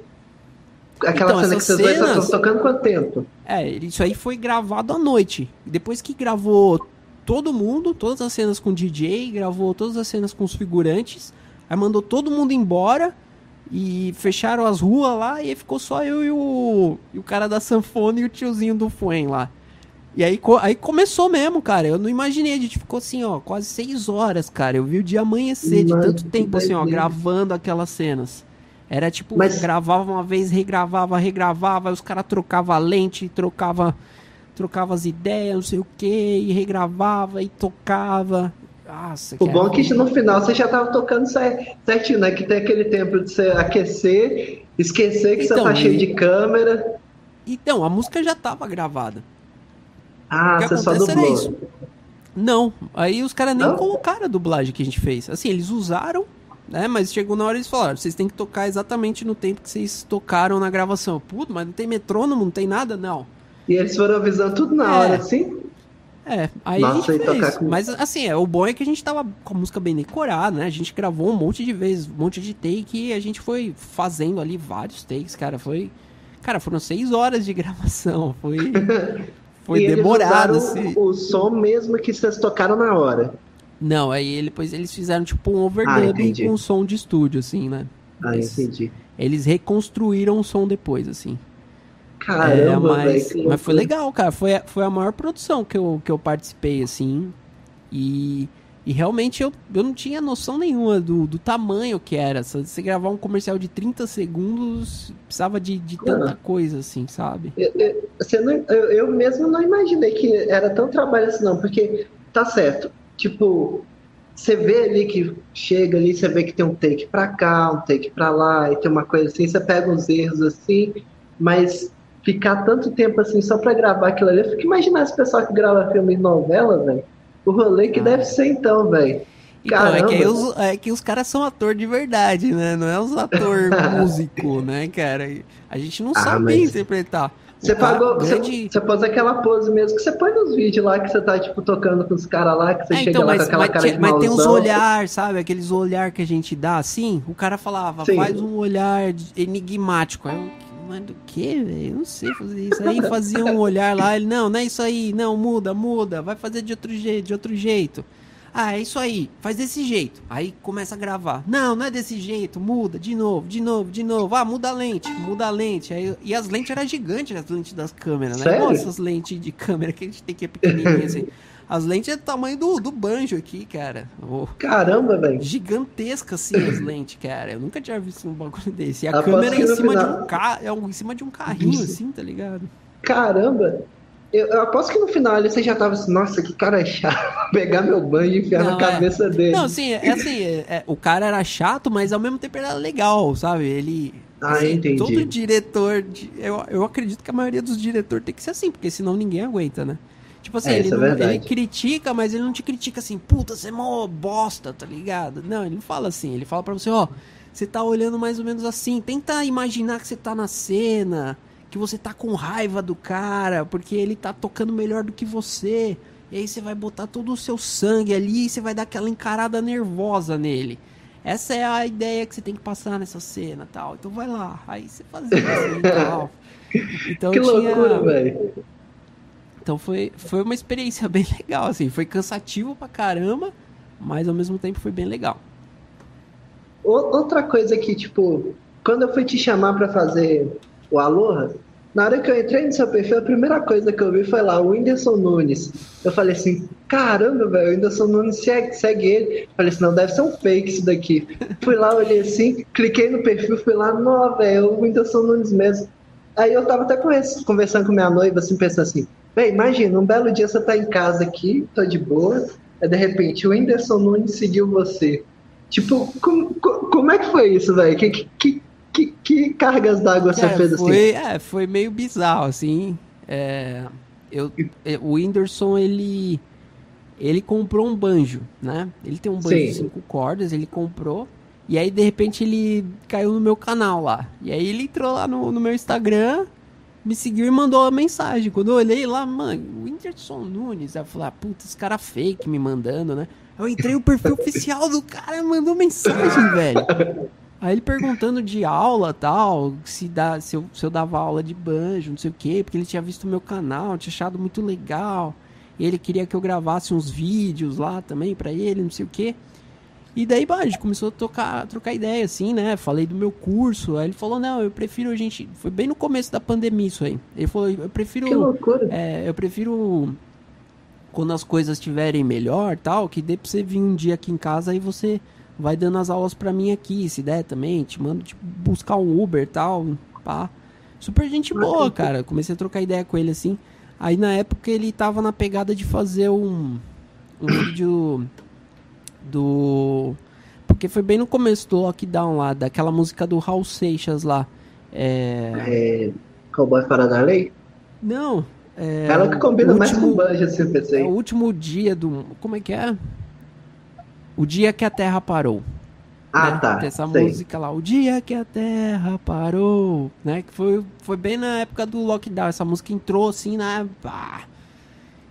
Aquela então, cena que vocês cenas... dois estão tocando quanto tempo? É, isso aí foi gravado à noite. Depois que gravou todo mundo, todas as cenas com o DJ, gravou todas as cenas com os figurantes, aí mandou todo mundo embora e fecharam as ruas lá e ficou só eu e o, e o cara da sanfona e o tiozinho do Fuen lá. E aí, aí começou mesmo, cara. Eu não imaginei, a gente ficou assim, ó, quase seis horas, cara. Eu vi o dia amanhecer de tanto tempo, assim, ó, gravando aquelas cenas. Era tipo, Mas... gravava uma vez, regravava, regravava, aí os caras trocavam lente, trocava trocava as ideias, não sei o que, e regravava e tocava. Nossa, o bom é que no final você já tava tocando certinho, né? Que tem aquele tempo de você aquecer, esquecer que então, você tá cheio de câmera. Então, a música já tava gravada. Ah, você só dublou. Isso. Não, aí os caras nem Não? colocaram a dublagem que a gente fez. Assim, eles usaram, né? Mas chegou na hora eles falaram: vocês têm que tocar exatamente no tempo que vocês tocaram na gravação. Puto, mas não tem metrônomo, não tem nada? Não. E eles foram avisando tudo na é. hora, assim? É, aí Nossa, a gente fez. Com... Mas assim, é, o bom é que a gente tava com a música bem decorada, né? A gente gravou um monte de vezes, um monte de take e a gente foi fazendo ali vários takes, cara. Foi. Cara, foram seis horas de gravação. Foi. Foi e demorado. Eles assim. o, o som mesmo que vocês tocaram na hora. Não, aí depois eles fizeram tipo um overdub ah, com som de estúdio, assim, né? Ah, entendi. Eles reconstruíram o som depois, assim. Caramba, é, mas, véio, mas foi legal, cara. Foi, foi a maior produção que eu, que eu participei, assim. E, e realmente eu, eu não tinha noção nenhuma do, do tamanho que era. Se você gravar um comercial de 30 segundos, precisava de, de tanta ah. coisa, assim, sabe? Eu, eu, não, eu, eu mesmo não imaginei que era tão trabalho assim, não. Porque, tá certo, tipo, você vê ali que chega ali, você vê que tem um take pra cá, um take pra lá, e tem uma coisa assim, você pega uns erros assim, mas ficar tanto tempo assim só pra gravar aquilo ali, eu fico imaginando esse pessoal que grava filme e novela, velho. O rolê que ah. deve ser então, velho. Então, é que, os, é que os caras são ator de verdade, né? Não é os ator músico, né, cara? A gente não ah, sabe mas... interpretar. Você pagou, grande... você, você pôs aquela pose mesmo que você põe nos vídeos lá que você tá, tipo, tocando com os caras lá, que você é, chega então, lá mas, com aquela mas, cara de Mas tem uns olhar, sabe? Aqueles olhar que a gente dá assim. O cara falava, Sim. faz um olhar enigmático. Aí eu, mas do que, velho? Eu não sei fazer isso. Aí fazia um olhar lá, ele, não, não é isso aí, não, muda, muda, vai fazer de outro jeito, de outro jeito. Ah, é isso aí, faz desse jeito. Aí começa a gravar. Não, não é desse jeito, muda, de novo, de novo, de novo. Ah, muda a lente, muda a lente. Aí, e as lentes eram gigantes, as lentes das câmeras, né? Sério? Nossa, as lentes de câmera que a gente tem que é pequenininha assim. As lentes é do tamanho do, do banjo aqui, cara. Oh, Caramba, velho. Gigantesca, assim, as lentes, cara. Eu nunca tinha visto um bagulho desse. E a câmera é em cima, final... de um carro, é em cima de um carrinho, assim, tá ligado? Caramba! Eu, eu, aposto que no final ali você já tava assim, nossa, que cara chato, pegar meu banho e enfiar não, na é. cabeça dele. Não, sim, é assim, é, é, o cara era chato, mas ao mesmo tempo era legal, sabe? Ele. Ah, assim, entendi. Todo diretor. De, eu, eu acredito que a maioria dos diretores tem que ser assim, porque senão ninguém aguenta, né? Tipo assim, é, ele, é não, ele, critica, mas ele não te critica assim, puta, você é mó bosta, tá ligado? Não, ele não fala assim, ele fala pra você, ó, você tá olhando mais ou menos assim, tenta imaginar que você tá na cena que você tá com raiva do cara, porque ele tá tocando melhor do que você. E aí você vai botar todo o seu sangue ali e você vai dar aquela encarada nervosa nele. Essa é a ideia que você tem que passar nessa cena, tal. Então vai lá, aí você faz isso e tal. Então, que tinha... loucura, velho. Então foi, foi uma experiência bem legal, assim. Foi cansativo pra caramba, mas ao mesmo tempo foi bem legal. Outra coisa que, tipo, quando eu fui te chamar para fazer o Aloha, na hora que eu entrei no seu perfil, a primeira coisa que eu vi foi lá, o Whindersson Nunes. Eu falei assim, caramba, velho, o Whindersson Nunes segue, segue ele. Falei assim, não, deve ser um fake isso daqui. fui lá, olhei assim, cliquei no perfil, fui lá, não, velho, é o Whindersson Nunes mesmo. Aí eu tava até conversando com minha noiva, assim, pensando assim, velho, imagina, um belo dia você tá em casa aqui, tô de boa, aí de repente o Whindersson Nunes seguiu você. Tipo, como, como é que foi isso, velho? Que, que, que, que cargas d'água você fez assim? Foi, é, foi meio bizarro, assim. É, eu, é, o Whindersson, ele, ele comprou um banjo, né? Ele tem um banjo Sim. de cinco cordas, ele comprou. E aí, de repente, ele caiu no meu canal lá. E aí, ele entrou lá no, no meu Instagram, me seguiu e mandou uma mensagem. Quando eu olhei lá, mano, o Whindersson Nunes. Aí eu falei, ah, puta, esse cara fake me mandando, né? Eu entrei no perfil oficial do cara e mandou mensagem, velho. Aí ele perguntando de aula tal, se, dá, se, eu, se eu dava aula de banjo, não sei o quê, porque ele tinha visto meu canal, tinha achado muito legal. E ele queria que eu gravasse uns vídeos lá também para ele, não sei o quê. E daí, bah, a gente começou a tocar, a trocar ideia, assim, né? Falei do meu curso. Aí ele falou, não, eu prefiro a gente. Foi bem no começo da pandemia isso aí. Ele falou, eu prefiro. Que loucura. É, eu prefiro. Quando as coisas estiverem melhor tal, que dê pra você vir um dia aqui em casa e você vai dando as aulas para mim aqui, se der também, te mando tipo, buscar um Uber e tal, pá. Super gente boa, cara. Comecei a trocar ideia com ele assim. Aí na época ele tava na pegada de fazer um, um vídeo do. Porque foi bem no começo do lockdown lá, daquela música do Raul Seixas lá. É. é... Cowboy Fora da Lei? Não. É, Ela que combina último, mais com o Banjo, assim, eu pensei. É o último dia do. Como é que é? O Dia que a Terra Parou. Ah, né? tá. Tem essa sei. música lá, O Dia que a Terra Parou, né? Que foi, foi bem na época do lockdown. Essa música entrou assim na. Pá.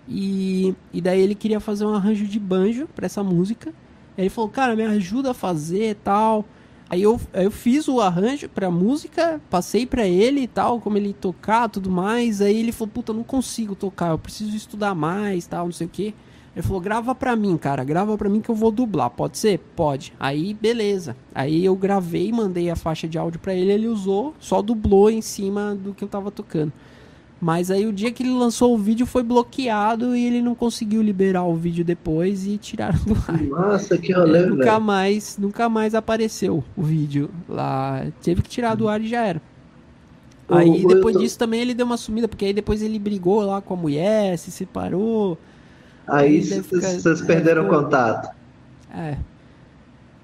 E, e daí ele queria fazer um arranjo de banjo para essa música. Aí ele falou, cara, me ajuda a fazer tal. Aí eu, eu fiz o arranjo pra música, passei para ele e tal, como ele tocar tudo mais. Aí ele falou, puta, não consigo tocar, eu preciso estudar mais tal, não sei o que. Ele falou: grava pra mim, cara, grava pra mim que eu vou dublar. Pode ser? Pode. Aí, beleza. Aí eu gravei, mandei a faixa de áudio pra ele, ele usou, só dublou em cima do que eu tava tocando. Mas aí o dia que ele lançou o vídeo foi bloqueado e ele não conseguiu liberar o vídeo depois e tiraram do ar. Nossa, que rolê, Nunca velho. mais, nunca mais apareceu o vídeo lá. Teve que tirar do ar e já era. Aí depois disso também ele deu uma sumida, porque aí depois ele brigou lá com a mulher, se separou. Aí vocês perderam o contato. É.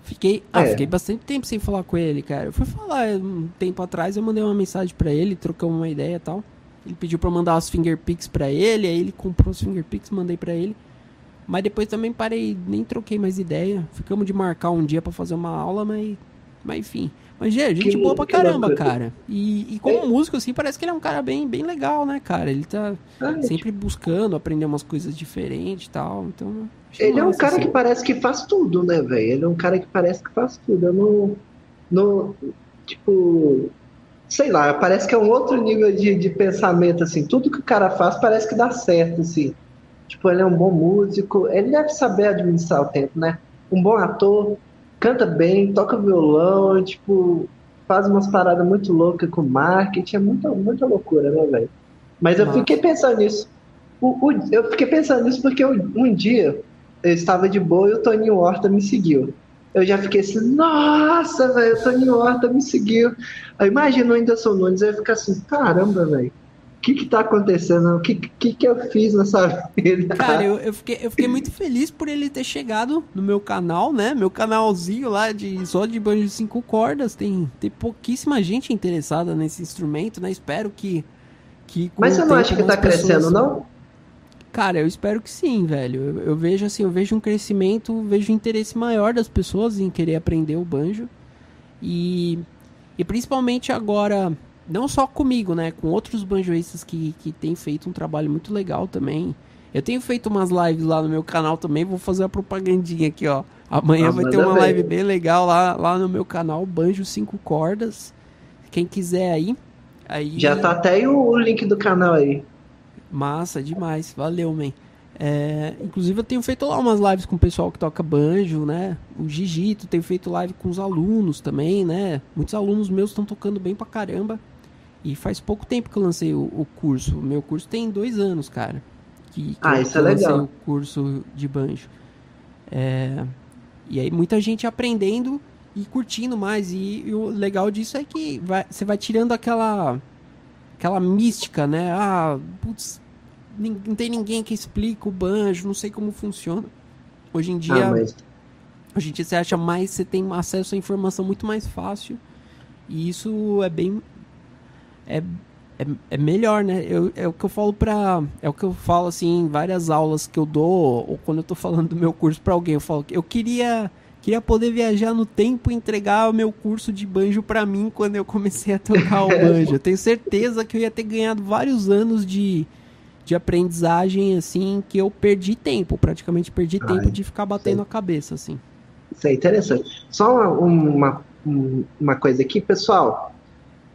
Fiquei, ah, é. fiquei bastante tempo sem falar com ele, cara. Eu fui falar um tempo atrás, eu mandei uma mensagem para ele, trocamos uma ideia e tal. Ele pediu para mandar os finger pics para ele, aí ele comprou os finger pics, mandei para ele. Mas depois também parei, nem troquei mais ideia. Ficamos de marcar um dia para fazer uma aula, mas mas enfim. Mas, gente, gente boa pra caramba, cara. E, e como é. músico, assim, parece que ele é um cara bem, bem legal, né, cara? Ele tá é. sempre buscando aprender umas coisas diferentes e tal. Então. Ele é um cara assim. que parece que faz tudo, né, velho? Ele é um cara que parece que faz tudo. Eu não. não tipo. Sei lá, parece que é um outro nível de, de pensamento, assim. Tudo que o cara faz parece que dá certo, assim. Tipo, ele é um bom músico. Ele deve saber administrar o tempo, né? Um bom ator canta bem, toca violão, tipo, faz umas paradas muito loucas com marketing, é muita, muita loucura, né, velho? Mas eu Nossa. fiquei pensando nisso. O, o, eu fiquei pensando nisso porque eu, um dia eu estava de boa e o Toninho Horta me seguiu. Eu já fiquei assim, nossa, velho, o Toninho Horta me seguiu. Aí imagina o Whindersson Nunes, eu ia ficar assim, caramba, velho que que tá acontecendo? O que, que que eu fiz nessa vida? Cara, eu, eu, fiquei, eu fiquei muito feliz por ele ter chegado no meu canal, né? Meu canalzinho lá de só de banjo de cinco cordas. Tem, tem pouquíssima gente interessada nesse instrumento, né? Espero que... que Mas você não acha que tá pessoas... crescendo, não? Cara, eu espero que sim, velho. Eu, eu, vejo assim, eu vejo um crescimento, vejo um interesse maior das pessoas em querer aprender o banjo. E, e principalmente agora não só comigo, né? Com outros banjoistas que, que têm feito um trabalho muito legal também. Eu tenho feito umas lives lá no meu canal também, vou fazer a propagandinha aqui, ó. Amanhã ah, vai ter uma bem. live bem legal lá, lá no meu canal, Banjo 5 Cordas. Quem quiser aí. aí... Já tá até o link do canal aí. Massa, demais. Valeu, man. É, inclusive eu tenho feito lá umas lives com o pessoal que toca banjo, né? O Gigito, tenho feito live com os alunos também, né? Muitos alunos meus estão tocando bem pra caramba. E faz pouco tempo que eu lancei o, o curso. O meu curso tem dois anos, cara. Que, que ah, eu, isso é legal. o curso de banjo. É, e aí muita gente aprendendo e curtindo mais. E, e o legal disso é que vai, você vai tirando aquela aquela mística, né? Ah, putz, não tem ninguém que explica o banjo, não sei como funciona. Hoje em dia, ah, mas... hoje em dia você acha mais, você tem acesso à informação muito mais fácil. E isso é bem, é, é, é melhor, né? Eu, é o que eu falo pra. É o que eu falo assim em várias aulas que eu dou, ou quando eu tô falando do meu curso para alguém, eu falo que eu queria. Queria poder viajar no tempo e entregar o meu curso de banjo para mim quando eu comecei a tocar o banjo. Eu tenho certeza que eu ia ter ganhado vários anos de, de aprendizagem, assim, que eu perdi tempo, praticamente perdi Ai, tempo de ficar batendo a cabeça, assim. Isso é interessante. Só uma, uma, uma coisa aqui, pessoal.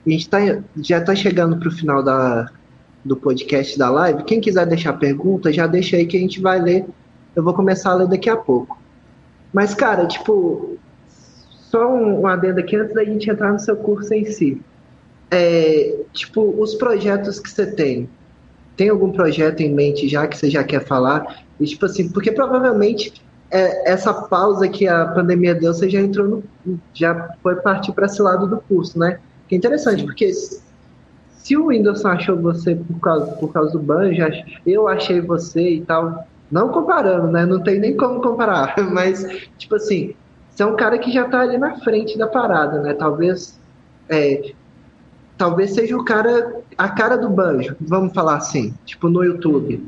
A gente tá, já está chegando para o final da, do podcast da live. Quem quiser deixar pergunta, já deixa aí que a gente vai ler. Eu vou começar a ler daqui a pouco. Mas, cara, tipo, só um, um adendo aqui antes da gente entrar no seu curso em si. É, tipo, os projetos que você tem. Tem algum projeto em mente já que você já quer falar? E, tipo assim, porque provavelmente é, essa pausa que a pandemia deu, você já entrou no. já foi partir para esse lado do curso, né? Que é interessante, Sim. porque se o Windows achou você por causa, por causa do banjo, eu achei você e tal. Não comparando, né? Não tem nem como comparar. Mas, tipo assim, você é um cara que já tá ali na frente da parada, né? Talvez. É, talvez seja o cara. A cara do banjo, vamos falar assim, tipo, no YouTube.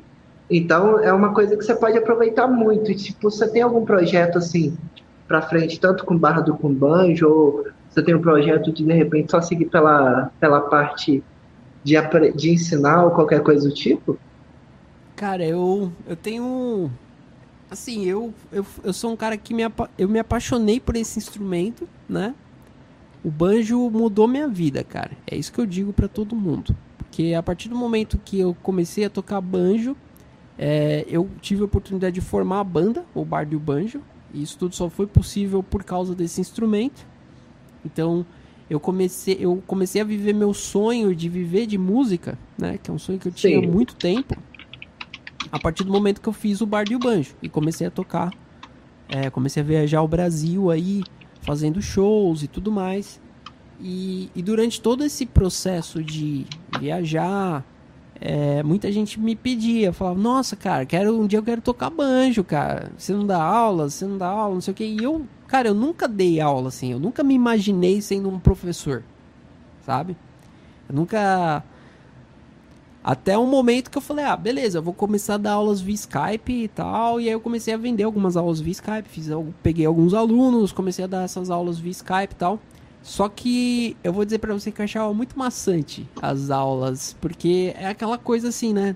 Então é uma coisa que você pode aproveitar muito. E, tipo, você tem algum projeto assim para frente, tanto com barra do com banjo, ou você tem um projeto de de repente só seguir pela, pela parte de, de ensinar ou qualquer coisa do tipo? Cara, eu, eu tenho. Assim, eu, eu, eu sou um cara que me, eu me apaixonei por esse instrumento, né? O banjo mudou minha vida, cara. É isso que eu digo para todo mundo. Porque a partir do momento que eu comecei a tocar banjo, é, eu tive a oportunidade de formar a banda, o Bar do Banjo. E isso tudo só foi possível por causa desse instrumento. Então, eu comecei, eu comecei a viver meu sonho de viver de música, né? Que é um sonho que eu tinha há muito tempo. A partir do momento que eu fiz o bar e o banjo e comecei a tocar, é, comecei a viajar o Brasil aí, fazendo shows e tudo mais. E, e durante todo esse processo de viajar, é, muita gente me pedia, falava, nossa, cara, quero, um dia eu quero tocar banjo, cara. Você não dá aula, você não dá aula, não sei o que. E eu, cara, eu nunca dei aula assim, eu nunca me imaginei sendo um professor, sabe? Eu nunca. Até um momento que eu falei, ah, beleza, eu vou começar a dar aulas via Skype e tal. E aí eu comecei a vender algumas aulas via Skype, fiz, peguei alguns alunos, comecei a dar essas aulas via Skype e tal. Só que eu vou dizer para você que eu achava muito maçante as aulas, porque é aquela coisa assim, né?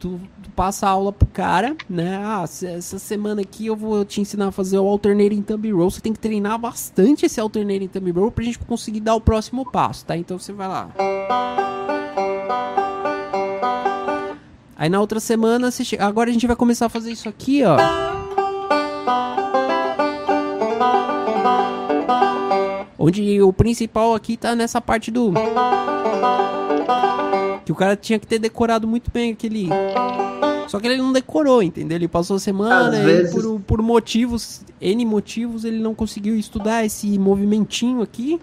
Tu, tu, passa a aula pro cara, né? Ah, essa semana aqui eu vou te ensinar a fazer o alternating thumb roll. Você tem que treinar bastante esse alternating thumb roll pra gente conseguir dar o próximo passo, tá? Então você vai lá. Aí na outra semana, você chega... agora a gente vai começar a fazer isso aqui, ó. Onde o principal aqui tá nessa parte do. Que o cara tinha que ter decorado muito bem aquele. Só que ele não decorou, entendeu? Ele passou a semana vezes... e por, por motivos, N motivos, ele não conseguiu estudar esse movimentinho aqui.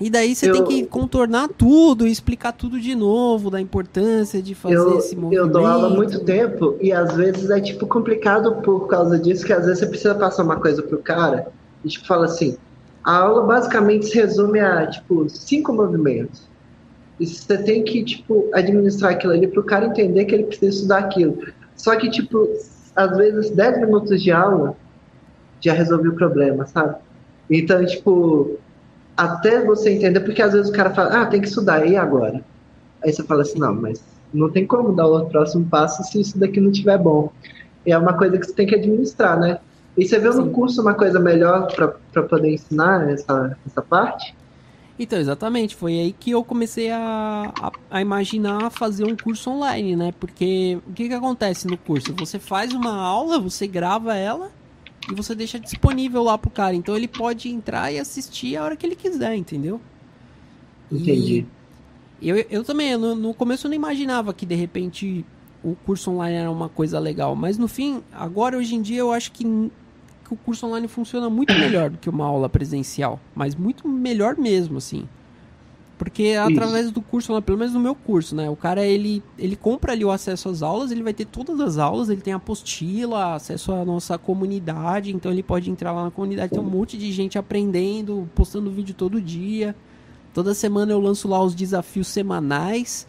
E daí você eu, tem que contornar tudo e explicar tudo de novo, da importância de fazer eu, esse movimento. Eu dou aula há muito tempo e às vezes é tipo complicado por causa disso, que às vezes você precisa passar uma coisa pro cara a gente fala assim, a aula basicamente se resume a, tipo, cinco movimentos. E você tem que, tipo, administrar aquilo ali para o cara entender que ele precisa estudar aquilo. Só que, tipo, às vezes 10 minutos de aula já resolveu o problema, sabe? Então, tipo, até você entender, porque às vezes o cara fala, ah, tem que estudar, e agora? Aí você fala assim, não, mas não tem como dar o próximo passo se isso daqui não estiver bom. E é uma coisa que você tem que administrar, né? E você viu Sim. no curso uma coisa melhor para poder ensinar essa, essa parte? Então, exatamente. Foi aí que eu comecei a, a, a, imaginar fazer um curso online, né? Porque o que, que acontece no curso? Você faz uma aula, você grava ela e você deixa disponível lá pro cara. Então ele pode entrar e assistir a hora que ele quiser, entendeu? Entendi. E eu, eu também, no, no começo eu não imaginava que de repente o curso online era uma coisa legal. Mas no fim, agora hoje em dia eu acho que que o curso online funciona muito melhor do que uma aula presencial, mas muito melhor mesmo, assim. Porque é através Isso. do curso, pelo menos no meu curso, né? O cara, ele, ele compra ali o acesso às aulas, ele vai ter todas as aulas, ele tem apostila, acesso à nossa comunidade, então ele pode entrar lá na comunidade, tem um monte de gente aprendendo, postando vídeo todo dia. Toda semana eu lanço lá os desafios semanais,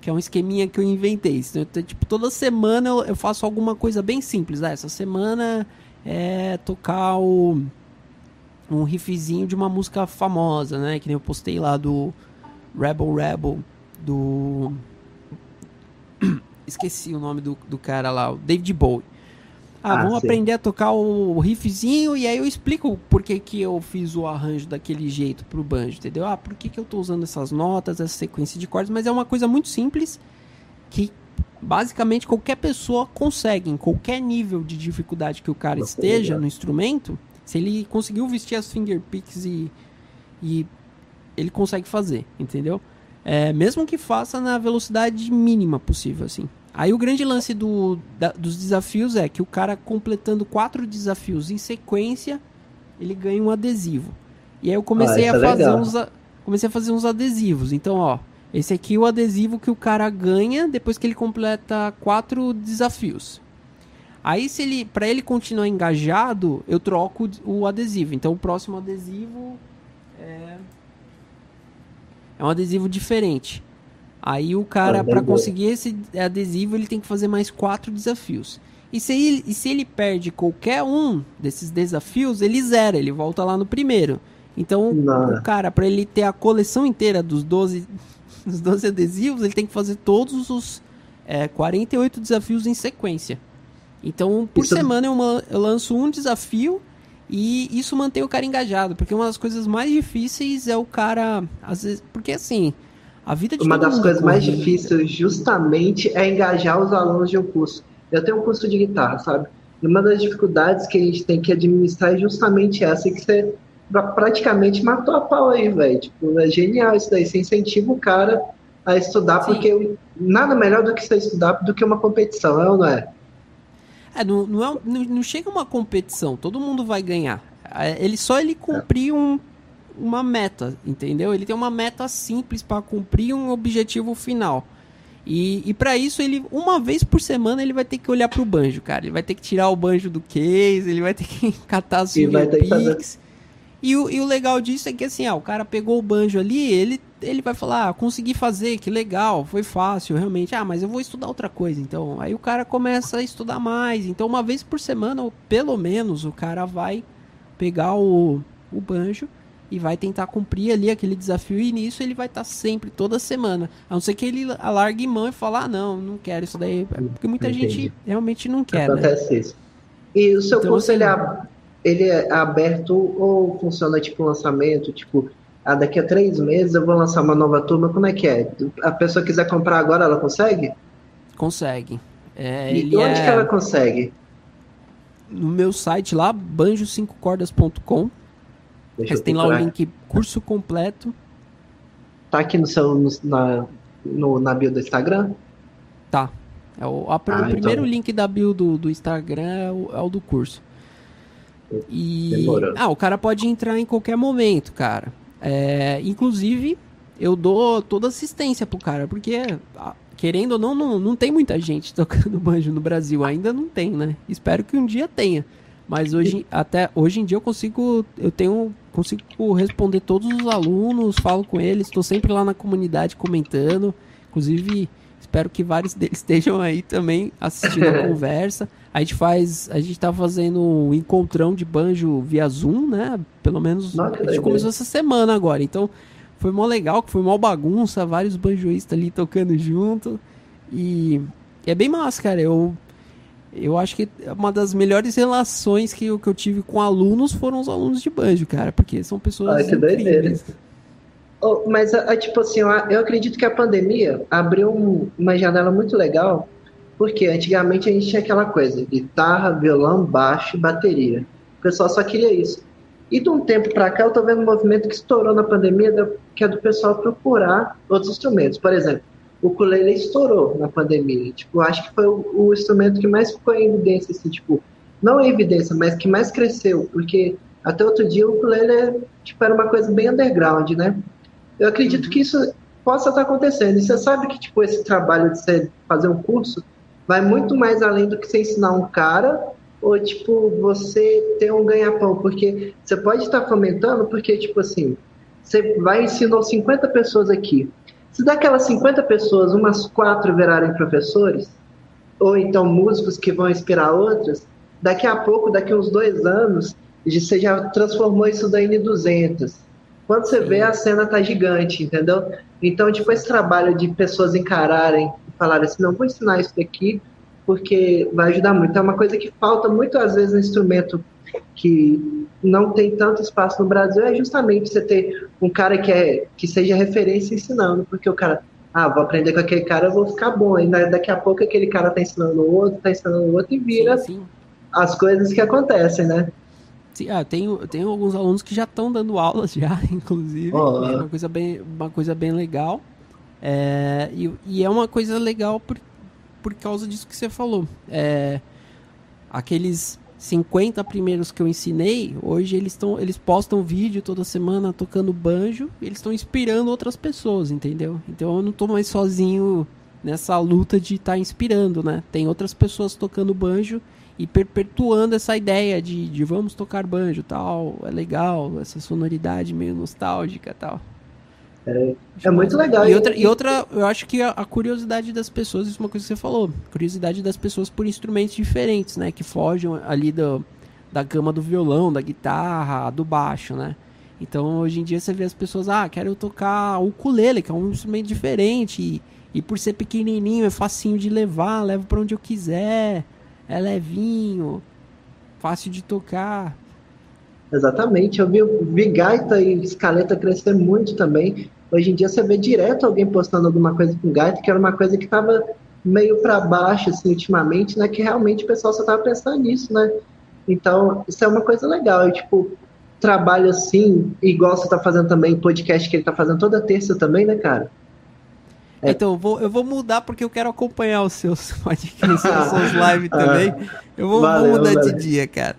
que é um esqueminha que eu inventei. Então, tipo, toda semana eu, eu faço alguma coisa bem simples. Ah, essa semana é tocar o, um riffzinho de uma música famosa, né? Que nem eu postei lá do Rebel Rebel, do. Esqueci o nome do, do cara lá, o David Bowie. Ah, ah vamos sim. aprender a tocar o riffzinho e aí eu explico por que, que eu fiz o arranjo daquele jeito pro banjo, entendeu? Ah, por que, que eu tô usando essas notas, essa sequência de cordas, mas é uma coisa muito simples que basicamente qualquer pessoa consegue, em qualquer nível de dificuldade que o cara esteja no instrumento, se ele conseguiu vestir as finger picks e, e ele consegue fazer, entendeu? É, mesmo que faça na velocidade mínima possível, assim. Aí o grande lance do, da, dos desafios é que o cara completando quatro desafios em sequência, ele ganha um adesivo. E aí eu comecei ah, a é fazer uns comecei a fazer uns adesivos. Então, ó, esse aqui é o adesivo que o cara ganha depois que ele completa quatro desafios. Aí se ele, para ele continuar engajado, eu troco o adesivo. Então o próximo adesivo é é um adesivo diferente. Aí o cara ah, para conseguir esse adesivo, ele tem que fazer mais quatro desafios. E se, ele, e se ele perde qualquer um desses desafios, ele zera, ele volta lá no primeiro. Então, Não. o cara, para ele ter a coleção inteira dos 12 os 12 adesivos, ele tem que fazer todos os é, 48 desafios em sequência. Então, por isso... semana eu, eu lanço um desafio e isso mantém o cara engajado, porque uma das coisas mais difíceis é o cara, às vezes, porque assim, a vida de Uma das coisas mais difíceis justamente é engajar os alunos de um curso. Eu tenho um curso de guitarra, sabe? E uma das dificuldades que a gente tem que administrar é justamente essa, que você praticamente matou a pau aí, velho. Tipo, é genial isso daí. Você incentiva o cara a estudar, Sim. porque nada melhor do que você estudar do que uma competição, é ou não é? É, não, não, é, não, não chega uma competição, todo mundo vai ganhar. É, ele só ele cumprir um, uma meta, entendeu? Ele tem uma meta simples para cumprir um objetivo final. E, e para isso, ele uma vez por semana ele vai ter que olhar pro banjo, cara. Ele vai ter que tirar o banjo do case, ele vai ter que catar os fingerpicks. E o, e o legal disso é que assim, ah, o cara pegou o banjo ali, ele, ele vai falar, ah, consegui fazer, que legal, foi fácil, realmente. Ah, mas eu vou estudar outra coisa, então. Aí o cara começa a estudar mais. Então, uma vez por semana, ou pelo menos, o cara vai pegar o, o banjo e vai tentar cumprir ali aquele desafio e nisso ele vai estar tá sempre, toda semana. A não ser que ele alargue mão e fale, ah, não, não quero isso daí. Porque muita Entendi. gente realmente não quer. Né? Acontece né? isso. E o seu então, curso, assim, ele, é, aberto ou funciona tipo lançamento, tipo, ah, daqui a três meses eu vou lançar uma nova turma, como é que é? A pessoa quiser comprar agora, ela consegue? Consegue. É, e onde é... que ela consegue? No meu site lá, banjo5cordas.com Deixa Mas tem lá o link curso completo. Tá aqui no seu no, na, no, na bio do Instagram? Tá. É o, a, ah, o então. primeiro link da bio do, do Instagram é o, é o do curso. E. Ah, o cara pode entrar em qualquer momento, cara. É, inclusive, eu dou toda assistência pro cara, porque, querendo ou não, não, não tem muita gente tocando banjo no Brasil. Ainda não tem, né? Espero que um dia tenha. Mas hoje, até hoje em dia eu consigo, eu tenho, consigo responder todos os alunos, falo com eles, estou sempre lá na comunidade comentando. Inclusive, espero que vários deles estejam aí também assistindo a conversa. A gente faz, a gente tá fazendo um encontrão de banjo via Zoom, né? Pelo menos Nossa, a gente começou essa semana agora. Então, foi mó legal, que foi mó bagunça, vários banjoístas ali tocando junto. E, e é bem massa, cara. Eu eu acho que uma das melhores relações que eu, que eu tive com alunos foram os alunos de banjo, cara, porque são pessoas ah, que incríveis. Oh, mas, ah, tipo assim, eu acredito que a pandemia abriu uma janela muito legal, porque antigamente a gente tinha aquela coisa, guitarra, violão, baixo e bateria. O pessoal só queria isso. E de um tempo para cá eu tô vendo um movimento que estourou na pandemia, que é do pessoal procurar outros instrumentos. Por exemplo, o ukulele estourou na pandemia. Tipo, acho que foi o, o, instrumento que mais ficou em evidência, assim, tipo, não em evidência, mas que mais cresceu, porque até outro dia o ukulele tipo, era uma coisa bem underground, né? Eu acredito que isso possa estar acontecendo. E você sabe que tipo esse trabalho de você fazer um curso vai muito mais além do que você ensinar um cara ou tipo você ter um ganha-pão, porque você pode estar fomentando, porque tipo assim, você vai ensinar 50 pessoas aqui. Se daquelas 50 pessoas, umas quatro virarem professores, ou então músicos que vão inspirar outras, daqui a pouco, daqui a uns dois anos, você já transformou isso daí em 200. Quando você vê, a cena tá gigante, entendeu? Então, tipo, esse trabalho de pessoas encararem falarem assim, não, vou ensinar isso daqui, porque vai ajudar muito. É uma coisa que falta muito, às vezes, no instrumento que não tem tanto espaço no Brasil é justamente você ter um cara que, é, que seja referência ensinando, porque o cara, ah, vou aprender com aquele cara, eu vou ficar bom. E daqui a pouco aquele cara tá ensinando o outro, tá ensinando o outro e vira sim, sim. as coisas que acontecem, né? Sim, ah, tenho, tenho alguns alunos que já estão dando aulas já, inclusive. Oh, é uma coisa bem, uma coisa bem legal. É, e, e é uma coisa legal por, por causa disso que você falou. É, aqueles 50 primeiros que eu ensinei, hoje eles estão, eles postam vídeo toda semana tocando banjo, eles estão inspirando outras pessoas, entendeu? Então eu não estou mais sozinho nessa luta de estar tá inspirando, né? Tem outras pessoas tocando banjo e perpetuando essa ideia de, de vamos tocar banjo, tal, é legal, essa sonoridade meio nostálgica, tal. É, é muito legal. E outra, e outra, eu acho que a, a, curiosidade das pessoas, isso é uma coisa que você falou, curiosidade das pessoas por instrumentos diferentes, né? Que fogem ali do, da gama do violão, da guitarra, do baixo, né? Então, hoje em dia você vê as pessoas, ah, quero tocar o ukulele, que é um instrumento diferente, e, e por ser pequenininho, é facinho de levar, levo para onde eu quiser, é levinho, fácil de tocar. Exatamente, eu vi, vi gaita e escaleta crescer muito também. Hoje em dia você vê direto alguém postando alguma coisa com gaita, que era uma coisa que estava meio para baixo, assim, ultimamente, né? Que realmente o pessoal só estava pensando nisso, né? Então, isso é uma coisa legal. E, tipo, trabalho assim, igual você está fazendo também, podcast que ele está fazendo toda terça também, né, cara? É. Então, eu vou, eu vou mudar porque eu quero acompanhar os seus podcasts, os seus lives ah, também. Eu vou, valeu, vou mudar valeu. de dia, cara.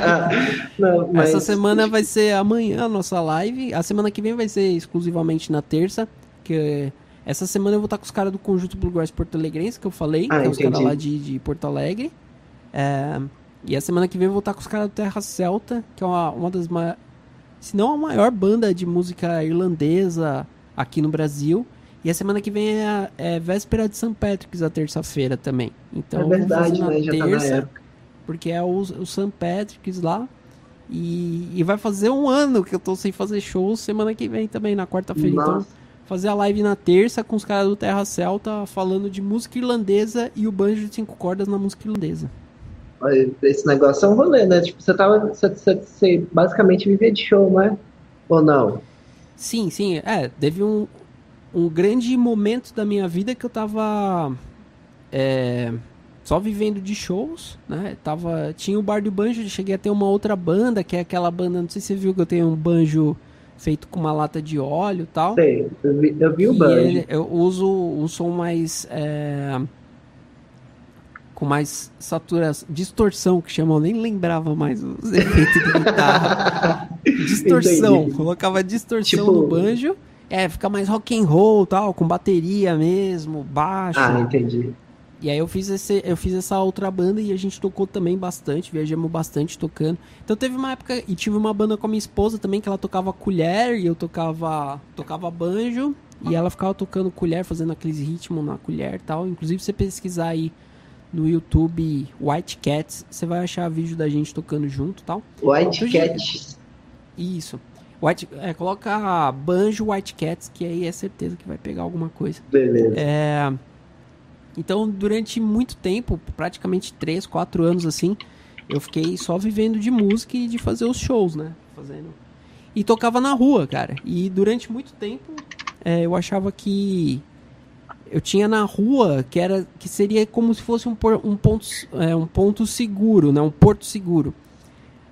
Não, mas... Essa semana vai ser amanhã a nossa live. A semana que vem vai ser exclusivamente na terça. Que essa semana eu vou estar com os caras do Conjunto Bluegrass Porto Alegrense, que eu falei. Ah, que é os caras lá de, de Porto Alegre. É, e a semana que vem eu vou estar com os caras do Terra Celta, que é uma, uma das maiores. Se não a maior banda de música irlandesa aqui no Brasil. E a semana que vem é, é véspera de St. Patrick's, a terça-feira também. Então, é verdade, na né? Já terça, tá na porque é o, o St. Patrick's lá. E, e, vai fazer um ano que eu tô sem fazer shows semana que vem também, na quarta-feira. Então, fazer a live na terça com os caras do Terra Celta falando de música irlandesa e o banjo de cinco cordas na música irlandesa. Esse negócio é um rolê, né? Tipo, você tava. Você, você, você basicamente vivia de show, né? Ou não? Sim, sim. É, teve um, um grande momento da minha vida que eu tava é, só vivendo de shows, né? Tava, tinha o Bar do Banjo, cheguei a ter uma outra banda, que é aquela banda, não sei se você viu que eu tenho um banjo feito com uma lata de óleo e tal. Sei, eu vi, eu vi o banjo. Ele, eu uso um som mais... É, com mais saturação, distorção que chamam, nem lembrava mais os efeitos de guitarra. distorção, Entendi. colocava distorção tipo... no banjo é, fica mais rock and roll, tal, com bateria mesmo, baixo. Ah, entendi. E aí eu fiz, esse, eu fiz essa outra banda e a gente tocou também bastante, viajamos bastante tocando. Então teve uma época, e tive uma banda com a minha esposa também, que ela tocava colher e eu tocava, tocava banjo. E ela ficava tocando colher, fazendo aqueles ritmos na colher e tal. Inclusive, se você pesquisar aí no YouTube White Cats, você vai achar vídeo da gente tocando junto e tal. White Cats. Isso. White, é, coloca Banjo White Cats, que aí é certeza que vai pegar alguma coisa. Beleza. É, então, durante muito tempo, praticamente 3, 4 anos assim, eu fiquei só vivendo de música e de fazer os shows, né? Fazendo. E tocava na rua, cara. E durante muito tempo é, eu achava que eu tinha na rua que era que seria como se fosse um, um ponto é, um ponto seguro, né? Um porto seguro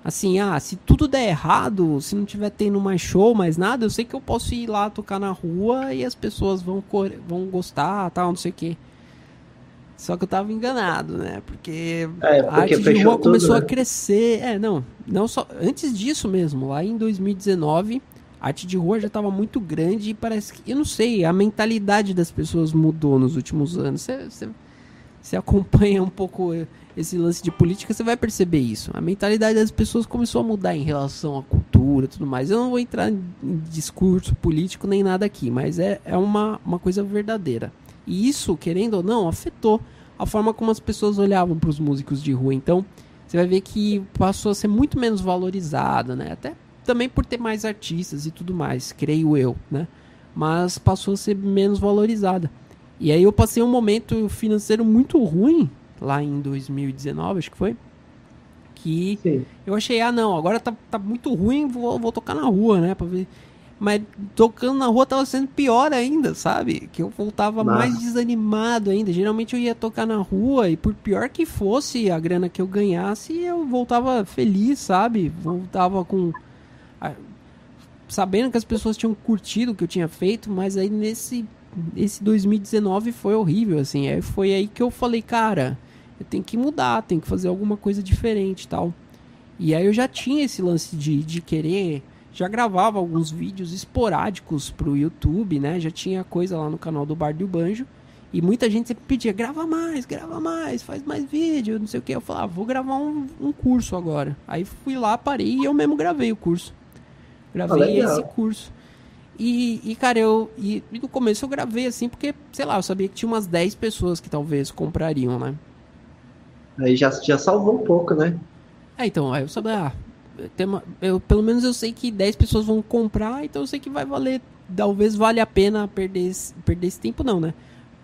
assim, ah, se tudo der errado, se não tiver tendo mais show, mais nada, eu sei que eu posso ir lá tocar na rua e as pessoas vão, vão gostar, tal, não sei o quê. Só que eu tava enganado, né? Porque, é, porque a arte de rua tudo, começou né? a crescer. É, não, não só antes disso mesmo, lá em 2019, a arte de rua já estava muito grande e parece que, eu não sei, a mentalidade das pessoas mudou nos últimos anos. Você acompanha um pouco esse lance de política, você vai perceber isso. A mentalidade das pessoas começou a mudar em relação à cultura tudo mais. Eu não vou entrar em discurso político nem nada aqui, mas é, é uma, uma coisa verdadeira. E isso, querendo ou não, afetou a forma como as pessoas olhavam para os músicos de rua. Então, você vai ver que passou a ser muito menos valorizada, né? Até também por ter mais artistas e tudo mais, creio eu, né? Mas passou a ser menos valorizada. E aí eu passei um momento financeiro muito ruim lá em 2019, acho que foi. Que Sim. eu achei, ah não, agora tá, tá muito ruim, vou, vou tocar na rua, né? Pra ver. Mas tocando na rua tava sendo pior ainda, sabe? Que eu voltava Nossa. mais desanimado ainda. Geralmente eu ia tocar na rua e por pior que fosse a grana que eu ganhasse, eu voltava feliz, sabe? Voltava com. Sabendo que as pessoas tinham curtido o que eu tinha feito, mas aí nesse esse 2019 foi horrível, assim. Aí foi aí que eu falei, cara, eu tenho que mudar, tenho que fazer alguma coisa diferente tal. E aí eu já tinha esse lance de, de querer. Já gravava alguns vídeos esporádicos pro YouTube, né? Já tinha coisa lá no canal do Bar do Banjo. E muita gente sempre pedia, grava mais, grava mais, faz mais vídeo, não sei o que. Eu falava, ah, vou gravar um, um curso agora. Aí fui lá, parei e eu mesmo gravei o curso. Gravei ah, esse curso. E, e, cara, eu. E, no começo eu gravei assim, porque, sei lá, eu sabia que tinha umas 10 pessoas que talvez comprariam, né? Aí já, já salvou um pouco, né? É, então, aí eu sabia, ah, uma, eu, pelo menos eu sei que 10 pessoas vão comprar, então eu sei que vai valer, talvez vale a pena perder, esse, perder esse tempo, não, né?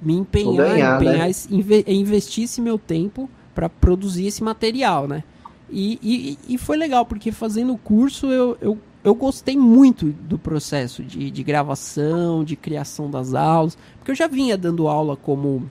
Me empenhar, ganhar, empenhar né? inve, investir esse meu tempo para produzir esse material, né? E, e, e, foi legal, porque fazendo o curso eu, eu eu gostei muito do processo de, de gravação, de criação das aulas, porque eu já vinha dando aula como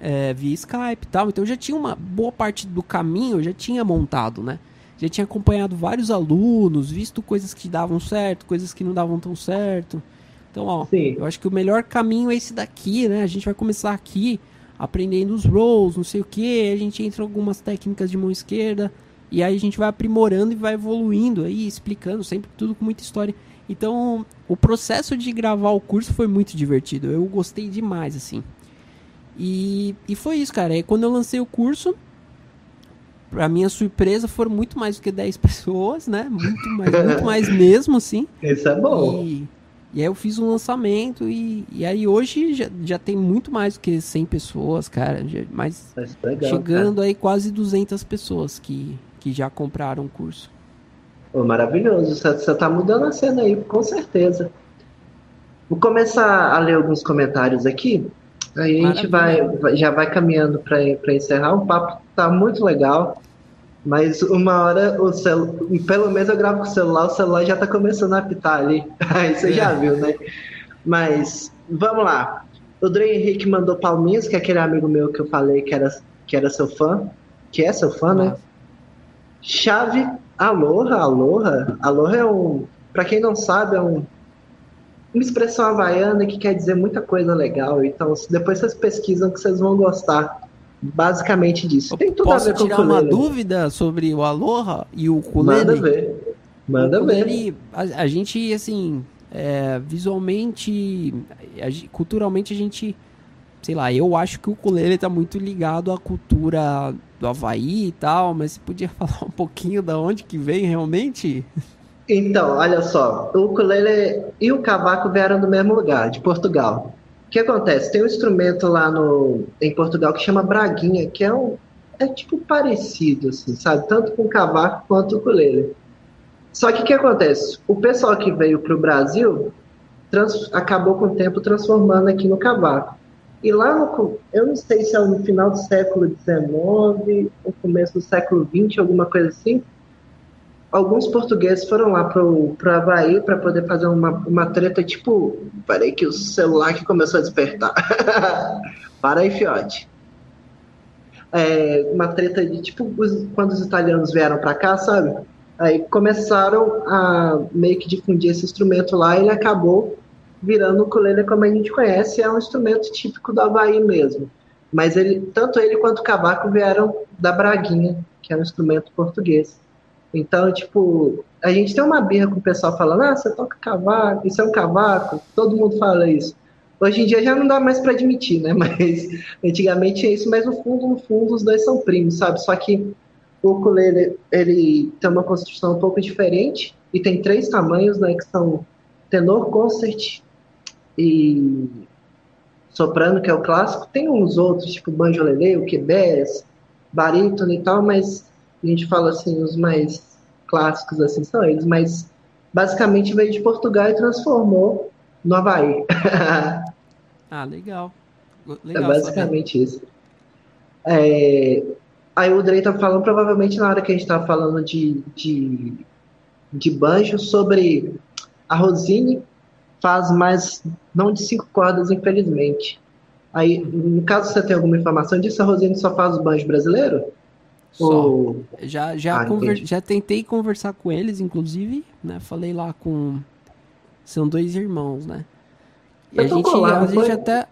é, via Skype e tal, então eu já tinha uma boa parte do caminho, eu já tinha montado, né? Já tinha acompanhado vários alunos, visto coisas que davam certo, coisas que não davam tão certo. Então, ó, Sim. eu acho que o melhor caminho é esse daqui, né? A gente vai começar aqui aprendendo os rolls, não sei o que, a gente entra em algumas técnicas de mão esquerda, e aí a gente vai aprimorando e vai evoluindo aí, explicando sempre tudo com muita história. Então, o processo de gravar o curso foi muito divertido. Eu gostei demais, assim. E, e foi isso, cara. E quando eu lancei o curso, pra minha surpresa, foram muito mais do que 10 pessoas, né? Muito mais, muito mais mesmo, assim. Isso é bom. E, e aí eu fiz um lançamento e, e aí hoje já, já tem muito mais do que 100 pessoas, cara. Já, mas legal, chegando cara. aí quase 200 pessoas que, que já compraram o curso. Oh, maravilhoso, você está mudando a cena aí, com certeza. Vou começar a ler alguns comentários aqui. Aí a gente vai, já vai caminhando para encerrar. O papo tá muito legal. Mas uma hora o celu... pelo menos eu gravo com o celular, o celular já tá começando a apitar ali. Aí você é. já viu, né? Mas vamos lá. O Dre Henrique mandou palminhas, que é aquele amigo meu que eu falei que era, que era seu fã, que é seu fã, né? Chave Aloha, Aloha. Aloha é um. Pra quem não sabe, é um, uma expressão havaiana que quer dizer muita coisa legal. Então, depois vocês pesquisam que vocês vão gostar basicamente disso. Tem tudo Posso a ver com tirar uma dúvida sobre o Aloha e o ukulele? Manda ver. Manda ver. A, a, gente, assim, é, visualmente, a, culturalmente a gente, sei lá, eu acho que o ukulele tá muito ligado à cultura do Havaí e tal, mas você podia falar um pouquinho da onde que vem realmente? Então, olha só, o ukulele e o cavaco vieram do mesmo lugar, de Portugal. O que acontece? Tem um instrumento lá no, em Portugal que chama braguinha, que é um é tipo parecido, assim, sabe? Tanto com o cavaco quanto o ukulele. Só que o que acontece? O pessoal que veio para o Brasil trans, acabou com o tempo transformando aqui no cavaco. E lá no, eu não sei se é no final do século XIX, ou começo do século XX, alguma coisa assim, alguns portugueses foram lá pro, pro Havaí para poder fazer uma, uma treta, tipo, parei que o celular que começou a despertar. Para aí, fiote. É, uma treta de, tipo, os, quando os italianos vieram para cá, sabe? Aí começaram a meio que difundir esse instrumento lá e ele acabou virando o ukulele como a gente conhece, é um instrumento típico do Havaí mesmo. Mas ele, tanto ele quanto o cavaco vieram da braguinha, que é um instrumento português. Então, tipo, a gente tem uma birra com o pessoal falando, ah, você toca cavaco, isso é um cavaco, todo mundo fala isso. Hoje em dia já não dá mais para admitir, né? Mas antigamente é isso, mas no fundo, no fundo, os dois são primos, sabe? Só que o ukulele, ele tem uma construção um pouco diferente e tem três tamanhos, né? Que são tenor, concert e soprano, que é o clássico. Tem uns outros, tipo banjolele, o quebés, barítono e tal, mas a gente fala assim, os mais clássicos assim são eles, mas basicamente veio de Portugal e transformou no Havaí. ah, legal. legal é basicamente saber. isso. É, aí o Drey tá falando, provavelmente na hora que a gente tá falando de, de, de banjo, sobre a Rosine faz mais, não de cinco cordas, infelizmente. Aí, no caso você tem alguma informação disso, a Rosine só faz o banjo brasileiro? Só. Já, já, ah, conver... já tentei conversar com eles, inclusive, né? Falei lá com. São dois irmãos, né? E a gente, lá, a gente até.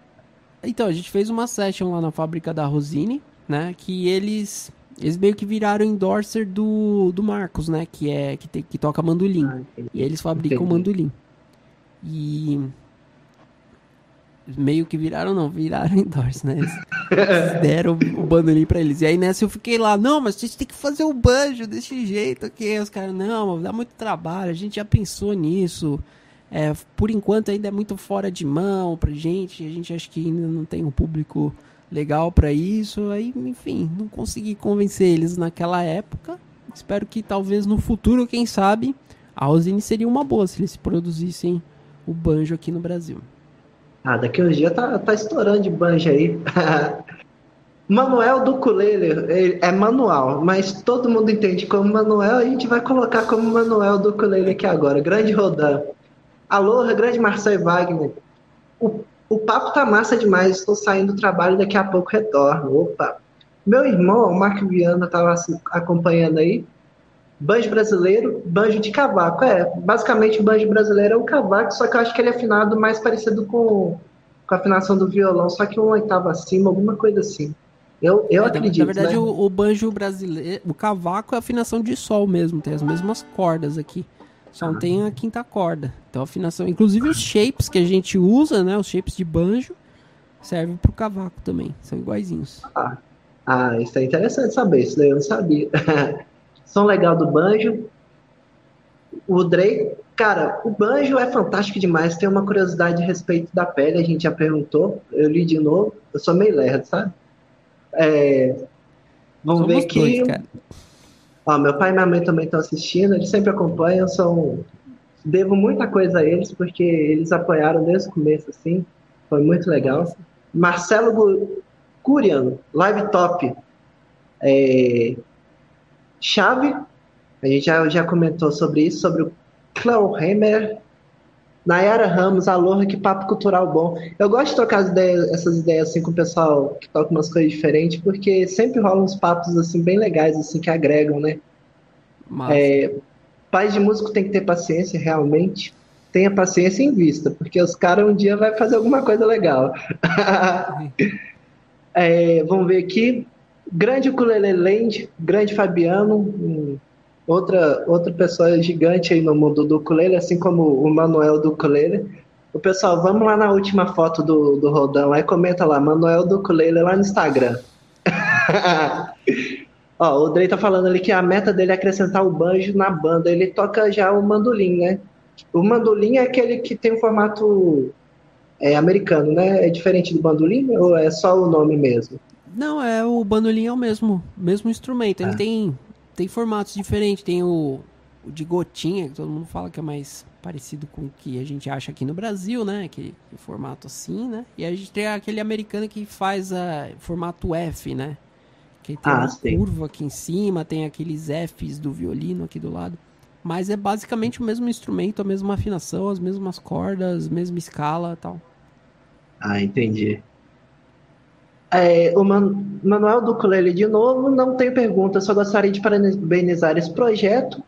Então, a gente fez uma session lá na fábrica da Rosine, né? Que eles. Eles meio que viraram endorser do, do Marcos, né? Que é que, te, que toca mandolim. Ah, e eles fabricam entendi. mandolim. E meio que viraram, não, viraram endorse, né? Eles deram o bandolim pra eles. E aí nessa eu fiquei lá, não, mas a gente tem que fazer o banjo desse jeito aqui. Os caras, não, dá muito trabalho, a gente já pensou nisso. É, por enquanto ainda é muito fora de mão pra gente, a gente acha que ainda não tem um público legal para isso. Aí, enfim, não consegui convencer eles naquela época. Espero que talvez no futuro, quem sabe, a Rosine seria uma boa se eles produzissem o banjo aqui no Brasil. Ah, daqui uns dias tá, tá estourando de banjo aí. Manuel do Ukulele é manual, mas todo mundo entende como Manuel, a gente vai colocar como Manuel do Ukulele aqui agora. Grande Rodan. Aloha, grande Marcelo Wagner. O, o papo tá massa demais, estou saindo do trabalho daqui a pouco retorno. Opa! Meu irmão, o Marco Viana, estava acompanhando aí. Banjo brasileiro, banjo de cavaco. É, basicamente o banjo brasileiro é um cavaco, só que eu acho que ele é afinado mais parecido com, com a afinação do violão, só que um oitavo acima, alguma coisa assim. Eu, eu é, acredito. Na verdade, né? o, o, banjo brasileiro, o cavaco é afinação de sol mesmo, tem as mesmas cordas aqui. Só não ah. tem a quinta corda. Então, afinação. Inclusive, os shapes que a gente usa, né? Os shapes de banjo, servem pro cavaco também. São iguaizinhos. Ah, ah isso é interessante saber. Isso daí eu não sabia. som legal do banjo. O Drake, cara, o banjo é fantástico demais. Tem uma curiosidade a respeito da pele, a gente já perguntou. Eu li de novo. Eu sou meio lerdo, sabe? É, vamos Somos ver aqui. Dois, Ó, meu pai e minha mãe também estão assistindo, eles sempre acompanham. São... Devo muita coisa a eles, porque eles apoiaram desde o começo, assim. Foi muito legal. Marcelo Curiano, live top. É, chave, a gente já, já comentou sobre isso, sobre o Hammer, Nayara Ramos, Aloha, que papo cultural bom. Eu gosto de trocar ideias, essas ideias assim com o pessoal que toca umas coisas diferentes, porque sempre rolam uns papos assim bem legais, assim, que agregam, né? É, pais de músico tem que ter paciência, realmente. Tenha paciência em vista, porque os caras um dia vai fazer alguma coisa legal. é, vamos ver aqui. Grande Ukulele Land, grande Fabiano, outra, outra pessoa gigante aí no mundo do ukulele, assim como o Manuel do ukulele. O pessoal, vamos lá na última foto do, do aí comenta lá, Manuel do ukulele lá no Instagram. Ó, o Drey tá falando ali que a meta dele é acrescentar o banjo na banda. Ele toca já o mandolim, né? O mandolim é aquele que tem o um formato é, americano, né? É diferente do bandolim ou é só o nome mesmo? Não, é o bandolim é o mesmo, mesmo instrumento. Ele ah. tem, tem formatos diferentes. Tem o, o, de gotinha, que todo mundo fala que é mais parecido com o que a gente acha aqui no Brasil, né? Aquele formato assim, né? E a gente tem aquele americano que faz a formato F, né? Que tem ah, uma sim. curva aqui em cima, tem aqueles Fs do violino aqui do lado. Mas é basicamente o mesmo instrumento, a mesma afinação, as mesmas cordas, mesma escala tal. Ah, entendi. É, o Man Manuel do Ukulele de novo, não tem pergunta, só gostaria de parabenizar esse projeto.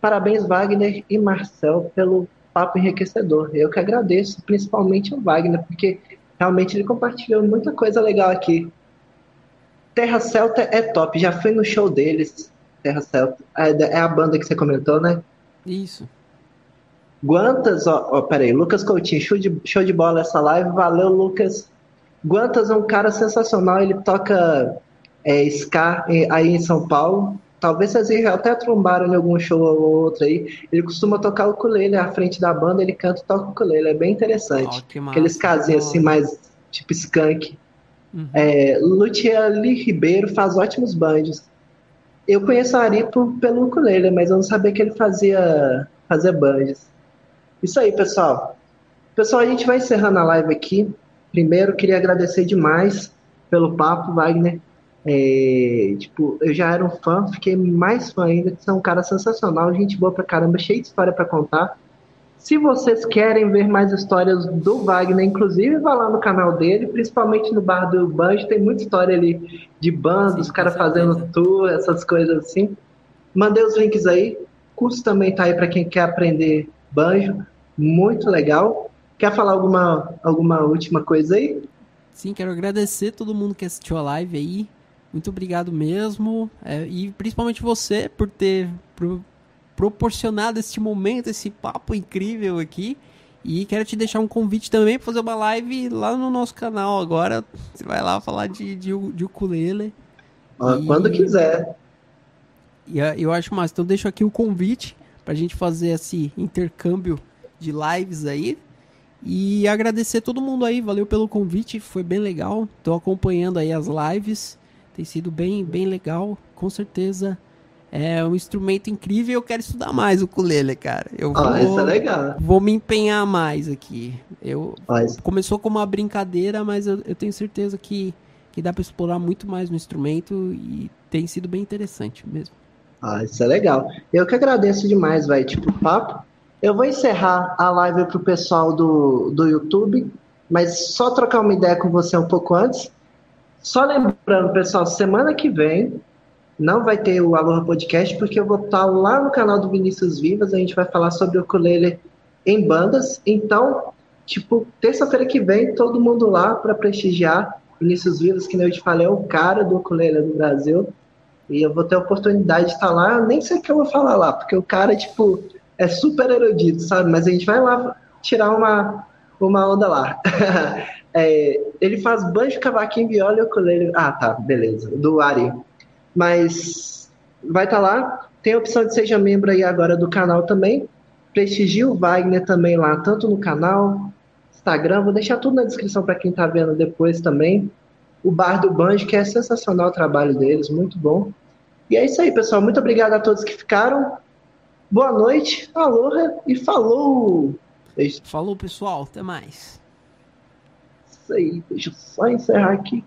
Parabéns, Wagner e Marcel, pelo papo enriquecedor. Eu que agradeço, principalmente o Wagner, porque realmente ele compartilhou muita coisa legal aqui. Terra Celta é top, já fui no show deles. Terra Celta. É, é a banda que você comentou, né? Isso. Guantas, ó, ó peraí, Lucas Coutinho, show de, show de bola essa live, valeu, Lucas. Guantas é um cara sensacional, ele toca é, ska aí em São Paulo. Talvez vocês até trombaram em algum show ou outro aí. Ele costuma tocar o ukulele à frente da banda, ele canta e toca o ukulele, é bem interessante. Oh, Aqueles casinhos assim, mais tipo skunk. Uhum. É, Luciane Ribeiro faz ótimos banjos. Eu conheço a Ari por, pelo ukulele, mas eu não sabia que ele fazia, fazia banjos. Isso aí, pessoal. Pessoal, a gente vai encerrando a live aqui. Primeiro, queria agradecer demais pelo papo, Wagner. É, tipo, eu já era um fã, fiquei mais fã ainda, que você é um cara sensacional, gente boa pra caramba, cheio de história para contar. Se vocês querem ver mais histórias do Wagner, inclusive vá lá no canal dele, principalmente no Bar do Banjo, tem muita história ali de bandas, os caras fazendo tour, essas coisas assim. Mandei os links aí. O curso também tá aí para quem quer aprender banjo, muito legal. Quer falar alguma, alguma última coisa aí? Sim, quero agradecer todo mundo que assistiu a live aí. Muito obrigado mesmo. É, e principalmente você por ter por proporcionado este momento, esse papo incrível aqui. E quero te deixar um convite também para fazer uma live lá no nosso canal agora. Você vai lá falar de, de, de ukulele. Ah, e... Quando quiser. E eu acho mais. Então deixo aqui o convite para a gente fazer esse intercâmbio de lives aí. E agradecer todo mundo aí, valeu pelo convite, foi bem legal. Estou acompanhando aí as lives, tem sido bem, bem legal, com certeza. É um instrumento incrível eu quero estudar mais o ukulele, cara. Eu vou, ah, isso é legal. Vou me empenhar mais aqui. Eu ah, começou como uma brincadeira, mas eu, eu tenho certeza que, que dá para explorar muito mais no instrumento e tem sido bem interessante mesmo. Ah, isso é legal. Eu que agradeço demais, vai, tipo, papo. Eu vou encerrar a live pro pessoal do, do YouTube, mas só trocar uma ideia com você um pouco antes. Só lembrando, pessoal, semana que vem não vai ter o Aloha Podcast, porque eu vou estar lá no canal do Vinícius Vivas, a gente vai falar sobre o ukulele em bandas. Então, tipo, terça-feira que vem, todo mundo lá para prestigiar Vinícius Vivas, que nem eu te falei, é o cara do ukulele do Brasil. E eu vou ter a oportunidade de estar lá, nem sei o que eu vou falar lá, porque o cara, tipo, é super erudito, sabe? Mas a gente vai lá tirar uma, uma onda lá. é, ele faz banjo, cavaquinho, viola e ukulele. Ah, tá, beleza. Do Ari. Mas vai estar tá lá. Tem a opção de seja membro aí agora do canal também. Prestigie o Wagner também lá, tanto no canal, Instagram. Vou deixar tudo na descrição para quem está vendo depois também. O Bar do Banjo, que é sensacional o trabalho deles, muito bom. E é isso aí, pessoal. Muito obrigado a todos que ficaram. Boa noite, aloha e falou! Deixa... Falou, pessoal. Até mais. Isso aí. Deixa eu só encerrar aqui.